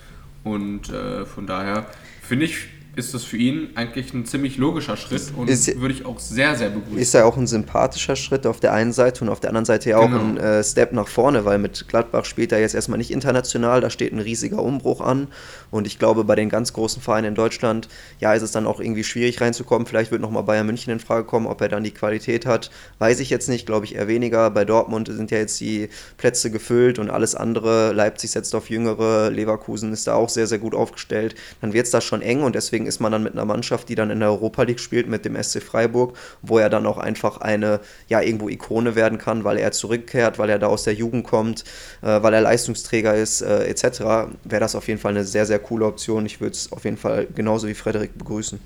und äh, von daher finde ich ist das für ihn eigentlich ein ziemlich logischer Schritt und ist, würde ich auch sehr, sehr begrüßen. Ist ja auch ein sympathischer Schritt auf der einen Seite und auf der anderen Seite ja auch genau. ein äh, Step nach vorne, weil mit Gladbach spielt er jetzt erstmal nicht international, da steht ein riesiger Umbruch an und ich glaube, bei den ganz großen Vereinen in Deutschland, ja, ist es dann auch irgendwie schwierig reinzukommen. Vielleicht wird nochmal Bayern München in Frage kommen, ob er dann die Qualität hat, weiß ich jetzt nicht, glaube ich eher weniger. Bei Dortmund sind ja jetzt die Plätze gefüllt und alles andere, Leipzig setzt auf Jüngere, Leverkusen ist da auch sehr, sehr gut aufgestellt, dann wird es da schon eng und deswegen deswegen ist man dann mit einer Mannschaft, die dann in der Europa League spielt, mit dem SC Freiburg, wo er dann auch einfach eine, ja, irgendwo Ikone werden kann, weil er zurückkehrt, weil er da aus der Jugend kommt, äh, weil er Leistungsträger ist, äh, etc., wäre das auf jeden Fall eine sehr, sehr coole Option. Ich würde es auf jeden Fall genauso wie Frederik begrüßen.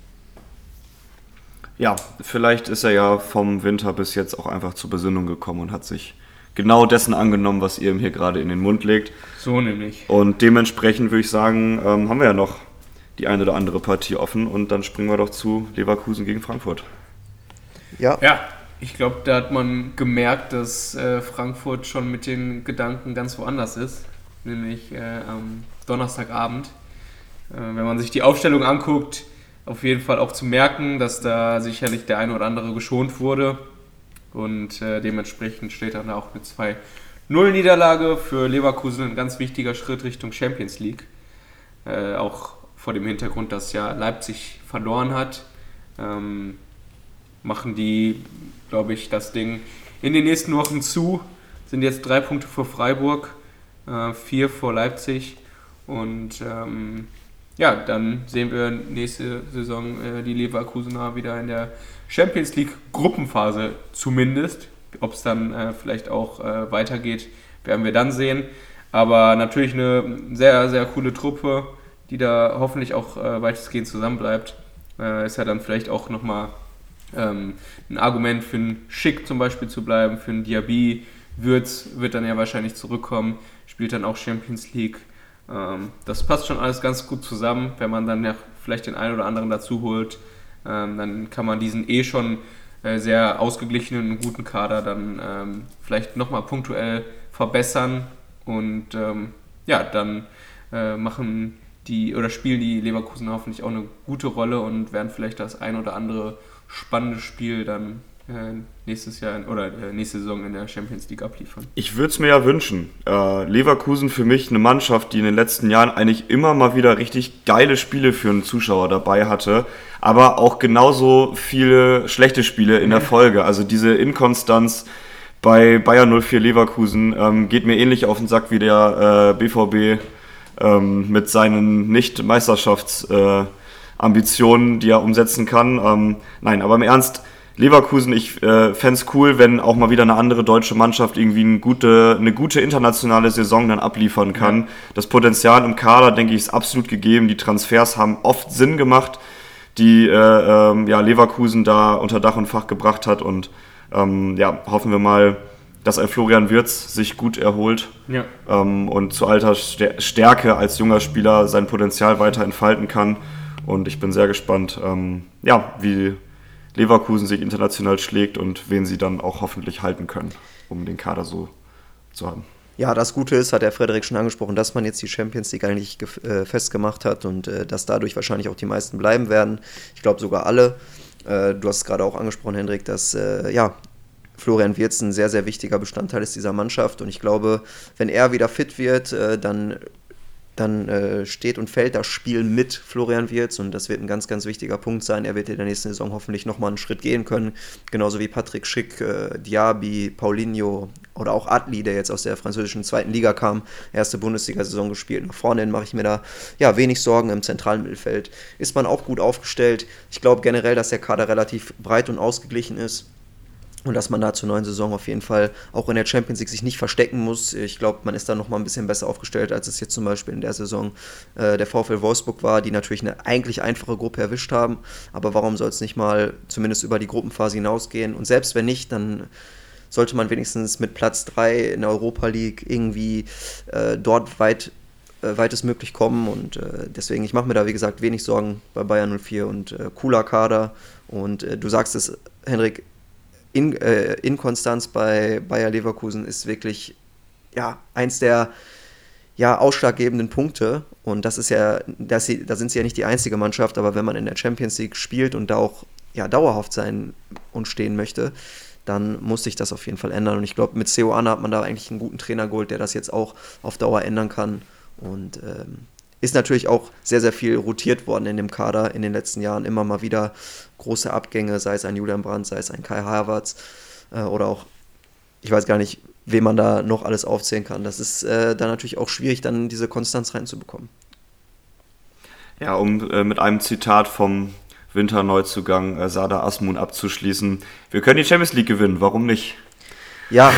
Ja, vielleicht ist er ja vom Winter bis jetzt auch einfach zur Besinnung gekommen und hat sich genau dessen angenommen, was ihr ihm hier gerade in den Mund legt. So nämlich. Und dementsprechend würde ich sagen, ähm, haben wir ja noch die eine oder andere Partie offen und dann springen wir doch zu Leverkusen gegen Frankfurt. Ja. Ja, ich glaube, da hat man gemerkt, dass äh, Frankfurt schon mit den Gedanken ganz woanders ist, nämlich äh, am Donnerstagabend. Äh, wenn man sich die Aufstellung anguckt, auf jeden Fall auch zu merken, dass da sicherlich der eine oder andere geschont wurde und äh, dementsprechend steht dann auch mit zwei Null-Niederlage für Leverkusen ein ganz wichtiger Schritt Richtung Champions League. Äh, auch vor dem Hintergrund, dass ja Leipzig verloren hat, ähm, machen die, glaube ich, das Ding in den nächsten Wochen zu. Sind jetzt drei Punkte vor Freiburg, äh, vier vor Leipzig und ähm, ja, dann sehen wir nächste Saison äh, die Leverkusener wieder in der Champions League Gruppenphase zumindest. Ob es dann äh, vielleicht auch äh, weitergeht, werden wir dann sehen. Aber natürlich eine sehr, sehr coole Truppe die da hoffentlich auch äh, weitestgehend zusammenbleibt, äh, ist ja dann vielleicht auch nochmal ähm, ein Argument für einen Schick zum Beispiel zu bleiben, für einen Diaby. Würz wird dann ja wahrscheinlich zurückkommen, spielt dann auch Champions League. Ähm, das passt schon alles ganz gut zusammen, wenn man dann ja vielleicht den einen oder anderen dazu holt. Ähm, dann kann man diesen eh schon äh, sehr ausgeglichenen und guten Kader dann ähm, vielleicht nochmal punktuell verbessern und ähm, ja, dann äh, machen die oder spielen die Leverkusen hoffentlich auch eine gute Rolle und werden vielleicht das ein oder andere spannende Spiel dann äh, nächstes Jahr oder äh, nächste Saison in der Champions League abliefern. Ich würde es mir ja wünschen. Äh, Leverkusen für mich eine Mannschaft, die in den letzten Jahren eigentlich immer mal wieder richtig geile Spiele für einen Zuschauer dabei hatte, aber auch genauso viele schlechte Spiele in der. Folge. Also diese Inkonstanz bei Bayern 04 Leverkusen ähm, geht mir ähnlich auf den Sack wie der BVB ähm, mit seinen Nicht-Meisterschaftsambitionen, äh, die er umsetzen kann. Ähm, nein, aber im Ernst, Leverkusen, ich äh, fände es cool, wenn auch mal wieder eine andere deutsche Mannschaft irgendwie eine gute, eine gute internationale Saison dann abliefern kann. Ja. Das Potenzial im Kader, denke ich, ist absolut gegeben. Die Transfers haben oft Sinn gemacht, die äh, ähm, ja, Leverkusen da unter Dach und Fach gebracht hat. Und ähm, ja, hoffen wir mal, dass ein Florian Wirz sich gut erholt ja. ähm, und zu alter Stärke als junger Spieler sein Potenzial weiter entfalten kann. Und ich bin sehr gespannt, ähm, ja, wie Leverkusen sich international schlägt und wen sie dann auch hoffentlich halten können, um den Kader so zu haben. Ja, das Gute ist, hat der Frederik schon angesprochen, dass man jetzt die Champions League eigentlich äh, festgemacht hat und äh, dass dadurch wahrscheinlich auch die meisten bleiben werden. Ich glaube sogar alle. Äh, du hast es gerade auch angesprochen, Hendrik, dass äh, ja, Florian Wirz ein sehr, sehr wichtiger Bestandteil ist dieser Mannschaft. Und ich glaube, wenn er wieder fit wird, äh, dann dann äh, steht und fällt das Spiel mit Florian Wirz und das wird ein ganz, ganz wichtiger Punkt sein. Er wird in der nächsten Saison hoffentlich nochmal einen Schritt gehen können, genauso wie Patrick Schick, äh, Diaby, Paulinho oder auch Adli, der jetzt aus der französischen zweiten Liga kam, erste Bundesliga-Saison gespielt. Nach vorne mache ich mir da ja wenig Sorgen im zentralen Mittelfeld. Ist man auch gut aufgestellt. Ich glaube generell, dass der Kader relativ breit und ausgeglichen ist und dass man da zur neuen Saison auf jeden Fall auch in der Champions League sich nicht verstecken muss. Ich glaube, man ist da noch mal ein bisschen besser aufgestellt, als es jetzt zum Beispiel in der Saison äh, der VfL Wolfsburg war, die natürlich eine eigentlich einfache Gruppe erwischt haben. Aber warum soll es nicht mal zumindest über die Gruppenphase hinausgehen? Und selbst wenn nicht, dann sollte man wenigstens mit Platz 3 in der Europa League irgendwie äh, dort weit äh, weitestmöglich kommen und äh, deswegen, ich mache mir da wie gesagt wenig Sorgen bei Bayern 04 und äh, cooler Kader und äh, du sagst es, Henrik, in, äh, Inkonstanz bei Bayer Leverkusen ist wirklich ja, eins der ja, ausschlaggebenden Punkte. Und das ist ja, das, da sind sie ja nicht die einzige Mannschaft, aber wenn man in der Champions League spielt und da auch ja, dauerhaft sein und stehen möchte, dann muss sich das auf jeden Fall ändern. Und ich glaube, mit Seo Anna hat man da eigentlich einen guten Trainer geholt, der das jetzt auch auf Dauer ändern kann. Und ähm, ist natürlich auch sehr, sehr viel rotiert worden in dem Kader in den letzten Jahren. Immer mal wieder große Abgänge, sei es ein Julian Brandt, sei es ein Kai Havertz äh, oder auch, ich weiß gar nicht, wem man da noch alles aufzählen kann. Das ist äh, dann natürlich auch schwierig, dann diese Konstanz reinzubekommen. Ja, um äh, mit einem Zitat vom Winterneuzugang äh, Sada Asmun abzuschließen. Wir können die Champions League gewinnen, warum nicht? Ja,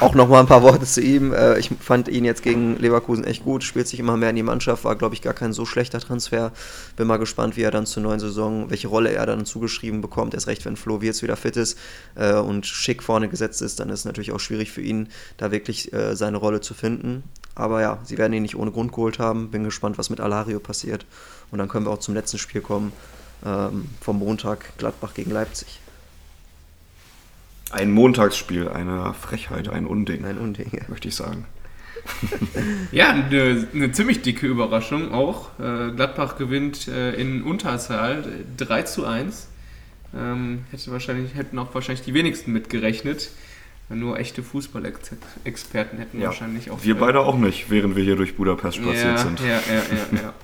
auch nochmal ein paar Worte zu ihm. Äh, ich fand ihn jetzt gegen Leverkusen echt gut, spielt sich immer mehr in die Mannschaft, war, glaube ich, gar kein so schlechter Transfer. Bin mal gespannt, wie er dann zur neuen Saison, welche Rolle er dann zugeschrieben bekommt. Erst recht, wenn Flo Wirtz wieder fit ist äh, und schick vorne gesetzt ist, dann ist es natürlich auch schwierig für ihn, da wirklich äh, seine Rolle zu finden. Aber ja, sie werden ihn nicht ohne Grund geholt haben. Bin gespannt, was mit Alario passiert. Und dann können wir auch zum letzten Spiel kommen, ähm, vom Montag Gladbach gegen Leipzig. Ein Montagsspiel, eine Frechheit, ein Unding. Ein Unding, ja. möchte ich sagen. ja, eine, eine, ziemlich dicke Überraschung auch. Äh, Gladbach gewinnt äh, in Unterzahl 3 zu 1. Ähm, hätte wahrscheinlich, hätten auch wahrscheinlich die wenigsten mitgerechnet. Nur echte Fußballexperten hätten ja, wahrscheinlich auch. Wir beide auch nicht, während wir hier durch Budapest spaziert ja, sind. Ja, ja, ja, ja.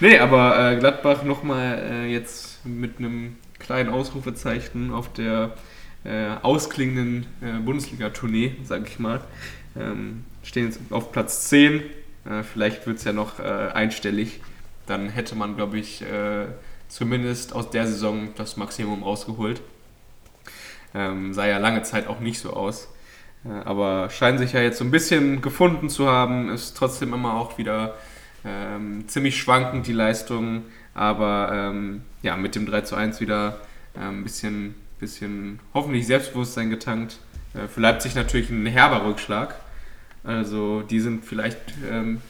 nee, aber äh, Gladbach nochmal äh, jetzt mit einem kleinen Ausrufezeichen auf der äh, ausklingenden äh, Bundesliga-Tournee, sage ich mal. Ähm, stehen jetzt auf Platz 10. Äh, vielleicht wird es ja noch äh, einstellig. Dann hätte man, glaube ich, äh, zumindest aus der Saison das Maximum rausgeholt. Ähm, sah ja lange Zeit auch nicht so aus. Äh, aber scheinen sich ja jetzt so ein bisschen gefunden zu haben. Ist trotzdem immer auch wieder ähm, ziemlich schwankend die Leistung. Aber ähm, ja, mit dem 3 zu 1 wieder ein bisschen bisschen hoffentlich Selbstbewusstsein getankt. Äh, für Leipzig natürlich ein herber Rückschlag. Also die sind vielleicht ähm,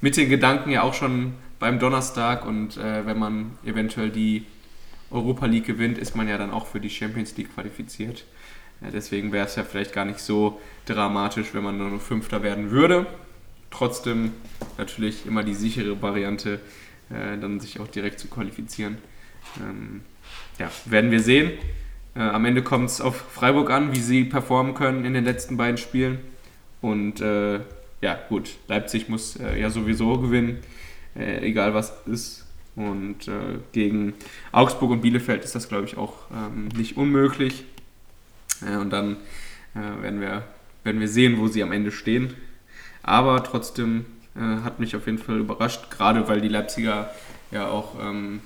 mit den Gedanken ja auch schon beim Donnerstag und äh, wenn man eventuell die Europa League gewinnt, ist man ja dann auch für die Champions League qualifiziert. Äh, deswegen wäre es ja vielleicht gar nicht so dramatisch, wenn man nur Fünfter werden würde. Trotzdem natürlich immer die sichere Variante, äh, dann sich auch direkt zu qualifizieren. Ähm, ja, werden wir sehen. Äh, am Ende kommt es auf Freiburg an, wie sie performen können in den letzten beiden Spielen. Und äh, ja, gut, Leipzig muss äh, ja sowieso gewinnen, äh, egal was ist. Und äh, gegen Augsburg und Bielefeld ist das, glaube ich, auch ähm, nicht unmöglich. Äh, und dann werden, wir, werden wir sehen, wo sie am Ende stehen. Aber trotzdem hat mich auf jeden Fall überrascht, gerade weil die Leipziger ja auch ähm,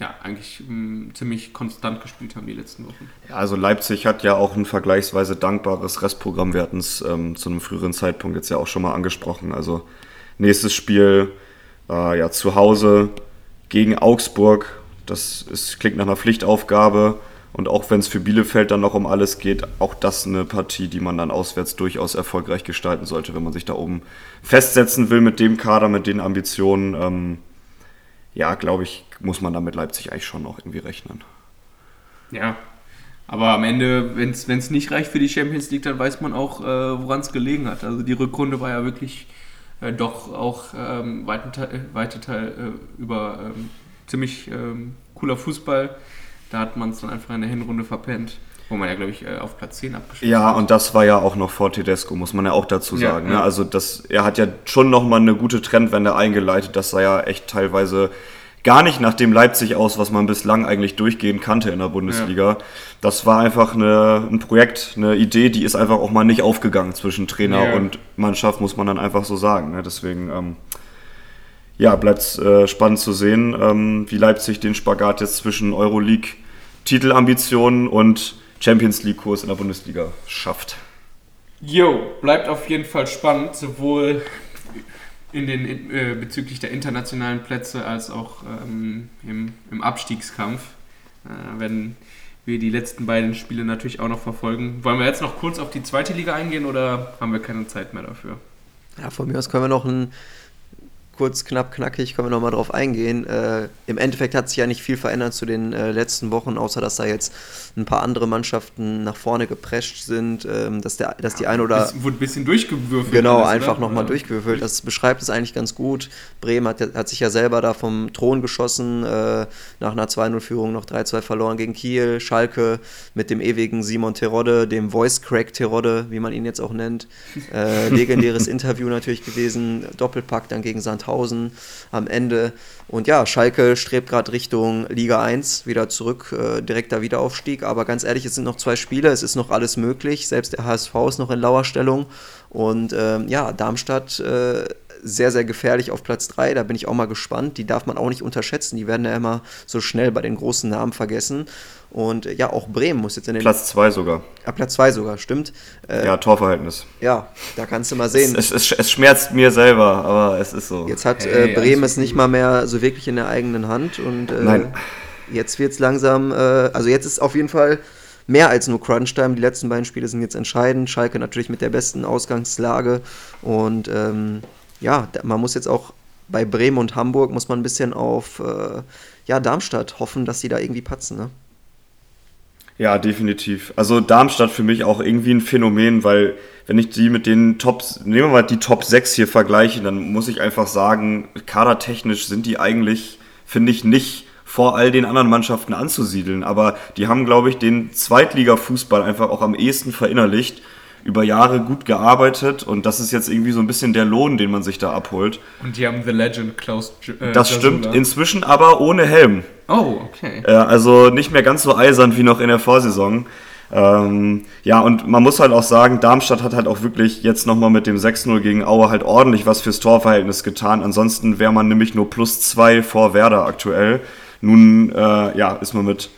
ja, eigentlich m, mm, ziemlich konstant gespielt haben die letzten Wochen. Ja, also Leipzig hat ja auch ein vergleichsweise dankbares Restprogramm. Wir hatten es ähm, zu einem früheren Zeitpunkt jetzt ja auch schon mal angesprochen. Also nächstes Spiel äh, ja, zu Hause gegen Augsburg. Das ist, klingt nach einer Pflichtaufgabe. Und auch wenn es für Bielefeld dann noch um alles geht, auch das eine Partie, die man dann auswärts durchaus erfolgreich gestalten sollte, wenn man sich da oben festsetzen will mit dem Kader, mit den Ambitionen. Ähm, ja, glaube ich, muss man da mit Leipzig eigentlich schon noch irgendwie rechnen. Ja, aber am Ende, wenn es nicht reicht für die Champions League, dann weiß man auch, äh, woran es gelegen hat. Also die Rückrunde war ja wirklich äh, doch auch ähm, weite, Teil, weite Teil äh, über ähm, ziemlich ähm, cooler Fußball. Da hat man es dann einfach in der Hinrunde verpennt. Wo man ja, glaube ich, äh, auf Platz 10 abgeschlossen Ja, und das war ja auch noch vor Tedesco, muss man ja auch dazu Ja, sagen. ja. Ne? Also das, er hat ja schon nochmal eine gute Trendwende eingeleitet. Das sah ja echt teilweise gar nicht nach dem Leipzig aus, was man bislang eigentlich durchgehend kannte in der Bundesliga. Das war einfach eine, ein Projekt, eine Idee, die ist einfach auch mal nicht aufgegangen zwischen Trainer Ja. und Mannschaft, muss man dann einfach so sagen. Ne? Deswegen, ähm, ja, bleibt äh, spannend zu sehen, ähm, wie Leipzig den Spagat jetzt zwischen Euroleague-Titelambitionen und Champions League-Kurs in der Bundesliga schafft. Jo, bleibt auf jeden Fall spannend, sowohl in den, in, äh, bezüglich der internationalen Plätze als auch ähm, im, im Abstiegskampf. Äh, werden wir die letzten beiden Spiele natürlich auch noch verfolgen. Wollen wir jetzt noch kurz auf die zweite Liga eingehen oder haben wir keine Zeit mehr dafür? Ja, von mir aus können wir noch ein kurz, knapp, knackig, können wir noch mal drauf eingehen. Äh, Im Endeffekt hat sich ja nicht viel verändert zu den äh, letzten Wochen, außer dass da jetzt ein paar andere Mannschaften nach vorne geprescht sind, ähm, dass, der, dass die ein oder Es wurde ein bisschen durchgewürfelt. Genau, alles, einfach nochmal durchgewürfelt. Das beschreibt es eigentlich ganz gut. Bremen hat, hat sich ja selber da vom Thron geschossen, äh, nach einer 2-0-Führung noch 3-2 verloren gegen Kiel. Schalke mit dem ewigen Simon Terodde, dem Voice Crack Terodde, wie man ihn jetzt auch nennt. Äh, legendäres Interview natürlich gewesen. Doppelpack dann gegen Sandhausen am Ende. Und ja, Schalke strebt gerade Richtung Liga 1, wieder zurück, äh, direkter Wiederaufstieg. Aber ganz ehrlich, es sind noch zwei Spiele, es ist noch alles möglich. Selbst der HSV ist noch in Lauerstellung. Und ähm, ja, Darmstadt äh, sehr, sehr gefährlich auf Platz 3. Da bin ich auch mal gespannt. Die darf man auch nicht unterschätzen. Die werden ja immer so schnell bei den großen Namen vergessen. Und äh, ja, auch Bremen muss jetzt in den Platz 2 sogar. Ah, Platz 2 sogar, stimmt. Äh, Ja, Torverhältnis. ja, da kannst du mal sehen. Es, es, es schmerzt mir selber, aber es ist so. Jetzt hat Hey, äh, Bremen es nicht mal mehr so wirklich in der eigenen Hand und äh, Nein. jetzt wird es langsam, äh, also jetzt ist auf jeden Fall mehr als nur Crunch-Time. Die letzten beiden Spiele sind jetzt entscheidend. Schalke natürlich mit der besten Ausgangslage und ähm, ja, da, man muss jetzt auch bei Bremen und Hamburg muss man ein bisschen auf äh, ja, Darmstadt hoffen, dass sie da irgendwie patzen. Ne? Ja, definitiv. Also Darmstadt für mich auch irgendwie ein Phänomen, weil wenn ich die mit den Tops, nehmen wir mal die Top 6 hier vergleiche, dann muss ich einfach sagen, kadertechnisch sind die eigentlich, finde ich, nicht vor all den anderen Mannschaften anzusiedeln. Aber die haben, glaube ich, den Zweitliga-Fußball einfach auch am ehesten verinnerlicht, über Jahre gut gearbeitet und das ist jetzt irgendwie so ein bisschen der Lohn, den man sich da abholt. Und die haben The Legend Klaus äh, Das Jasula. stimmt, inzwischen aber ohne Helm. Oh, okay. Äh, also nicht mehr ganz so eisern wie noch in der Vorsaison. Ähm, ja, und man muss halt auch sagen, Darmstadt hat halt auch wirklich jetzt nochmal mit dem 6-0 gegen Aue halt ordentlich was fürs Torverhältnis getan. Ansonsten wäre man nämlich nur plus zwei vor Werder aktuell. Nun äh, ja, ist man mit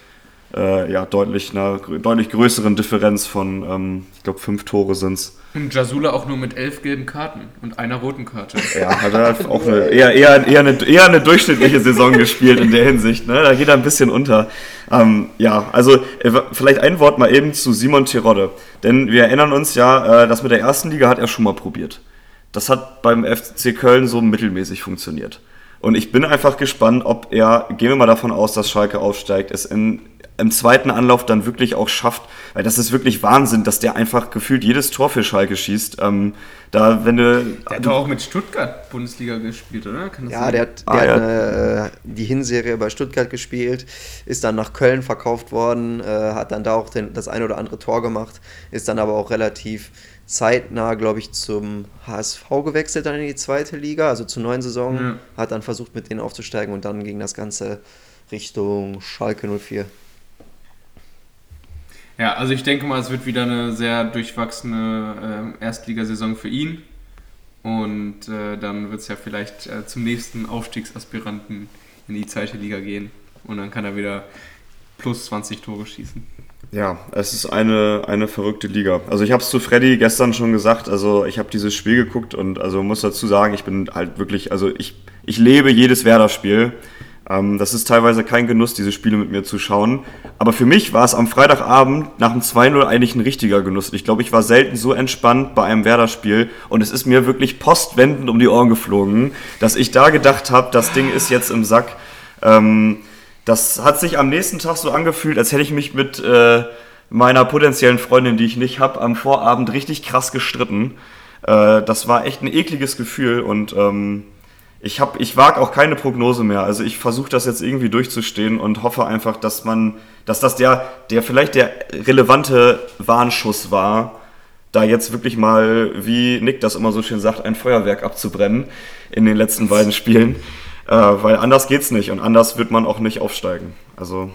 äh, ja, deutlich einer deutlich größeren Differenz von, ähm, ich glaube, fünf Tore sind's. Und Jasula auch nur mit elf gelben Karten und einer roten Karte. Ja, hat er auch eine, eher, eher, eher, eine, eher eine durchschnittliche Saison gespielt in der Hinsicht. Ne? Da geht er ein bisschen unter. Ähm, ja, also äh, vielleicht ein Wort mal eben zu Simon Terodde. Denn wir erinnern uns ja, äh, das mit der ersten Liga hat er schon mal probiert. Das hat beim FC Köln so mittelmäßig funktioniert. Und ich bin einfach gespannt, ob er, gehen wir mal davon aus, dass Schalke aufsteigt, es in, im zweiten Anlauf dann wirklich auch schafft, weil das ist wirklich Wahnsinn, dass der einfach gefühlt jedes Tor für Schalke schießt. Ähm, da, wenn du, Der hat doch auch mit Stuttgart Bundesliga gespielt, oder? Kann das Ja, sein? der hat, der Ah, hat ja. eine, äh, die Hinserie bei Stuttgart gespielt, ist dann nach Köln verkauft worden, äh, hat dann da auch den, das ein oder andere Tor gemacht, ist dann aber auch relativ zeitnah, glaube ich, zum HSV gewechselt, dann in die zweite Liga, also zur neuen Saison, Ja. hat dann versucht, mit denen aufzusteigen und dann ging das Ganze Richtung Schalke 04. Ja, also ich denke mal, es wird wieder eine sehr durchwachsene ähm, Erstligasaison für ihn. Und äh, dann wird es ja vielleicht äh, zum nächsten Aufstiegsaspiranten in die zweite Liga gehen. Und dann kann er wieder plus 20 Tore schießen. Ja, es ist eine, eine verrückte Liga. Also ich habe es zu Freddy gestern schon gesagt, also ich habe dieses Spiel geguckt und also muss dazu sagen, ich bin halt wirklich, also ich, ich lebe jedes Werder-Spiel. Ähm, das ist teilweise kein Genuss, diese Spiele mit mir zu schauen. Aber für mich war es am Freitagabend nach dem 2-0 eigentlich ein richtiger Genuss. Ich glaube, ich war selten so entspannt bei einem Werder-Spiel und es ist mir wirklich postwendend um die Ohren geflogen, dass ich da gedacht habe, das Ding ist jetzt im Sack. Ähm, das hat sich am nächsten Tag so angefühlt, als hätte ich mich mit äh, meiner potenziellen Freundin, die ich nicht habe, am Vorabend richtig krass gestritten. Äh, das war echt ein ekliges Gefühl und ähm, ich, hab, ich wage auch keine Prognose mehr. Also ich versuche das jetzt irgendwie durchzustehen und hoffe einfach, dass man, dass das der, der vielleicht der relevante Warnschuss war, da jetzt wirklich mal, wie Nick das immer so schön sagt, ein Feuerwerk abzubrennen in den letzten beiden Spielen. Äh, weil anders geht's nicht und anders wird man auch nicht aufsteigen. Also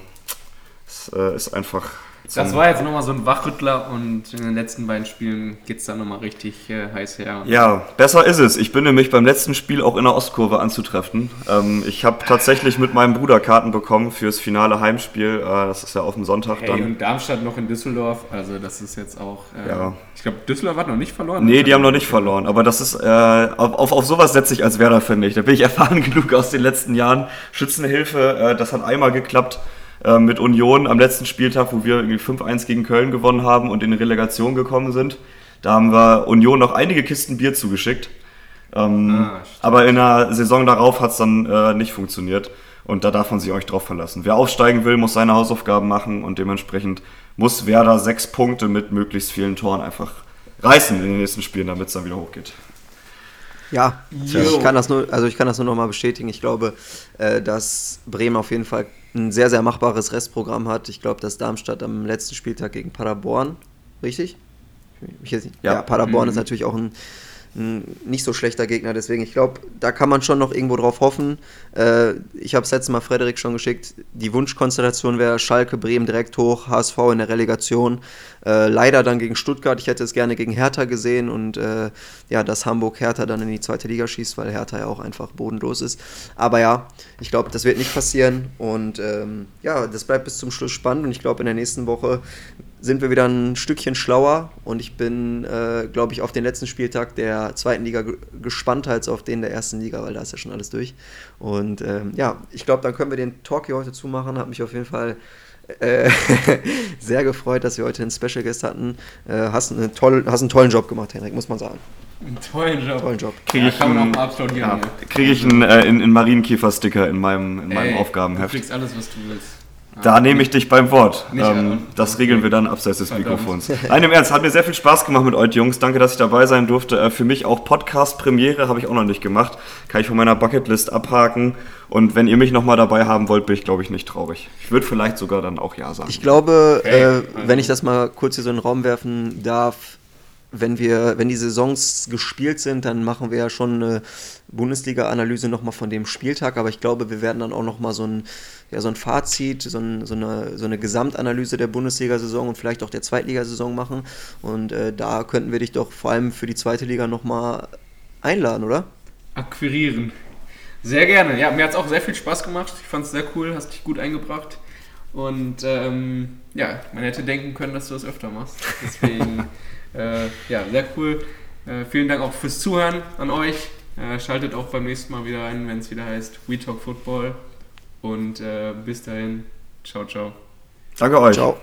es äh, ist einfach das war jetzt nochmal so ein Wachrüttler und in den letzten beiden Spielen geht es dann nochmal richtig äh, heiß her. Ja, besser ist es. Ich bin nämlich beim letzten Spiel auch in der Ostkurve anzutreffen. Ähm, ich habe tatsächlich mit meinem Bruder Karten bekommen fürs finale Heimspiel. Äh, das ist ja auf dem Sonntag hey, dann. Und Darmstadt noch in Düsseldorf. Also das ist jetzt auch... Äh, ja. Ich glaube, Düsseldorf hat noch nicht verloren. Nee, die haben noch nicht verloren. Aber das ist... Äh, auf, auf, auf sowas setze ich als Werder, finde ich. Da bin ich erfahren genug aus den letzten Jahren. Schützenhilfe, äh, das hat einmal geklappt. Äh, mit Union am letzten Spieltag, wo wir irgendwie 5-1 gegen Köln gewonnen haben und in die Relegation gekommen sind. Da haben wir Union noch einige Kisten Bier zugeschickt. Ähm, ah, aber in der Saison darauf hat es dann äh, nicht funktioniert. Und da darf man sich euch drauf verlassen. Wer aufsteigen will, muss seine Hausaufgaben machen und dementsprechend muss Werder sechs Punkte mit möglichst vielen Toren einfach reißen in den nächsten Spielen, damit es dann wieder hochgeht. Ja, ich kann das nur, also ich kann das nur noch mal bestätigen. Ich glaube, äh, dass Bremen auf jeden Fall ein sehr, sehr machbares Restprogramm hat. Ich glaube, dass Darmstadt am letzten Spieltag gegen Paderborn, richtig? Ich ja. ja, Paderborn mhm. ist natürlich auch ein ein nicht so schlechter Gegner. Deswegen, ich glaube, da kann man schon noch irgendwo drauf hoffen. Äh, ich habe es letztes Mal Frederik schon geschickt. Die Wunschkonstellation wäre Schalke, Bremen direkt hoch, HSV in der Relegation. Äh, leider dann gegen Stuttgart. Ich hätte es gerne gegen Hertha gesehen und äh, ja, dass Hamburg Hertha dann in die zweite Liga schießt, weil Hertha ja auch einfach bodenlos ist. Aber ja, ich glaube, das wird nicht passieren und ähm, ja, das bleibt bis zum Schluss spannend und ich glaube, in der nächsten Woche sind wir wieder ein Stückchen schlauer und ich bin, äh, glaube ich, auf den letzten Spieltag der zweiten Liga gespannter als auf den der ersten Liga, weil da ist ja schon alles durch. Und ähm, ja, ich glaube, dann können wir den Talk hier heute zumachen. Hat mich auf jeden Fall äh, sehr gefreut, dass wir heute einen Special Guest hatten. Äh, hast, eine toll, hast einen tollen Job gemacht, Henrik, muss man sagen. Einen tollen Job. Tollen Job. Kriege ich, ja, einen, ja, krieg ich einen, äh, in, in Marienkiefer-Sticker in meinem, in meinem Ey, Aufgabenheft. Du kriegst alles, was du willst. Da nehme ich dich beim Wort. Ähm, das regeln wir dann abseits des Mikrofons. Nein, im Ernst, hat mir sehr viel Spaß gemacht mit euch Jungs. Danke, dass ich dabei sein durfte. Äh, für mich auch Podcast-Premiere habe ich auch noch nicht gemacht. Kann ich von meiner Bucketlist abhaken. Und wenn ihr mich nochmal dabei haben wollt, bin ich, glaube ich, nicht traurig. Ich würde vielleicht sogar dann auch Ja sagen. Ich glaube, okay. äh, wenn ich das mal kurz hier so in den Raum werfen darf, wenn wir, wenn die Saisons gespielt sind, dann machen wir ja schon eine Bundesliga-Analyse nochmal von dem Spieltag, aber ich glaube, wir werden dann auch nochmal so ein, ja, so ein Fazit, so, ein, so, eine, so eine Gesamtanalyse der Bundesliga-Saison und vielleicht auch der Zweitligasaison machen. Und äh, da könnten wir dich doch vor allem für die zweite Liga nochmal einladen, oder? Akquirieren. Sehr gerne. Ja, mir hat es auch sehr viel Spaß gemacht. Ich fand es sehr cool, hast dich gut eingebracht. Und ähm, ja, man hätte denken können, dass du das öfter machst. Deswegen, äh, ja, sehr cool. Äh, vielen Dank auch fürs Zuhören an euch. Äh, schaltet auch beim nächsten Mal wieder ein, wenn es wieder heißt We Talk Football. Und äh, bis dahin, ciao, ciao. Danke euch. Ciao.